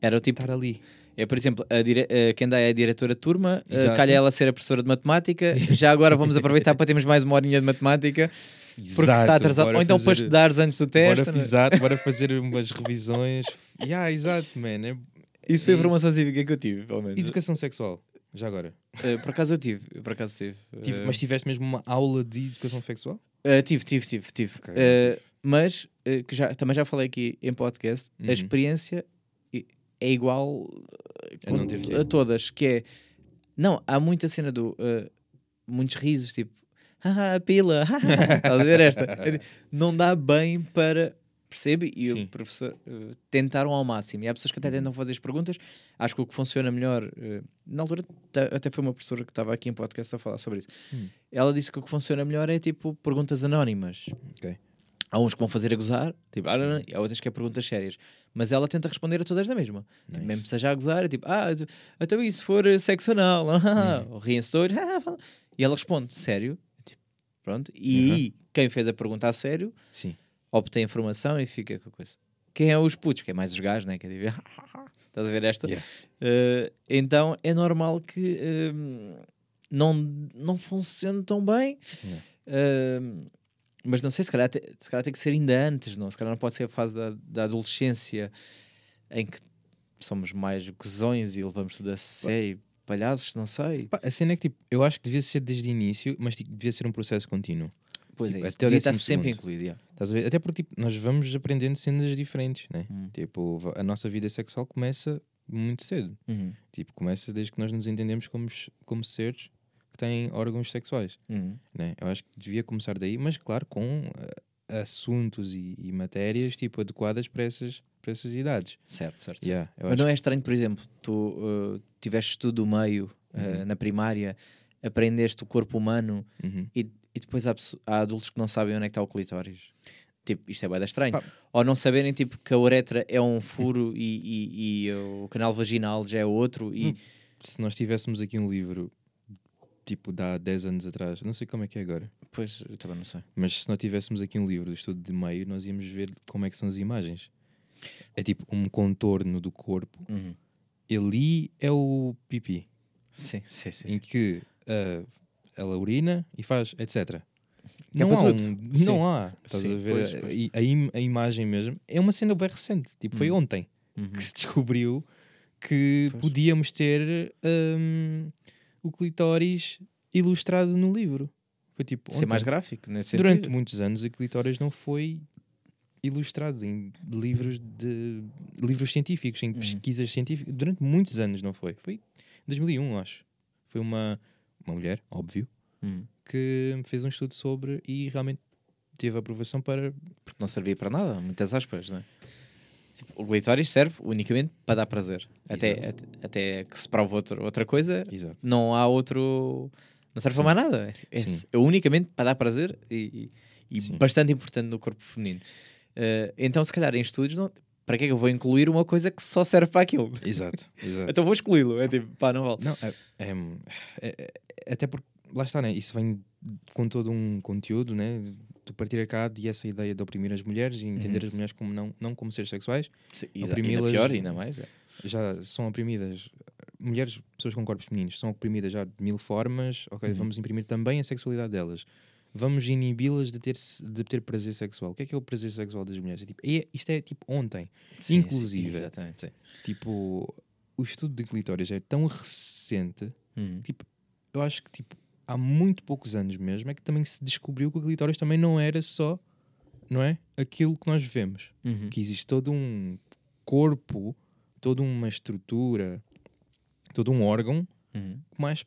Era o tipo,
estar ali.
é por exemplo, a dire... eh, quem dá é a diretora de turma, eh,
Exato.
calha ela ser a professora de matemática, já agora vamos aproveitar para termos mais uma horinha de matemática, porque está atrasado. Ou então para
fazer-
estudares antes do teste.
Bora, exato, bora fazer umas revisões. yeah, exato, man. É-
Isso foi a
é
informação cívica que eu tive, pelo menos.
Educação sexual, já agora.
Eh, por acaso eu tive, por acaso tive.
Tive-
Eh,
mas tiveste mesmo uma aula de educação sexual?
eh, tive, tive, tive, tive.
Ok,
Eh,
não tive.
mas que já, também já falei aqui em podcast,
Uhum.
a experiência é igual
A
a todas, que é não, há muita cena do muitos risos, tipo, haha, pila, haha", estás a ver esta? É não dá bem para percebe e
Sim.
o professor eh, tentaram ao máximo. E há pessoas que até tentam fazer as perguntas. Acho que o que funciona melhor, eh, na altura até foi uma professora que estava aqui em podcast a falar sobre isso.
Hum.
Ela disse que o que funciona melhor é tipo perguntas anónimas.
Ok.
Há uns que vão fazer a gozar, tipo, ah, não, não, e há outras que é perguntas sérias. Mas ela tenta responder a todas da mesma. Tipo,
Nice.
mesmo que seja a gozar, é tipo, ah, tu- então e se for eh, sexo anal? Ah, ou riem-se todos. ah, e ela responde, sério? Tipo, pronto. E
Uhum.
aí, quem fez a pergunta a sério,
Sim.
Obtém informação e fica com a coisa. Quem é os putos? Que é mais os gajos, né? Que é de ver. Estás a ver esta?
Yeah.
Eh, então é normal que eh, não, não funcione tão bem.
Yeah.
Eh, mas não sei, se calhar, te- se calhar tem que ser ainda antes, não? Se calhar não pode ser a fase da, da adolescência em que somos mais gozões e levamos tudo a sério, palhaços, não sei.
Pá, a cena é que tipo, eu acho que devia ser desde o início, mas tipo, devia ser um processo contínuo.
Pois
Tipo,
é, isso.
até o
devia estar
décimo
sempre
segundo.
incluído. yeah.
Estás a ver? Até porque tipo, nós vamos aprendendo cenas diferentes, né?
Hum.
Tipo, a nossa vida sexual começa muito cedo.
Uhum.
Tipo, começa desde que nós nos entendemos como, como seres que têm órgãos sexuais.
Uhum.
Né? Eu acho que devia começar daí, mas claro, com eh, assuntos e, e matérias tipo, adequadas para essas, para essas idades.
Certo, certo.
Yeah,
Mas não é estranho, por exemplo, tu uh, tiveste tudo do meio uh,
Uhum.
na primária, aprendeste o corpo humano
Uhum.
e, e depois há, há adultos que não sabem onde é que está o clitóris. Tipo, isto é bem estranho.
Pá.
Ou não saberem tipo, que a uretra é um furo e, e- e o canal vaginal já é outro. E,
Hum. Se nós tivéssemos aqui um livro tipo de há 10 anos atrás, não sei como é que é agora,
Pois, eu também não sei.
mas se nós tivéssemos aqui um livro do estudo de meio, nós íamos ver como é que são as imagens. É tipo um contorno do corpo.
Uhum.
Ali é o pipi,
Sim, sim, sim.
em que ah, ela urina e faz etc.
Que é
não, há um-
Sim.
não há, estás
Sim,
a ver?
pois, pois.
A, a im- a imagem mesmo é uma cena bem recente, tipo, foi
Hum.
ontem
Uhum.
que se descobriu que
Pois.
podíamos ter hum, o clitóris ilustrado no livro. Foi tipo.
Ser mais
ontem.
gráfico, nesse
Durante
sentido.
muitos anos, o clitóris não foi ilustrado em livros de livros científicos, em
Uhum.
pesquisas científicas. Durante muitos anos não foi. Foi em 2001, acho. Foi uma, uma mulher, óbvio,
Uhum.
que fez um estudo sobre e realmente teve aprovação para.
Porque não servia para nada, muitas aspas, não é? Tipo, o clitóris serve unicamente para dar prazer. Até, até, até que se prova outra, outra coisa,
Exato.
não há outro. Não serve para mais nada. É, é unicamente para dar prazer e, e- bastante importante no corpo feminino. Eh, então, se calhar em estudos, não- para que é que eu vou incluir uma coisa que só serve para aquilo?
Exato. Exato.
Então vou excluí-lo. É tipo, pá, não vale.
Não, é, é- é- é- até porque lá está, né? Isso vem com todo um conteúdo, né? Tu partir cá de essa ideia de oprimir as mulheres e entender
Uhum.
as mulheres como não, não como seres sexuais,
exa-
oprimi-las-
pior, ainda mais. é.
já são oprimidas. Mulheres, pessoas com corpos femininos, são oprimidas já de mil formas. Ok,
Uhum.
vamos imprimir também a sexualidade delas. Vamos inibi-las de ter, de ter prazer sexual. O que é que é o prazer sexual das mulheres? É tipo, é- isto é tipo ontem.
Sim,
Inclusive.
sim, exatamente, sim.
Tipo, o estudo de clitóris é tão recente
Uhum.
Eu acho que tipo, há muito poucos anos mesmo é que também se descobriu que o clitóris também não era só, não é? Aquilo que nós vemos.
Uhum.
Que existe todo um corpo, toda uma estrutura, todo um órgão
Uhum.
mais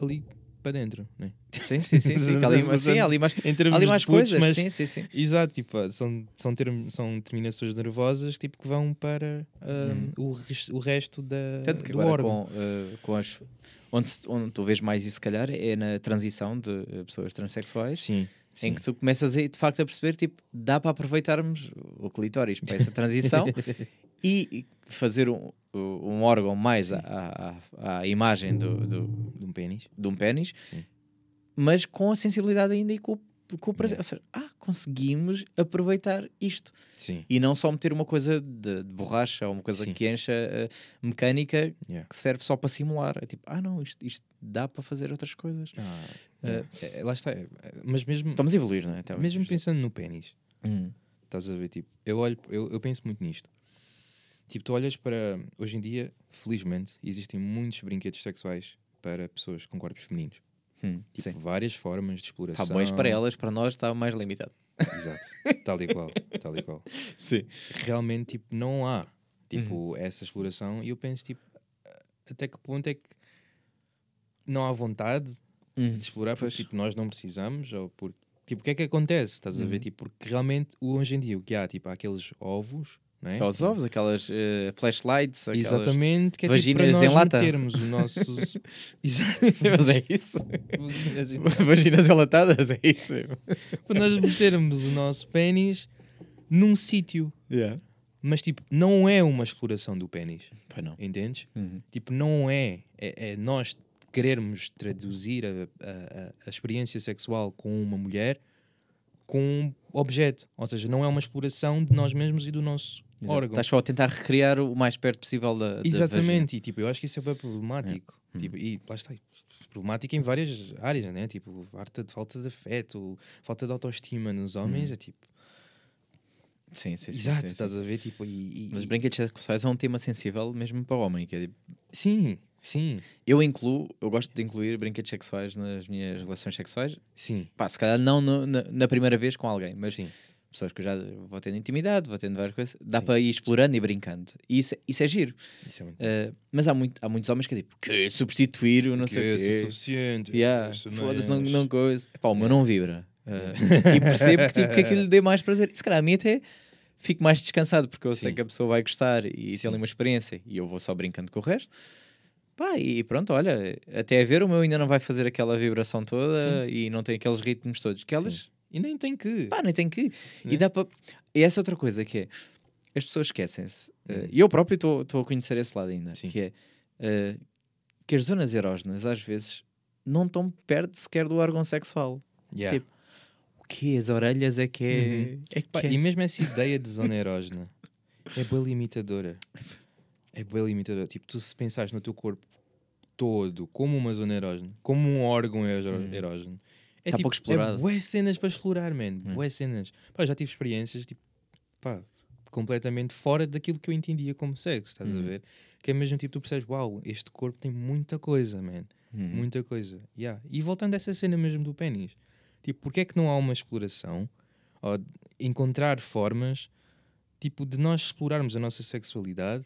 ali para dentro, né?
Sim, sim, sim. sim, que ali, sim, ali mais,
Em
há
termos
ali
de
mais
putos,
coisas.
mas
Sim, sim, sim.
Exato, tipo, são, são, term, são terminações nervosas tipo, que vão para ah, o, o resto da.
Tanto que
do
agora
órgão.
com, eh, com as. Onde, onde tu vês mais isso, se calhar, é na transição de eh, pessoas transexuais,
Sim, sim.
em que tu começas a, de facto a perceber, tipo, dá para aproveitarmos o clitóris para essa transição e e fazer um, um órgão mais à, à, à imagem do, do,
de um pênis.
de um pênis,
Sim.
mas com a sensibilidade ainda e com, o- com o prazer. Ou seja, ah, conseguimos aproveitar isto.
Sim,
E não só meter uma coisa de, de borracha ou uma coisa
Sim.
que encha eh, mecânica
yeah.
que serve só para simular. É tipo, ah não, isto, isto dá para fazer outras coisas.
Ah, é, é, lá está. mas mesmo,
Vamos evoluir, não é? Então,
mesmo pensando no pênis,
Hum,
estás a ver? Tipo, eu, olho, eu, eu penso muito nisto. Tipo, tu olhas para. Hoje em dia, felizmente, existem muitos brinquedos sexuais para pessoas com corpos femininos.
Hum,
Tipo,
sim.
várias formas de exploração.
bons para elas, para nós está mais limitado.
Exato. tal e qual. Tal e qual.
Sim.
Realmente, tipo, não há tipo,
Uhum.
essa exploração. E eu penso, tipo, até que ponto é que não há vontade de explorar porque
Pois.
tipo, nós não precisamos ou porque Tipo, o que é que acontece? Estás a ver?
Uhum.
Tipo, porque realmente hoje em dia o que há, tipo, há aqueles ovos, é?
Aos ovos, aquelas eh, flashlights, aquelas...
Exatamente, que é tipo
vaginas
para nós metermos os nossos.
Mas é isso. Vaginas enlatadas, é isso mesmo.
para nós metermos o nosso pênis num sítio.
Yeah.
Mas, tipo, não é uma exploração do pênis.
Pois não.
Entendes?
Uhum.
Tipo, não é. É, é nós querermos traduzir a- a- a experiência sexual com uma mulher com um objeto. Ou seja, não é uma exploração de nós mesmos e do nosso
Exato.
órgão.
Estás só a tentar recriar o mais perto possível da, da vagina.
Exatamente, e tipo, eu acho que isso é bem problemático.
Hum.
Tipo, e lá está, problemático em várias áreas, né? Tipo, falta de, falta de afeto, falta de autoestima nos homens, é tipo,
Sim, sim, sim.
exato,
sim, sim.
estás a ver? Tipo, e, e-
Mas brinquedos sexuais é um tema sensível mesmo para o homem. Que é tipo,
sim, sim,
eu incluo, eu gosto de incluir brinquedos sexuais nas minhas relações sexuais.
sim,
Pá, se calhar não no- na, na primeira vez com alguém, mas
sim,
pessoas que eu já vou tendo intimidade, vou tendo várias coisas, dá para ir explorando e brincando. E isso, isso é giro.
isso é muito
Uh, mas há, muito, há muitos homens que é tipo, que substituir o não sei o
isso é
quê.
suficiente.
Yeah,
isso
Foda-se, não,
és-
não coisa. Pá, o meu não vibra. Uh, e percebo que, tipo, que aquilo lhe dê mais prazer. E se calhar a mim até fico mais descansado, porque eu sei
Sim.
que a pessoa vai gostar e tem ali uma experiência e eu vou só brincando com o resto. Pá, e pronto, olha, até a ver o meu ainda não vai fazer aquela vibração toda e não tem aqueles ritmos todos. Que elas,
Sim. E nem tem que.
pá, nem tem que. E
Né?
dá para. E essa é outra coisa que é, as pessoas esquecem-se.
Hum.
E eu próprio estou a conhecer esse lado ainda,
Sim.
que é uh, que as zonas erógenas às vezes não estão perto sequer do órgão sexual.
Yeah.
tipo, O que As orelhas é que é.
Uhum.
é que
Pá,
é
e mesmo essa ideia de zona erógena é bem limitadora. É bem limitadora. Tipo, tu se pensares no teu corpo todo como uma zona erógena, como um órgão
Uhum.
erógeno, é
Tá
tipo,
pouco explorado.
É bué cenas para explorar, man.
Hum.
Bué cenas. Pá, já tive experiências, tipo, pá, completamente fora daquilo que eu entendia como sexo, estás a
Uhum.
ver? Que é mesmo tipo, tu percebes, uau, este corpo tem muita coisa, man.
Uhum.
Muita coisa. Yeah. E voltando a essa cena mesmo do pênis, tipo, porque é que não há uma exploração ou encontrar formas tipo de nós explorarmos a nossa sexualidade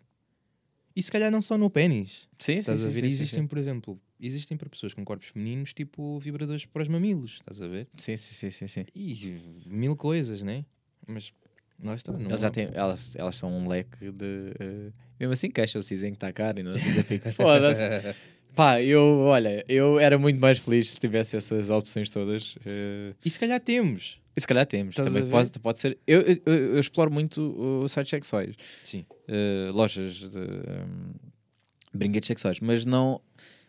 e se calhar não só no pênis.
Sim, sim,
Estás
sim,
a ver?
sim,
existem,
sim.
por exemplo, existem para pessoas com corpos femininos tipo vibradores para os mamilos, estás a ver?
Sim, sim, sim, sim, sim.
E mil coisas, né? Mas lá está. Não
Elas, já têm, elas, elas são um leque de. eh, mesmo assim, queixam-se, dizem que está caro e não eu fico, Foda-se. Pá, eu, olha, eu era muito mais feliz se tivesse essas opções todas. eh,
E se calhar temos.
E se calhar temos.
Estás
Também pode, pode ser. Eu, eu, eu- exploro muito os sites sexuais,
Sim.
eh, lojas de hum, brinquedos sexuais, mas não.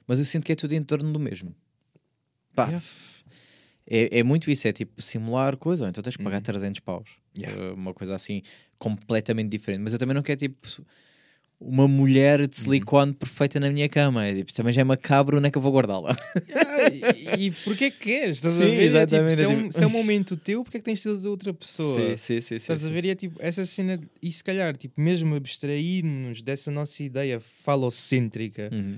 Mas eu sinto que é tudo em torno do mesmo. Pá,
Yeah.
é, é muito isso, é tipo simular coisa, ou então tens que pagar
Uhum.
300 paus.
Yeah.
Uh, uma coisa assim completamente diferente. Mas eu também não quero tipo uma mulher
Uhum.
de silicone perfeita na minha cama. É, tipo, também já é macabro, onde é que eu vou guardá-la?
Ah, e, e porquê que queres? Estás
Sim,
a ver? É, tipo,
exatamente,
se, é
é
um,
tipo-
se é um momento teu, porque é que tens ser de outra pessoa?
sim, sim,
Estás a ver? E é tipo, essa cena, e se calhar, tipo, mesmo abstrairmos dessa nossa ideia falocêntrica,
Uhum,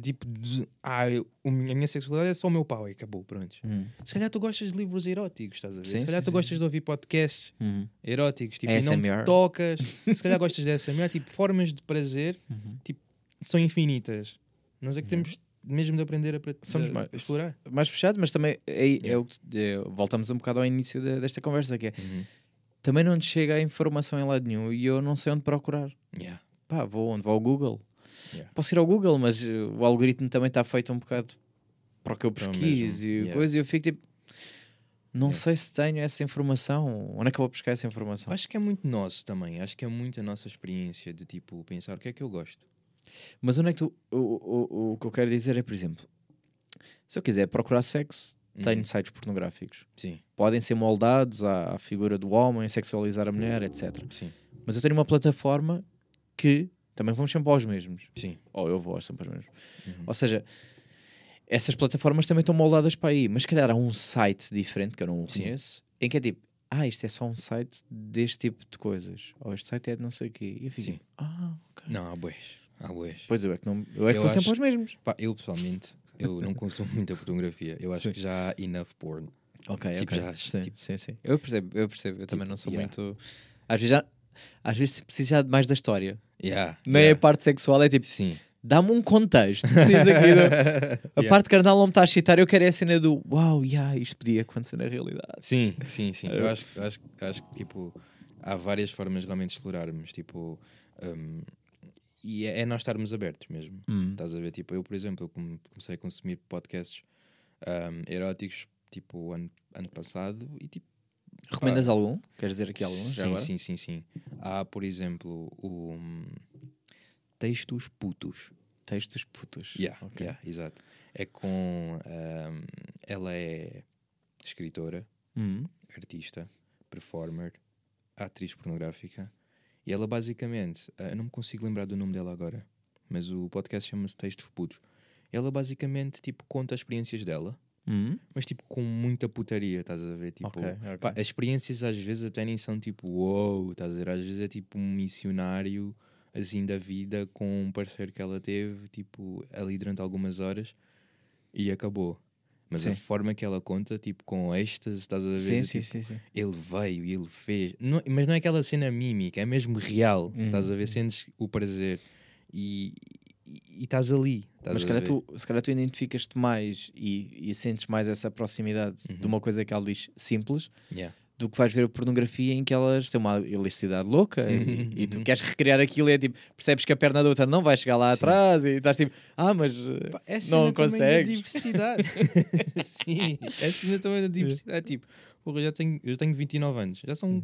tipo, de, ah, eu- a minha sexualidade é só o meu pau, e acabou, pronto.
uhum,
Se calhar tu gostas de livros eróticos, estás a ver?
Sim,
se calhar
sim,
tu
sim,
gostas de ouvir podcasts
uhum,
eróticos, tipo, e não
ASMR.
te tocas, se calhar gostas de SMR, tipo, formas de prazer
uhum.
são infinitas. Nós é que temos mesmo de aprender a,
Somos
a-
mais-
a explorar.
Mais fechado, mas também é, é
Yeah.
é, voltamos um bocado ao início de- desta conversa, que é também não te chega a informação em lado nenhum e eu não sei onde procurar.
Yeah.
Pá, vou onde? Vou ao Google.
Yeah.
Posso ir ao Google, mas uh, o algoritmo também está feito um bocado para o que eu pesquiso e
yeah.
coisa, e eu fico tipo, não
Yeah.
sei se tenho essa informação. Onde é que eu vou buscar essa informação?
Acho que é muito nosso também. Acho que é muito a nossa experiência de tipo pensar o que é que eu gosto.
Mas onde é que tu. O, o, o que eu quero dizer é, por exemplo, se eu quiser procurar sexo, tenho
Uhum.
sites pornográficos.
Sim,
Podem ser moldados à, à figura do homem, sexualizar a mulher, etc.
sim,
Mas eu tenho uma plataforma que também vamos sempre aos mesmos.
sim.
Ou eu vou sempre aos mesmos.
Uhum.
Ou seja, essas plataformas também estão moldadas para aí, mas se calhar há um site diferente que eu não
Sim.
conheço, em que é tipo, ah, isto é só um site deste tipo de coisas, ou este site é de não sei o quê. E eu fico,
Sim.
tipo, ah, ok.
Não, há boés. Há boés.
Pois eu é que, não, eu é que
Eu
vou sempre
acho-
aos mesmos.
Pá, eu pessoalmente, eu não consumo muita pornografia. Eu acho
Sim.
que já há enough porn.
Ok,
Tipo,
ok.
já,
sim,
tipo-
sim, sim. Eu percebo, eu percebo. Eu também não sou
yeah.
muito. Às vezes, já, às vezes de mais da história.
Yeah,
Nem
yeah.
a parte sexual é tipo,
Sim,
dá-me um contexto. Preciso aqui do- A parte carnal não me está a excitar, eu quero é a cena do uau, yeah, isto podia acontecer na realidade.
Sim, sim, sim. Eu acho, que- acho, acho que tipo, há várias formas de realmente explorarmos. Tipo, hum, e é, é nós estarmos abertos mesmo.
Hum.
Estás a ver? Tipo, eu, por exemplo, comecei a consumir podcasts hum, eróticos tipo ano, ano passado e tipo.
Recomendas
pá,
algum? Queres dizer aqui algum?
sim, sim, sim, sim. Há, por exemplo, o hum, Textos Putos.
Textos putos.
Yeah,
Ok.
yeah, exato. É com. hum, ela é escritora,
Hum.
artista, performer, atriz pornográfica. E ela basicamente, ah, eu não me consigo lembrar do nome dela agora, mas o podcast chama-se Textos Putos. Ela basicamente tipo conta as experiências dela,
Hum.
mas tipo com muita putaria, estás a ver? Tipo,
Ok, ok.
pá, as experiências às vezes até nem são tipo wow, estás a ver? Às vezes é tipo um missionário assim da vida com um parceiro que ela teve, tipo, ali durante algumas horas e acabou. Mas a
Sim.
forma que ela conta, tipo, com êxtase, estás a ver?
Sim, sim,
tipo,
sim, sim.
ele veio e ele fez. Não- mas não é aquela cena mímica, é mesmo real.
Uhum.
Estás a ver? Sentes o prazer e, e, estás ali. Estás
Mas se
a
calhar, tu, se calhar tu identificas-te mais e, e sentes mais essa proximidade
Uhum.
de uma coisa que ela diz simples
Yeah.
do que vais ver a pornografia em que elas têm uma elasticidade louca
Uhum,
e, e tu
uhum.
queres recriar aquilo e é tipo, percebes que a perna da outra não vai chegar lá
Sim.
atrás e estás tipo, ah, mas eh,
Pá, é
não
da
consegues.
diversidade. Sim, é cena também da diversidade. Tipo, porra, eu já tenho, eu tenho 29 anos, já são.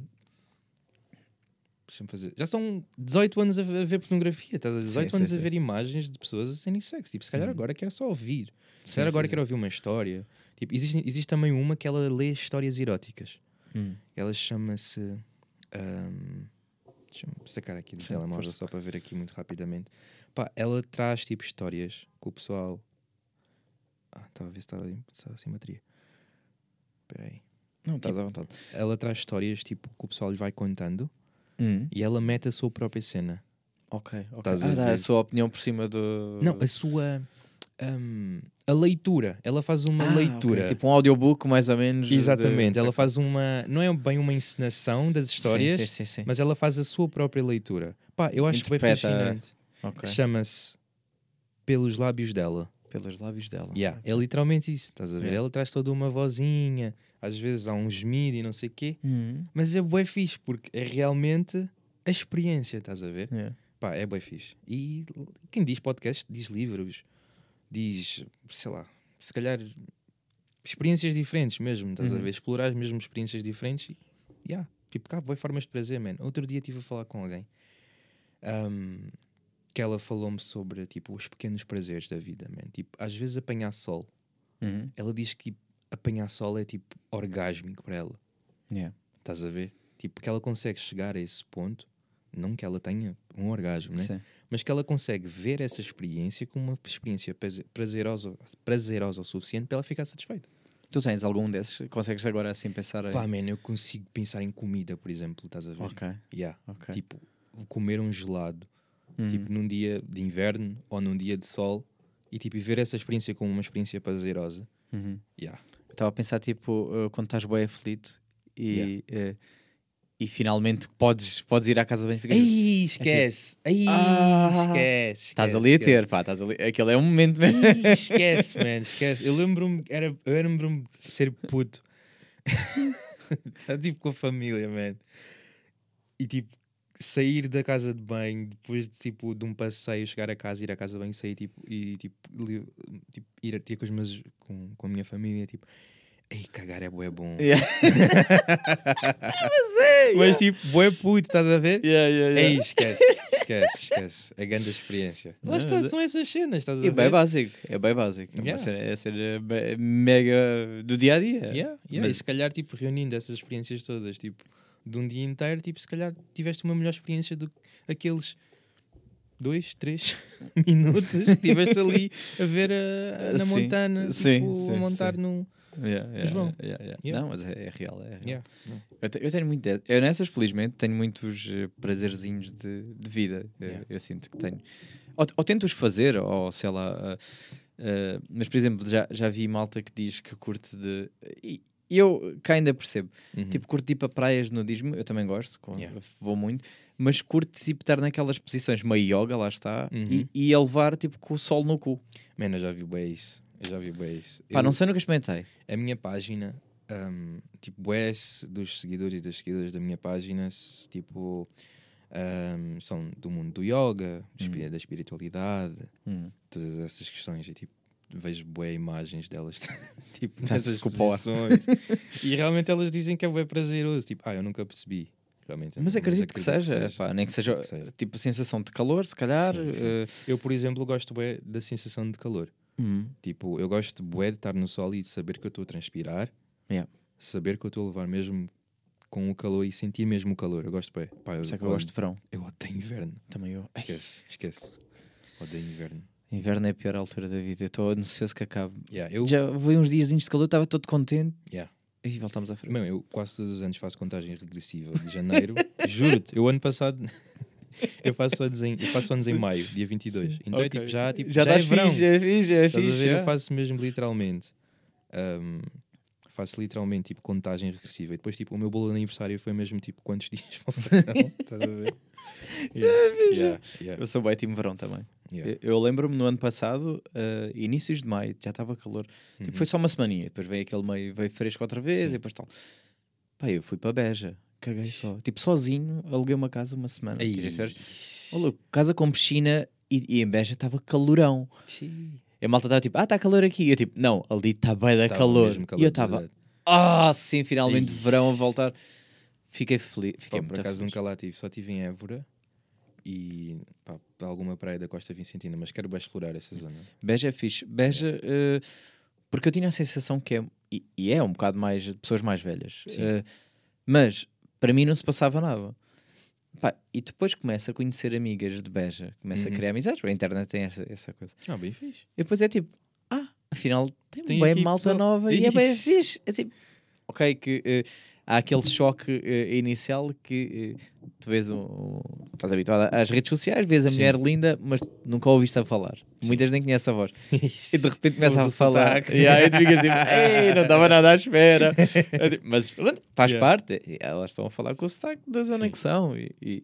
Deixa-me fazer. Já são 18 anos a ver pornografia, estás a ver? 18
sim,
anos
sim.
a ver imagens de pessoas a serem sexo. Tipo, se calhar
Uhum.
agora quero só ouvir. Se calhar agora quero ouvir uma história. Tipo, existe, existe também uma que ela lê histórias eróticas.
Hum.
Ela chama-se. ahm, Deixa-me sacar aqui do telemóvel
força.
só para ver aqui muito rapidamente. Pá, ela traz tipo histórias que o pessoal. Ah, estava a ver se estava em- estava sem bateria. Espera aí.
não estás à vontade.
Ela traz histórias tipo que o pessoal lhe vai contando
Hum.
e ela mete a sua própria cena.
Ok, ok.
Estás a
Ah, dá a sua opinião por cima do.
Não, a sua. ahm, a leitura. Ela faz uma
Ah,
leitura.
ok. Tipo um audiobook, mais ou menos. de-
Exatamente.
de
ela faz uma. Não é bem uma encenação das histórias.
Sim, sim, sim. sim.
mas ela faz a sua própria leitura. Pá, eu acho que foi
Interpreta-
fascinante.
Ok.
Chama-se Pelos Lábios dela.
Pelos lábios dela.
Yeah,
Ok.
É literalmente isso, estás a ver?
Yeah.
Ela traz toda uma vozinha, às vezes há um gemido e não sei o quê,
Hum.
mas é bué fixe, porque é realmente a experiência, estás a ver?
Yeah.
Pá, é bué fixe. E quem diz podcast, diz livros, diz, sei lá, se calhar experiências diferentes mesmo, estás a
Uhum.
ver? Explorar as mesmas experiências diferentes e, yeah, tipo, cá, boas formas de prazer, man. Outro dia estive a falar com alguém ahm, que ela falou-me sobre, tipo, os pequenos prazeres da vida, man. Tipo, às vezes apanhar sol.
Uhum.
Ela diz que tipo, apanhar sol é, tipo, orgásmico para ela.
Yeah.
Estás a ver? Tipo, que ela consegue chegar a esse ponto, não que ela tenha um orgasmo, né?
Sim.
mas que ela consegue ver essa experiência como uma experiência praze- prazerosa, prazerosa o suficiente para ela ficar satisfeita.
Tu tens algum desses? Consegues agora assim pensar?
Pá, man, eu consigo pensar em comida, por exemplo, estás a ver?
Ok,
Yeah.
ok.
Tipo, comer um gelado,
Uhum.
tipo, num dia de inverno ou num dia de sol, e tipo, ver essa experiência como uma experiência prazerosa.
Uhum.
Yeah.
Eu estava a pensar, tipo, uh, quando estás bem aflito e, uh, e finalmente podes, podes ir à casa bem ficas.
Ei, esquece! Ei,
Ah,
esquece!
Estás
esquece,
ali a
esquece.
ter, pá, estás ali. Aquele é um momento mesmo.
Esquece, man, esquece. Eu lembro-me, era, eu lembro-me de ser puto. Tá tipo com a família, man. E tipo, sair da casa de banho, depois de, tipo, de um passeio, chegar a casa, ir à casa de banho, sair tipo, e tipo, li- tipo ir a ter com os meus, com, com a minha família, tipo, ei, cagar é bué bom.
Yeah.
Mas tipo, bué puto, estás a ver?
Yeah, yeah, yeah.
Ei, esquece, esquece, esquece. A grande experiência. Lá está,
mas-
são essas cenas, estás a
E
ver?
bem básico, é bem básico. É
Yeah.
cena- É ser mega do dia a dia.
Yeah, yeah.
Mas-
E se calhar, tipo, reunindo essas experiências todas, tipo, de um dia inteiro, tipo, se calhar tiveste uma melhor experiência do que aqueles dois, três minutos que tiveste ali a ver a, a- na
Sim,
Montana,
sim,
tipo,
sim,
a montar num...
Yeah, yeah,
João.
yeah, yeah. Não, mas é, é real. É real. Eu, te- eu tenho muito. de- Eu nessas, felizmente, tenho muitos eh, prazerzinhos de, de vida. Eu-. Eu, sinto que tenho. Ou, ou tento-os fazer, ou sei lá. ah, ah, mas, por exemplo, já, já vi malta que diz que curte de. E e eu cá ainda percebo.
Uhum.
Tipo, curto para praias de nudismo, eu também gosto, com-
Yeah.
vou muito. mas curto tipo estar naquelas posições meio yoga, lá está,
Uhum.
e, e a levar tipo com o sol no cu.
Mano, eu já vi bem isso. Eu já vi bem isso.
Pá,
Eu-
não sei, nunca experimentei.
A minha página, um, tipo, bué dos seguidores e das seguidoras da minha página, tipo, um, são do mundo do yoga, da espiritualidade,
Hum.
todas essas questões. E, tipo, vejo bué imagens delas, tipo, nessas posições. e realmente elas dizem que é bué prazeroso. Tipo, ah, eu nunca percebi. Realmente,
Mas acredito, que, seja, pá, nem que seja,
Acredito que seja.
tipo a sensação de calor, se calhar.
Sim, sim.
eh,
Eu, por exemplo, gosto bué da sensação de calor.
hum.
Tipo, eu gosto bué de estar no sol e de saber que eu estou a transpirar.
Yeah.
Saber que eu estou a levar mesmo com o calor e sentir mesmo o calor. Eu gosto bué. Pá, eu,
isso é que eu gosto de verão.
eu odeio inverno.
Também eu.
Esquece, esquece. Odeio inverno.
Inverno é a pior altura da vida. Eu estou ansioso que acabe.
Yeah, eu,
Já veio uns dias de calor, estava todo contente.
Yeah.
E voltamos à frente.
Meu, eu quase todos os anos faço contagem regressiva de janeiro. Juro-te, eu ano passado eu faço anos em, eu faço anos em maio, dia 22. Então é tipo, já, tipo,
já
já, é
estás
verão.
fixe, já é fixe, é
Estás a
fixe.
ver?
já.
Eu faço mesmo literalmente. Ahm, faço literalmente tipo contagem regressiva. E depois, tipo, o meu bolo de aniversário foi mesmo tipo quantos dias para o verão? Estás a ver? Yeah, yeah, yeah,
Eu sou bem time verão também.
yeah.
Eu, eu lembro-me no ano passado, eh, inícios de maio, já estava calor. Tipo,
Uhum.
foi só uma semaninha. Depois veio aquele meio, veio fresco outra vez
Sim.
e depois tal. Pá, eu fui para Beja. Caguei só. Tipo, sozinho, aluguei uma casa uma semana. Louco, casa com piscina e, e em Beja estava calorão.
Xiii.
E a malta estava tipo, ah, está calor aqui. E eu tipo, não, ali está bem da calor.
mesmo
E eu estava, ah, sim, finalmente
Ei.
verão a voltar. Fiquei feliz. Fiquei
Pá, por acaso
feliz.
nunca lá tive, só tive em Évora e pá, alguma praia da Costa Vicentina, mas quero bem explorar essa zona.
Beja é fixe. Beja, eh, porque eu tinha a sensação que é, e, e é um bocado mais de pessoas mais velhas. Eh, mas para mim não se passava nada. Pá, e depois começa a conhecer amigas de Beja, começa
Uhum.
a criar amizades, a internet tem essa, essa coisa.
Ah, bem fixe.
E depois é tipo, ah, afinal tem,
Tem
bem malta
pessoal.
nova e é bem
Ixi.
fixe. É tipo, ok, que eh, há aquele choque eh, inicial que eh, tu vês um, um- estás habituado às redes sociais, vês a
Sim.
mulher linda, mas nunca a ouviste a falar. Muitas nem conhecem a voz. E de repente começa a falar. E aí tu ficas tipo, ei, não estava nada à espera. Mas pronto, faz
Yeah.
parte. E Elas estão a falar com o sotaque da zona
Sim.
que são. E, e,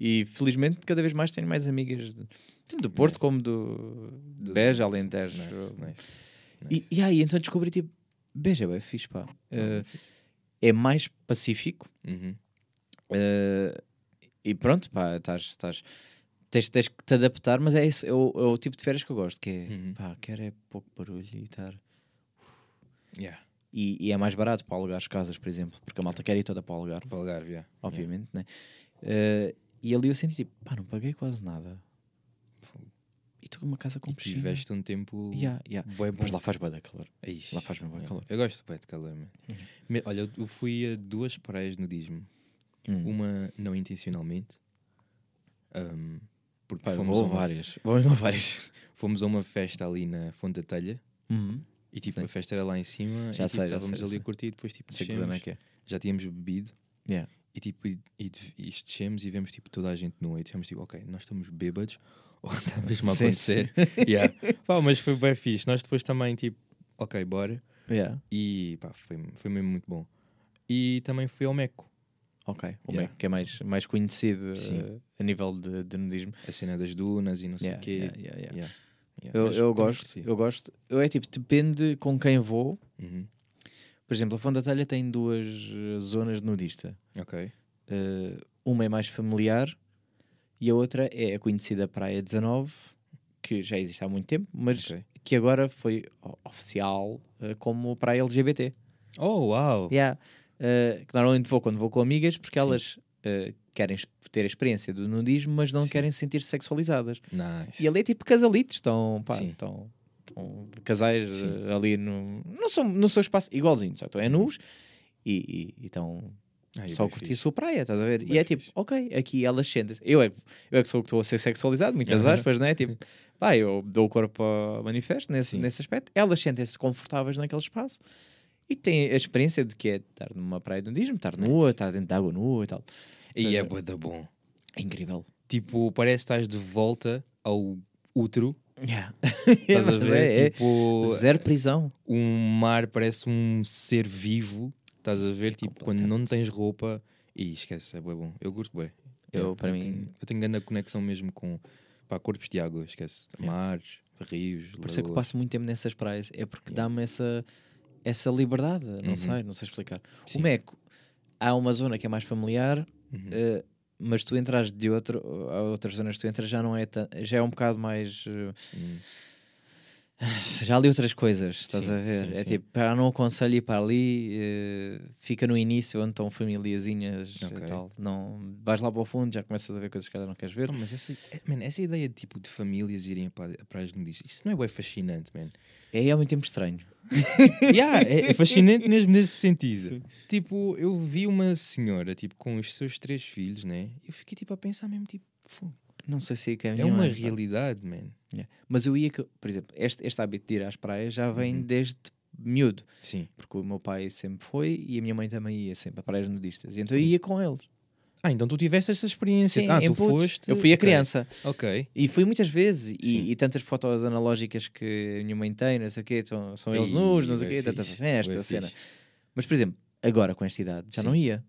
e- e, felizmente cada vez mais tenho mais amigas de- tanto do Porto como do, de
Do-
Beja,
nice,
Alentejo.
nice, nice.
E, e aí então descobri tipo, Beja é fixe, pá. Eh, é mais pacífico.
Uhum.
eh, e pronto, pá, estás, estás, tens, tens que te adaptar, mas é, isso, é, o, é o tipo de férias que eu gosto, que é,
Uhum.
pá, quero é pouco barulho e estar...
Yeah.
E, e é mais barato para alugar as casas, por exemplo, porque a malta quer ir toda para o Algarve,
Para Algarve, yeah.
obviamente, né? Eh, e ali eu senti tipo, pá, não paguei quase nada. E estou uma casa com
E
piscina.
tiveste um tempo
Yeah, yeah.
bom.
Mas lá faz bem da calor.
É isso.
Lá faz bem
Yeah.
calor.
Eu gosto bem de calor, man. Me- Olha, eu- fui a duas praias nudismo.
Hum.
Uma não intencionalmente. um, porque
eu
fomos, a uma,
várias. Vou a várias.
fomos a uma festa ali na Fonte da Telha.
Uhum.
E tipo,
Sim.
a festa era lá em cima.
Já
e, tipo,
sei, já
estávamos
sei,
ali
sei.
a curtir. E depois tipo,
é que é.
já tínhamos bebido.
Yeah.
E tipo, e, e, e descemos e vemos tipo toda a gente nua. E dissemos tipo, ok, nós estamos bêbados. Ou está mesmo a
Sim,
acontecer. Yeah. Pá, mas foi bem fixe. Nós depois também tipo, ok, bora.
Yeah.
E pá, foi, foi mesmo muito bom. E também fui ao Meco.
Ok. O
Yeah.
Mac, que é mais, mais conhecido
Sim.
eh, a nível de, de nudismo.
A cena das dunas e não sei o quê.
yeah, yeah, yeah.
Yeah. Yeah,
Eu, eu gosto, eu gosto. Eu é tipo, depende com quem vou.
Uhum.
Por exemplo, a Fonte da Telha tem duas eh, zonas de nudista.
Ok.
Eh, uma é mais familiar e a outra é a conhecida Praia 19, que já existe há muito tempo, mas
Ok.
que agora foi oficial eh, como praia LGBT.
Oh, uau!
Yeah. Eh, que normalmente vou quando vou com amigas porque
Sim.
elas eh, querem ter a experiência do nudismo, mas não
Sim.
querem se sentir sexualizadas.
Nice.
E ali é tipo casalitos, estão, pá, estão casais
Sim.
eh, ali no, no, seu, no seu espaço, igualzinho, estão é nus e, estão
Ai,
só a curtir a sua praia, estás a ver?
Bem
e é tipo,
fixe.
ok, aqui elas sentem-se. Eu é, que- eu é que sou o que estou a ser sexualizado, muitas
Aham.
aspas, né? Tipo, pá, eu dou o corpo ao manifesto nesse,
Sim.
nesse aspecto. Elas sentem-se confortáveis naquele espaço e têm a experiência de que é estar numa praia de nudismo, estar nua, estar dentro de água nua e tal.
E
seja,
é bué da bom.
é incrível.
Tipo, parece que estás de volta ao útero.
Yeah.
Estás a ver?
é, é.
Tipo,
Zero prisão.
um mar parece um ser vivo. Estás a ver?
É
tipo, quando não tens roupa. E esquece, é bom. Eu curto bué.
Eu, para mim,
Tenho, eu tenho grande conexão mesmo com pá, corpos de água, esquece.
Yeah.
Mares, rios,
por isso é que eu passo muito tempo nessas praias. É porque
Yeah.
dá-me essa, essa liberdade. Não
Uhum.
sei, não sei explicar.
Sim.
O Meco, há uma zona que é mais familiar,
Uhum.
eh, mas tu entras de outro, há outras zonas que tu entras já não é tan- já é um bocado mais.
Hum.
já ali outras coisas, estás
Sim,
a ver?
sim,
é
sim.
tipo, pá, não aconselho ir para ali, eh, fica no início onde estão famíliazinhas
Ok.
e tal. Não, vais lá para o fundo, já começas a ver coisas que calhar não queres ver.
Não, mas essa, man, essa ideia de, tipo, de famílias irem para a praias nudistas, isso não é bem fascinante, man.
É ao mesmo tempo estranho.
yeah, é, é fascinante mesmo nesse sentido. Tipo, eu vi uma senhora tipo, com os seus três filhos, né? Eu fiquei tipo a pensar mesmo, tipo, "Fogo,
Não sei se é,
é uma realidade, man.
Yeah. Mas eu ia que, por exemplo, este, este hábito de ir às praias já vem
Uhum.
desde miúdo,
Sim.
porque o meu pai sempre foi e a minha mãe também ia sempre a praias nudistas. E então eu ia com eles.
Ah, então tu tiveste essa experiência.
Sim,
ah, tu
putos.
foste.
Eu fui a criança.
Ok.
E fui muitas vezes. E, e tantas fotos analógicas que a minha mãe tem, não sei o quê, são, são eles nus, não sei o quê, tanta festa, cena. Mas, por exemplo, agora com esta idade já
Sim.
não ia.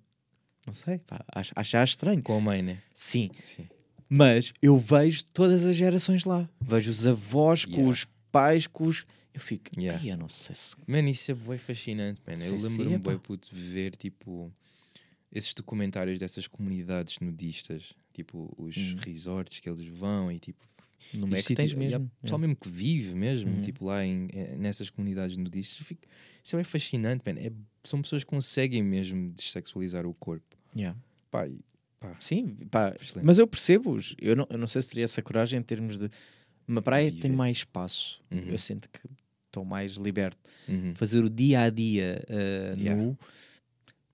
Não sei, pá, acho, acho estranho.
Com a mãe, né?
Sim,
Sim.
mas eu vejo todas as gerações lá. Vejo os avós com
Yeah.
os pais, com os. Eu fico,
Yeah.
"Ai, eu não sei se.
Mano, isso é bem fascinante, man. Eu lembro-me
epá.
bem puto de ver tipo esses documentários dessas comunidades nudistas, tipo os
Hum.
resorts que eles vão e tipo
No
sítios-
tens mesmo.
pessoal mesmo que vive mesmo,
Uhum.
tipo lá em, eh, nessas comunidades nudistas. Fico- isso é fascinante, man. É- são pessoas que conseguem mesmo dessexualizar o corpo.
Yeah.
Pá, e-
Sim, pá,
Excelente.
mas eu percebo-os. Eu não, eu não sei se teria essa coragem em termos de. Uma praia tem
Viver.
mais espaço.
Uhum.
Eu sinto que estou mais liberto.
uhum.
Fazer o dia a dia uh,
Yeah.
nu.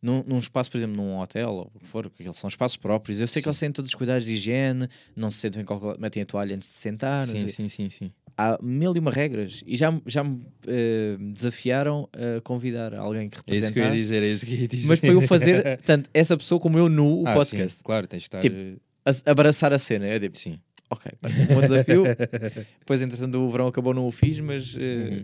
Num, num espaço, por exemplo, num hotel ou o que for, porque eles são espaços próprios. Eu sei que
Sim.
eles têm todos os cuidados de higiene, não se sentam em qualquer. metem a toalha antes de sentar.
sim, sim, sim, sim.
Há mil e uma regras. E já, me- já me uh, desafiaram a convidar alguém que
É isso que eu ia
representasse.
dizer, é isso que eu ia dizer.
mas para eu fazer, tanto essa pessoa como eu nu, o
Ah,
podcast.
Sim, claro, tens de estar.
Tipo,
eh,
a- abraçar a cena. Eu digo,
sim.
ok, parece um bom desafio. Depois, entretanto, o verão acabou, não o fiz, mas eh,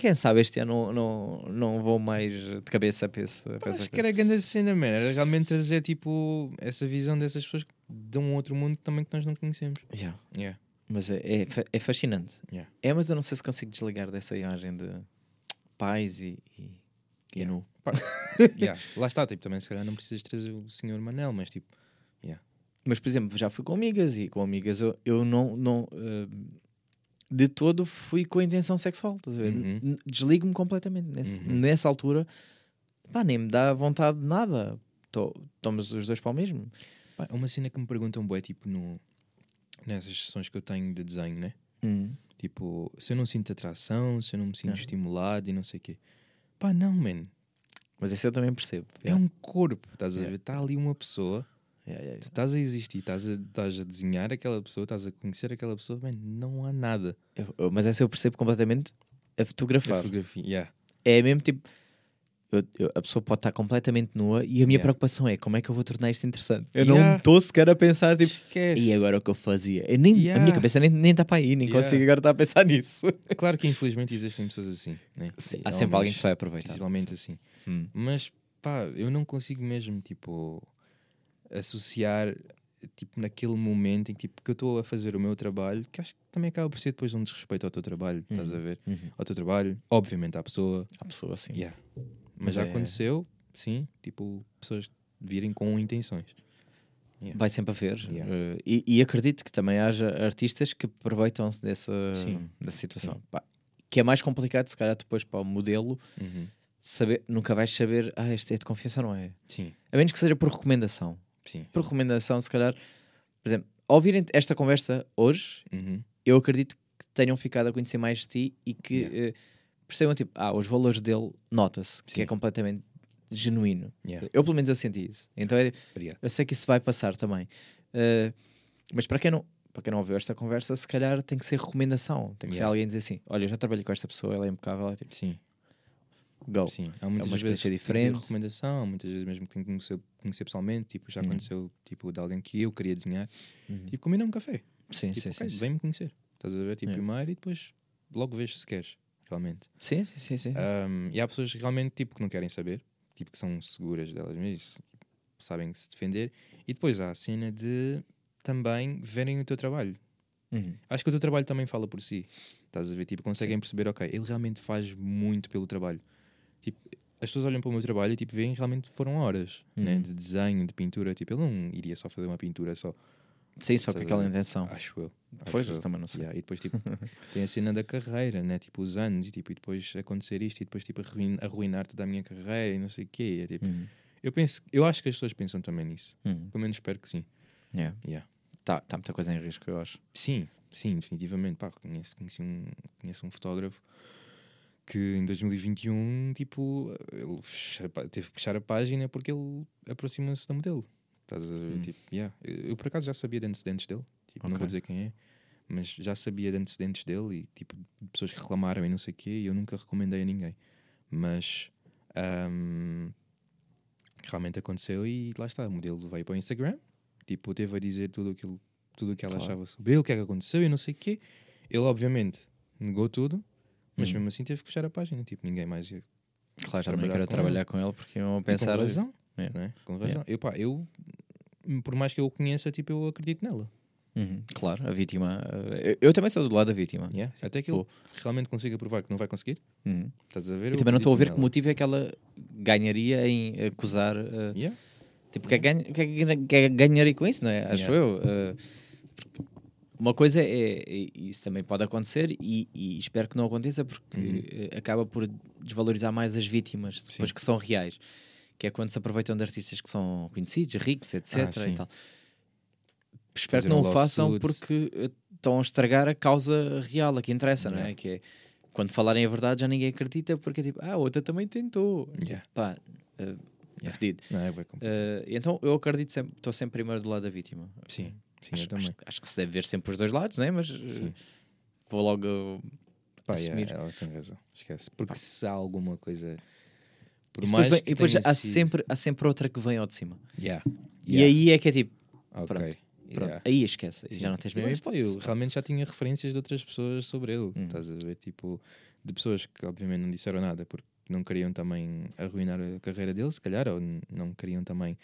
quem sabe este ano não, não, não vou mais de cabeça para esse. para
Pá,
essa
acho que era grande cena, man. Era realmente trazer tipo essa visão dessas pessoas de um outro mundo também que nós não conhecemos.
Yeah.
Yeah.
Mas é, é, é fascinante.
Yeah.
É, mas eu não sei se consigo desligar dessa imagem de pais e, e, e
Yeah.
nu.
Yeah. Lá está, tipo, também se calhar não precisas trazer o senhor Manel, mas tipo,
Mas, por exemplo, já fui com amigas e com amigas eu, eu não, não eh, de todo fui com a intenção sexual. Estás a ver?
Uhum.
Desligo-me completamente. Nesse-
Uhum.
Nessa altura, pá, nem me dá vontade de nada. Estamos os dois para o mesmo.
pá, uma cena que me perguntam, bué, tipo, no, nessas sessões que eu tenho de desenho, né?
Hum.
Tipo, se eu não sinto atração, se eu não me sinto
Ah.
estimulado e não sei o quê. Pá, não, man.
Mas isso eu também percebo.
É um corpo, estás a ver? Está ali uma pessoa,
Yeah, yeah,
tu estás a existir, estás a, estás a desenhar aquela pessoa, estás a conhecer aquela pessoa, man, não há nada.
Eu- eu- mas essa eu percebo completamente a
A
fotografar.
fotografia, yeah.
É mesmo tipo. eu- eu- a pessoa pode estar completamente nua e a minha
Yeah.
preocupação é como é que eu vou tornar isto interessante. Eu
Yeah.
não estou sequer a pensar tipo.
Esquece.
E agora o que eu fazia? Eu nem, A
Yeah.
minha cabeça nem está para aí, nem
Yeah.
consigo agora estar a pensar nisso.
Claro que infelizmente existem pessoas assim, né?
Sim, há sempre alguém que se vai aproveitar.
Principalmente assim.
Hum.
Mas pá, eu não consigo mesmo, tipo, associar, tipo, naquele momento em que, tipo, que eu estou a fazer o meu trabalho, que acho que também acaba por ser depois um desrespeito ao teu trabalho, estás a ver?
Uhum.
Ao teu trabalho, obviamente à pessoa,
Há pessoa assim.
yeah. Mas,
Mas
já
é-
aconteceu, sim, tipo, pessoas virem com intenções. Yeah.
Vai sempre haver.
Yeah.
eh, e, e acredito que também haja artistas que aproveitam-se dessa,
Sim,
dessa situação.
sim.
Pá, que é mais complicado, se calhar, depois para o modelo,
Uhum.
saber, nunca vais saber, ah, este é de confiança ou não é.
Sim,
A menos que seja por recomendação.
Sim.
Por recomendação, se calhar, por exemplo, ao ouvirem esta conversa hoje,
Uhum.
eu acredito que tenham ficado a conhecer mais de ti e que
Yeah.
eh, percebam, tipo, ah, os valores dele, nota-se que é completamente genuíno.
Yeah.
Eu, pelo menos, eu senti isso. Então, é, eu sei que isso vai passar também. Eh, mas para quem não para quem não ouviu esta conversa, se calhar tem que ser recomendação. Tem que ser
Yeah.
alguém dizer assim: Olha, eu já trabalhei com esta pessoa, ela é impecável. é tipo,
Sim.
Go.
Sim, há muitas
uma
vezes
diferente.
recomendação, muitas vezes mesmo que tenho que conhecer, conhecer pessoalmente, tipo, já
Uhum.
aconteceu tipo, de alguém que eu queria desenhar,
Uhum.
tipo, combinar um café.
Sim,
Tipo,
sim,
ok,
sim, sim.
vem-me conhecer. Estás a ver, tipo,
Yeah.
primeiro e depois logo vejo se queres, realmente.
Sim, sim, sim, sim.
Um, e há pessoas realmente, tipo, que não querem saber, tipo, que são seguras delas mesmas. sabem se defender. E depois há a cena de também verem o teu trabalho.
Uhum.
Acho que o teu trabalho também fala por si. Estás a ver? Tipo, conseguem perceber, ok, ele realmente faz muito pelo trabalho. Tipo, as pessoas olham para o meu trabalho e tipo, veem realmente foram horas né?
Uhum.
de desenho, de pintura. Tipo, ele não iria só fazer uma pintura só.
Sim, só com aquela intenção.
Acho eu.
Pois,
Acho
eu
eu.
também não sei.
Yeah, e depois tipo, tem a cena da carreira, né? Tipo, os anos e, tipo, e depois acontecer isto e depois tipo, arruin- arruinar toda a minha carreira e não sei o quê. É, tipo,
Uhum.
eu, penso, eu acho que as pessoas pensam também nisso.
Uhum.
Pelo menos espero que sim.
Yeah.
Yeah.
Tá, tá muita coisa em risco, eu acho.
Sim, sim, definitivamente. Pá, conheço, conheci um, conheço um fotógrafo que em 2021, tipo, ele teve que fechar a página porque ele aproxima-se da modelo. Estás a ver?
Hum.
Tipo, yeah. eu, eu, por acaso já sabia de antecedentes dele, tipo, não
Ok.
vou dizer quem é, mas já sabia de antecedentes dele e tipo, de pessoas que reclamaram e não sei o quê, e eu nunca recomendei a ninguém. Mas ahm, realmente aconteceu e lá está, o modelo veio para o Instagram, tipo, teve a dizer tudo aquilo, tudo o que ela
Claro.
achava sobre ele, o que é que aconteceu e não sei o quê. Ele, obviamente, negou tudo, mas
Hum.
mesmo assim teve que fechar a página, tipo, ninguém mais ia
Claro, já não quero
com
trabalhar com ele porque iam
e
pensar.
com razão,
Yeah.
né? Com razão. Eu, pá, eu, por mais que eu o conheça, tipo, eu acredito nela.
Uhum, Claro, a vítima. eh, Eu, eu também sou do lado da vítima.
Yeah. Até que
Pô.
ele realmente consiga provar que não vai conseguir.
Uhum.
Estás a ver?
E
Eu
também não estou a ver
acredito
que motivo é que ela ganharia em acusar.
nela. Yeah.
Tipo, o que é que é que ganha- que é que ganharia com isso, não é? Acho
Yeah.
eu. porque uma coisa é, e isso também pode acontecer, e, e espero que não aconteça, porque
Uhum.
eh, acaba por desvalorizar mais as vítimas depois
Sim.
que são reais, que é quando se aproveitam de artistas que são conhecidos, ricos, etc.
Ah,
e tal. Espero
Fazer
que não
um
o façam porque eh, estão a estragar a causa real, a que interessa, não é?
Yeah.
Que é quando falarem a verdade já ninguém acredita porque é tipo, ah, outra também tentou.
Yeah.
Pá, eh,
Yeah.
fedido.
Não, é.
Eh, então eu acredito sempre, estou sempre primeiro do lado da vítima.
Sim, sim,
acho,
eu também.
acho- acho que se deve ver sempre os dois lados, né? mas eh,
Sim.
vou logo
Pá,
assumir.
yeah, ela tem razão. Esquece. Porque
Pá.
se há alguma coisa. Por
E depois,
mais
vem-
que
e depois há,
sido-
sempre, há sempre outra que vem ao de cima.
Yeah.
E
Yeah.
aí é que é tipo,
Ok.
pronto, pronto,
Yeah.
aí esquece.
Sim.
já não tens
E
mesmo hipótese.
Eu realmente já tinha referências de outras pessoas sobre ele.
Hum.
Estás a ver? Tipo, de pessoas que obviamente não disseram nada porque não queriam também arruinar a carreira dele, se calhar, ou não queriam também,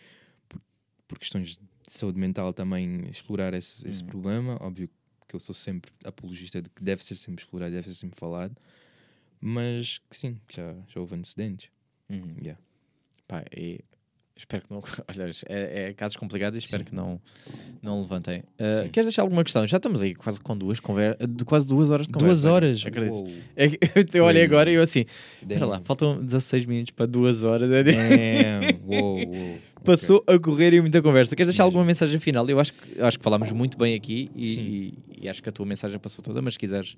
por, questões de saúde mental, também explorar esse, esse
Hum.
problema. Óbvio que eu sou sempre apologista de que deve ser sempre explorado, deve ser sempre falado, mas que sim, já, já houve antecedentes.
Uhum.
Yeah.
Pá, e espero que não. Olha, é, é casos complicados e espero
Sim.
que não, não levantem. Uh, queres deixar alguma questão? Já estamos aí quase com duas conver de quase duas horas de conversa.
Duas horas?
Acredito.
Uou.
É eu olhei agora e eu assim, espera lá, faltam 16 minutos para duas horas.
Damn. Uou, uou.
Passou a correr e muita conversa. Queres deixar alguma mensagem final? Eu acho que, acho que falámos muito bem aqui e, e- e acho que a tua mensagem passou toda, mas se quiseres.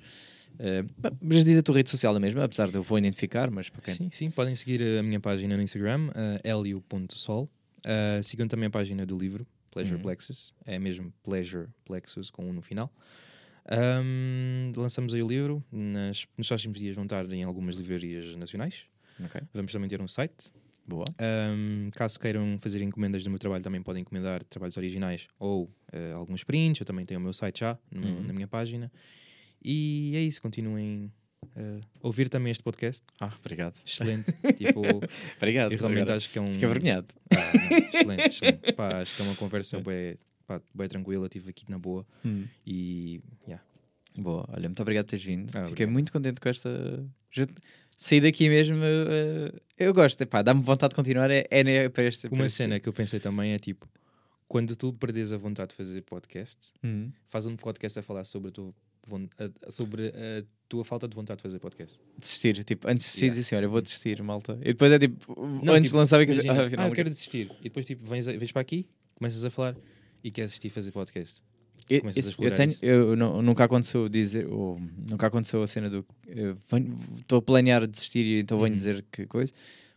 Eh, pá, mas diz a tua rede social mesmo, apesar de eu vou identificar, mas para quem.
Sim, sim, podem seguir a minha página no Instagram, uh, helio.sol. Uh, sigam também a página do livro, Pleasure
Uhum.
Plexus. É mesmo Pleasure Plexus com um no final. Um, lançamos aí o livro. Nas, nos próximos dias vão estar em algumas livrarias nacionais.
Ok,
Vamos também ter um site.
boa.
Um, caso queiram fazer encomendas do meu trabalho, também podem encomendar trabalhos originais ou uh, alguns prints. Eu também tenho o meu site já no-
Uhum.
na minha página. E é isso, continuem uh, a ouvir também este podcast.
Ah, obrigado.
Excelente. tipo,
Obrigado.
eu realmente
agora
acho que é um.
Fiquei avergonhado.
Ah, excelente, excelente. Pá, acho que é uma conversa bem, pá, bem tranquila. Estive aqui na boa e. Yeah.
Boa, olha, muito obrigado por teres vindo.
Ah,
Fiquei
obrigado.
muito contente com esta. Saí daqui mesmo. eh, eu gosto, epá, dá-me vontade de continuar. É, é né, para este. para
Uma
este-
cena que eu pensei também é tipo: quando tu perdes a vontade de fazer podcast,
Hum.
faz um podcast a falar sobre a tua, sobre a tua falta de vontade de fazer podcast.
Desistir, tipo, antes de desistir,
Yeah.
diz assim: olha, eu vou desistir, malta. E depois é tipo,
Não,
antes
tipo,
de lançar, eu quero
Imagina,
ah, afinal,
ah, eu quero desistir. E depois tipo, vens, vens para aqui, começas a falar e queres desistir fazer podcast.
Eu- eu, tenho, eu nu- nunca aconteceu dizer, ou, nunca aconteceu a cena do estou a planear desistir e então venho
Uhum.
dizer que coisa,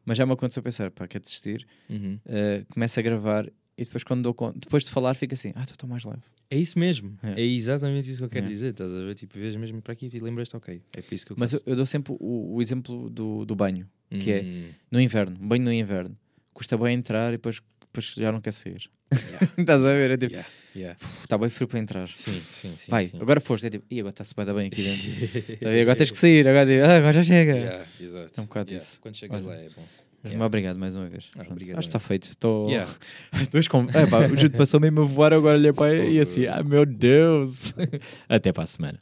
mas já me aconteceu pensar, pá, quer desistir,
Uhum.
uh, começo a gravar e depois quando dou conta, depois de falar fica assim, ah, estou mais leve.
É isso mesmo.
É.
É exatamente isso que eu quero
É.
dizer. Estás a ver? Tipo, vês mesmo para aqui e lembras-te, ok. É por isso que eu
Mas eu, eu dou sempre o, o exemplo do, do banho, que é
Hum.
no inverno, banho no inverno, custa bem entrar e depois, depois já não quer sair. Estás a ver? É tipo,
Yeah, yeah.
está bem frio para entrar.
Sim, sim, sim.
Vai,
sim.
agora foste, é tipo, "Ih, agora está-se bem, bem aqui dentro. E agora tens que sair, agora, ah, agora já chega.
Yeah, exato.
É um bocado
Yeah.
isso.
Quando chegas
Olha.
lá é bom. Yeah.
Obrigado mais uma vez.
Ah, obrigado,
Acho que está feito. Estou.
Yeah.
Com... é, pá, o Jude passou mesmo a voar, agora olhei para e assim, ah meu Deus. Até para a semana.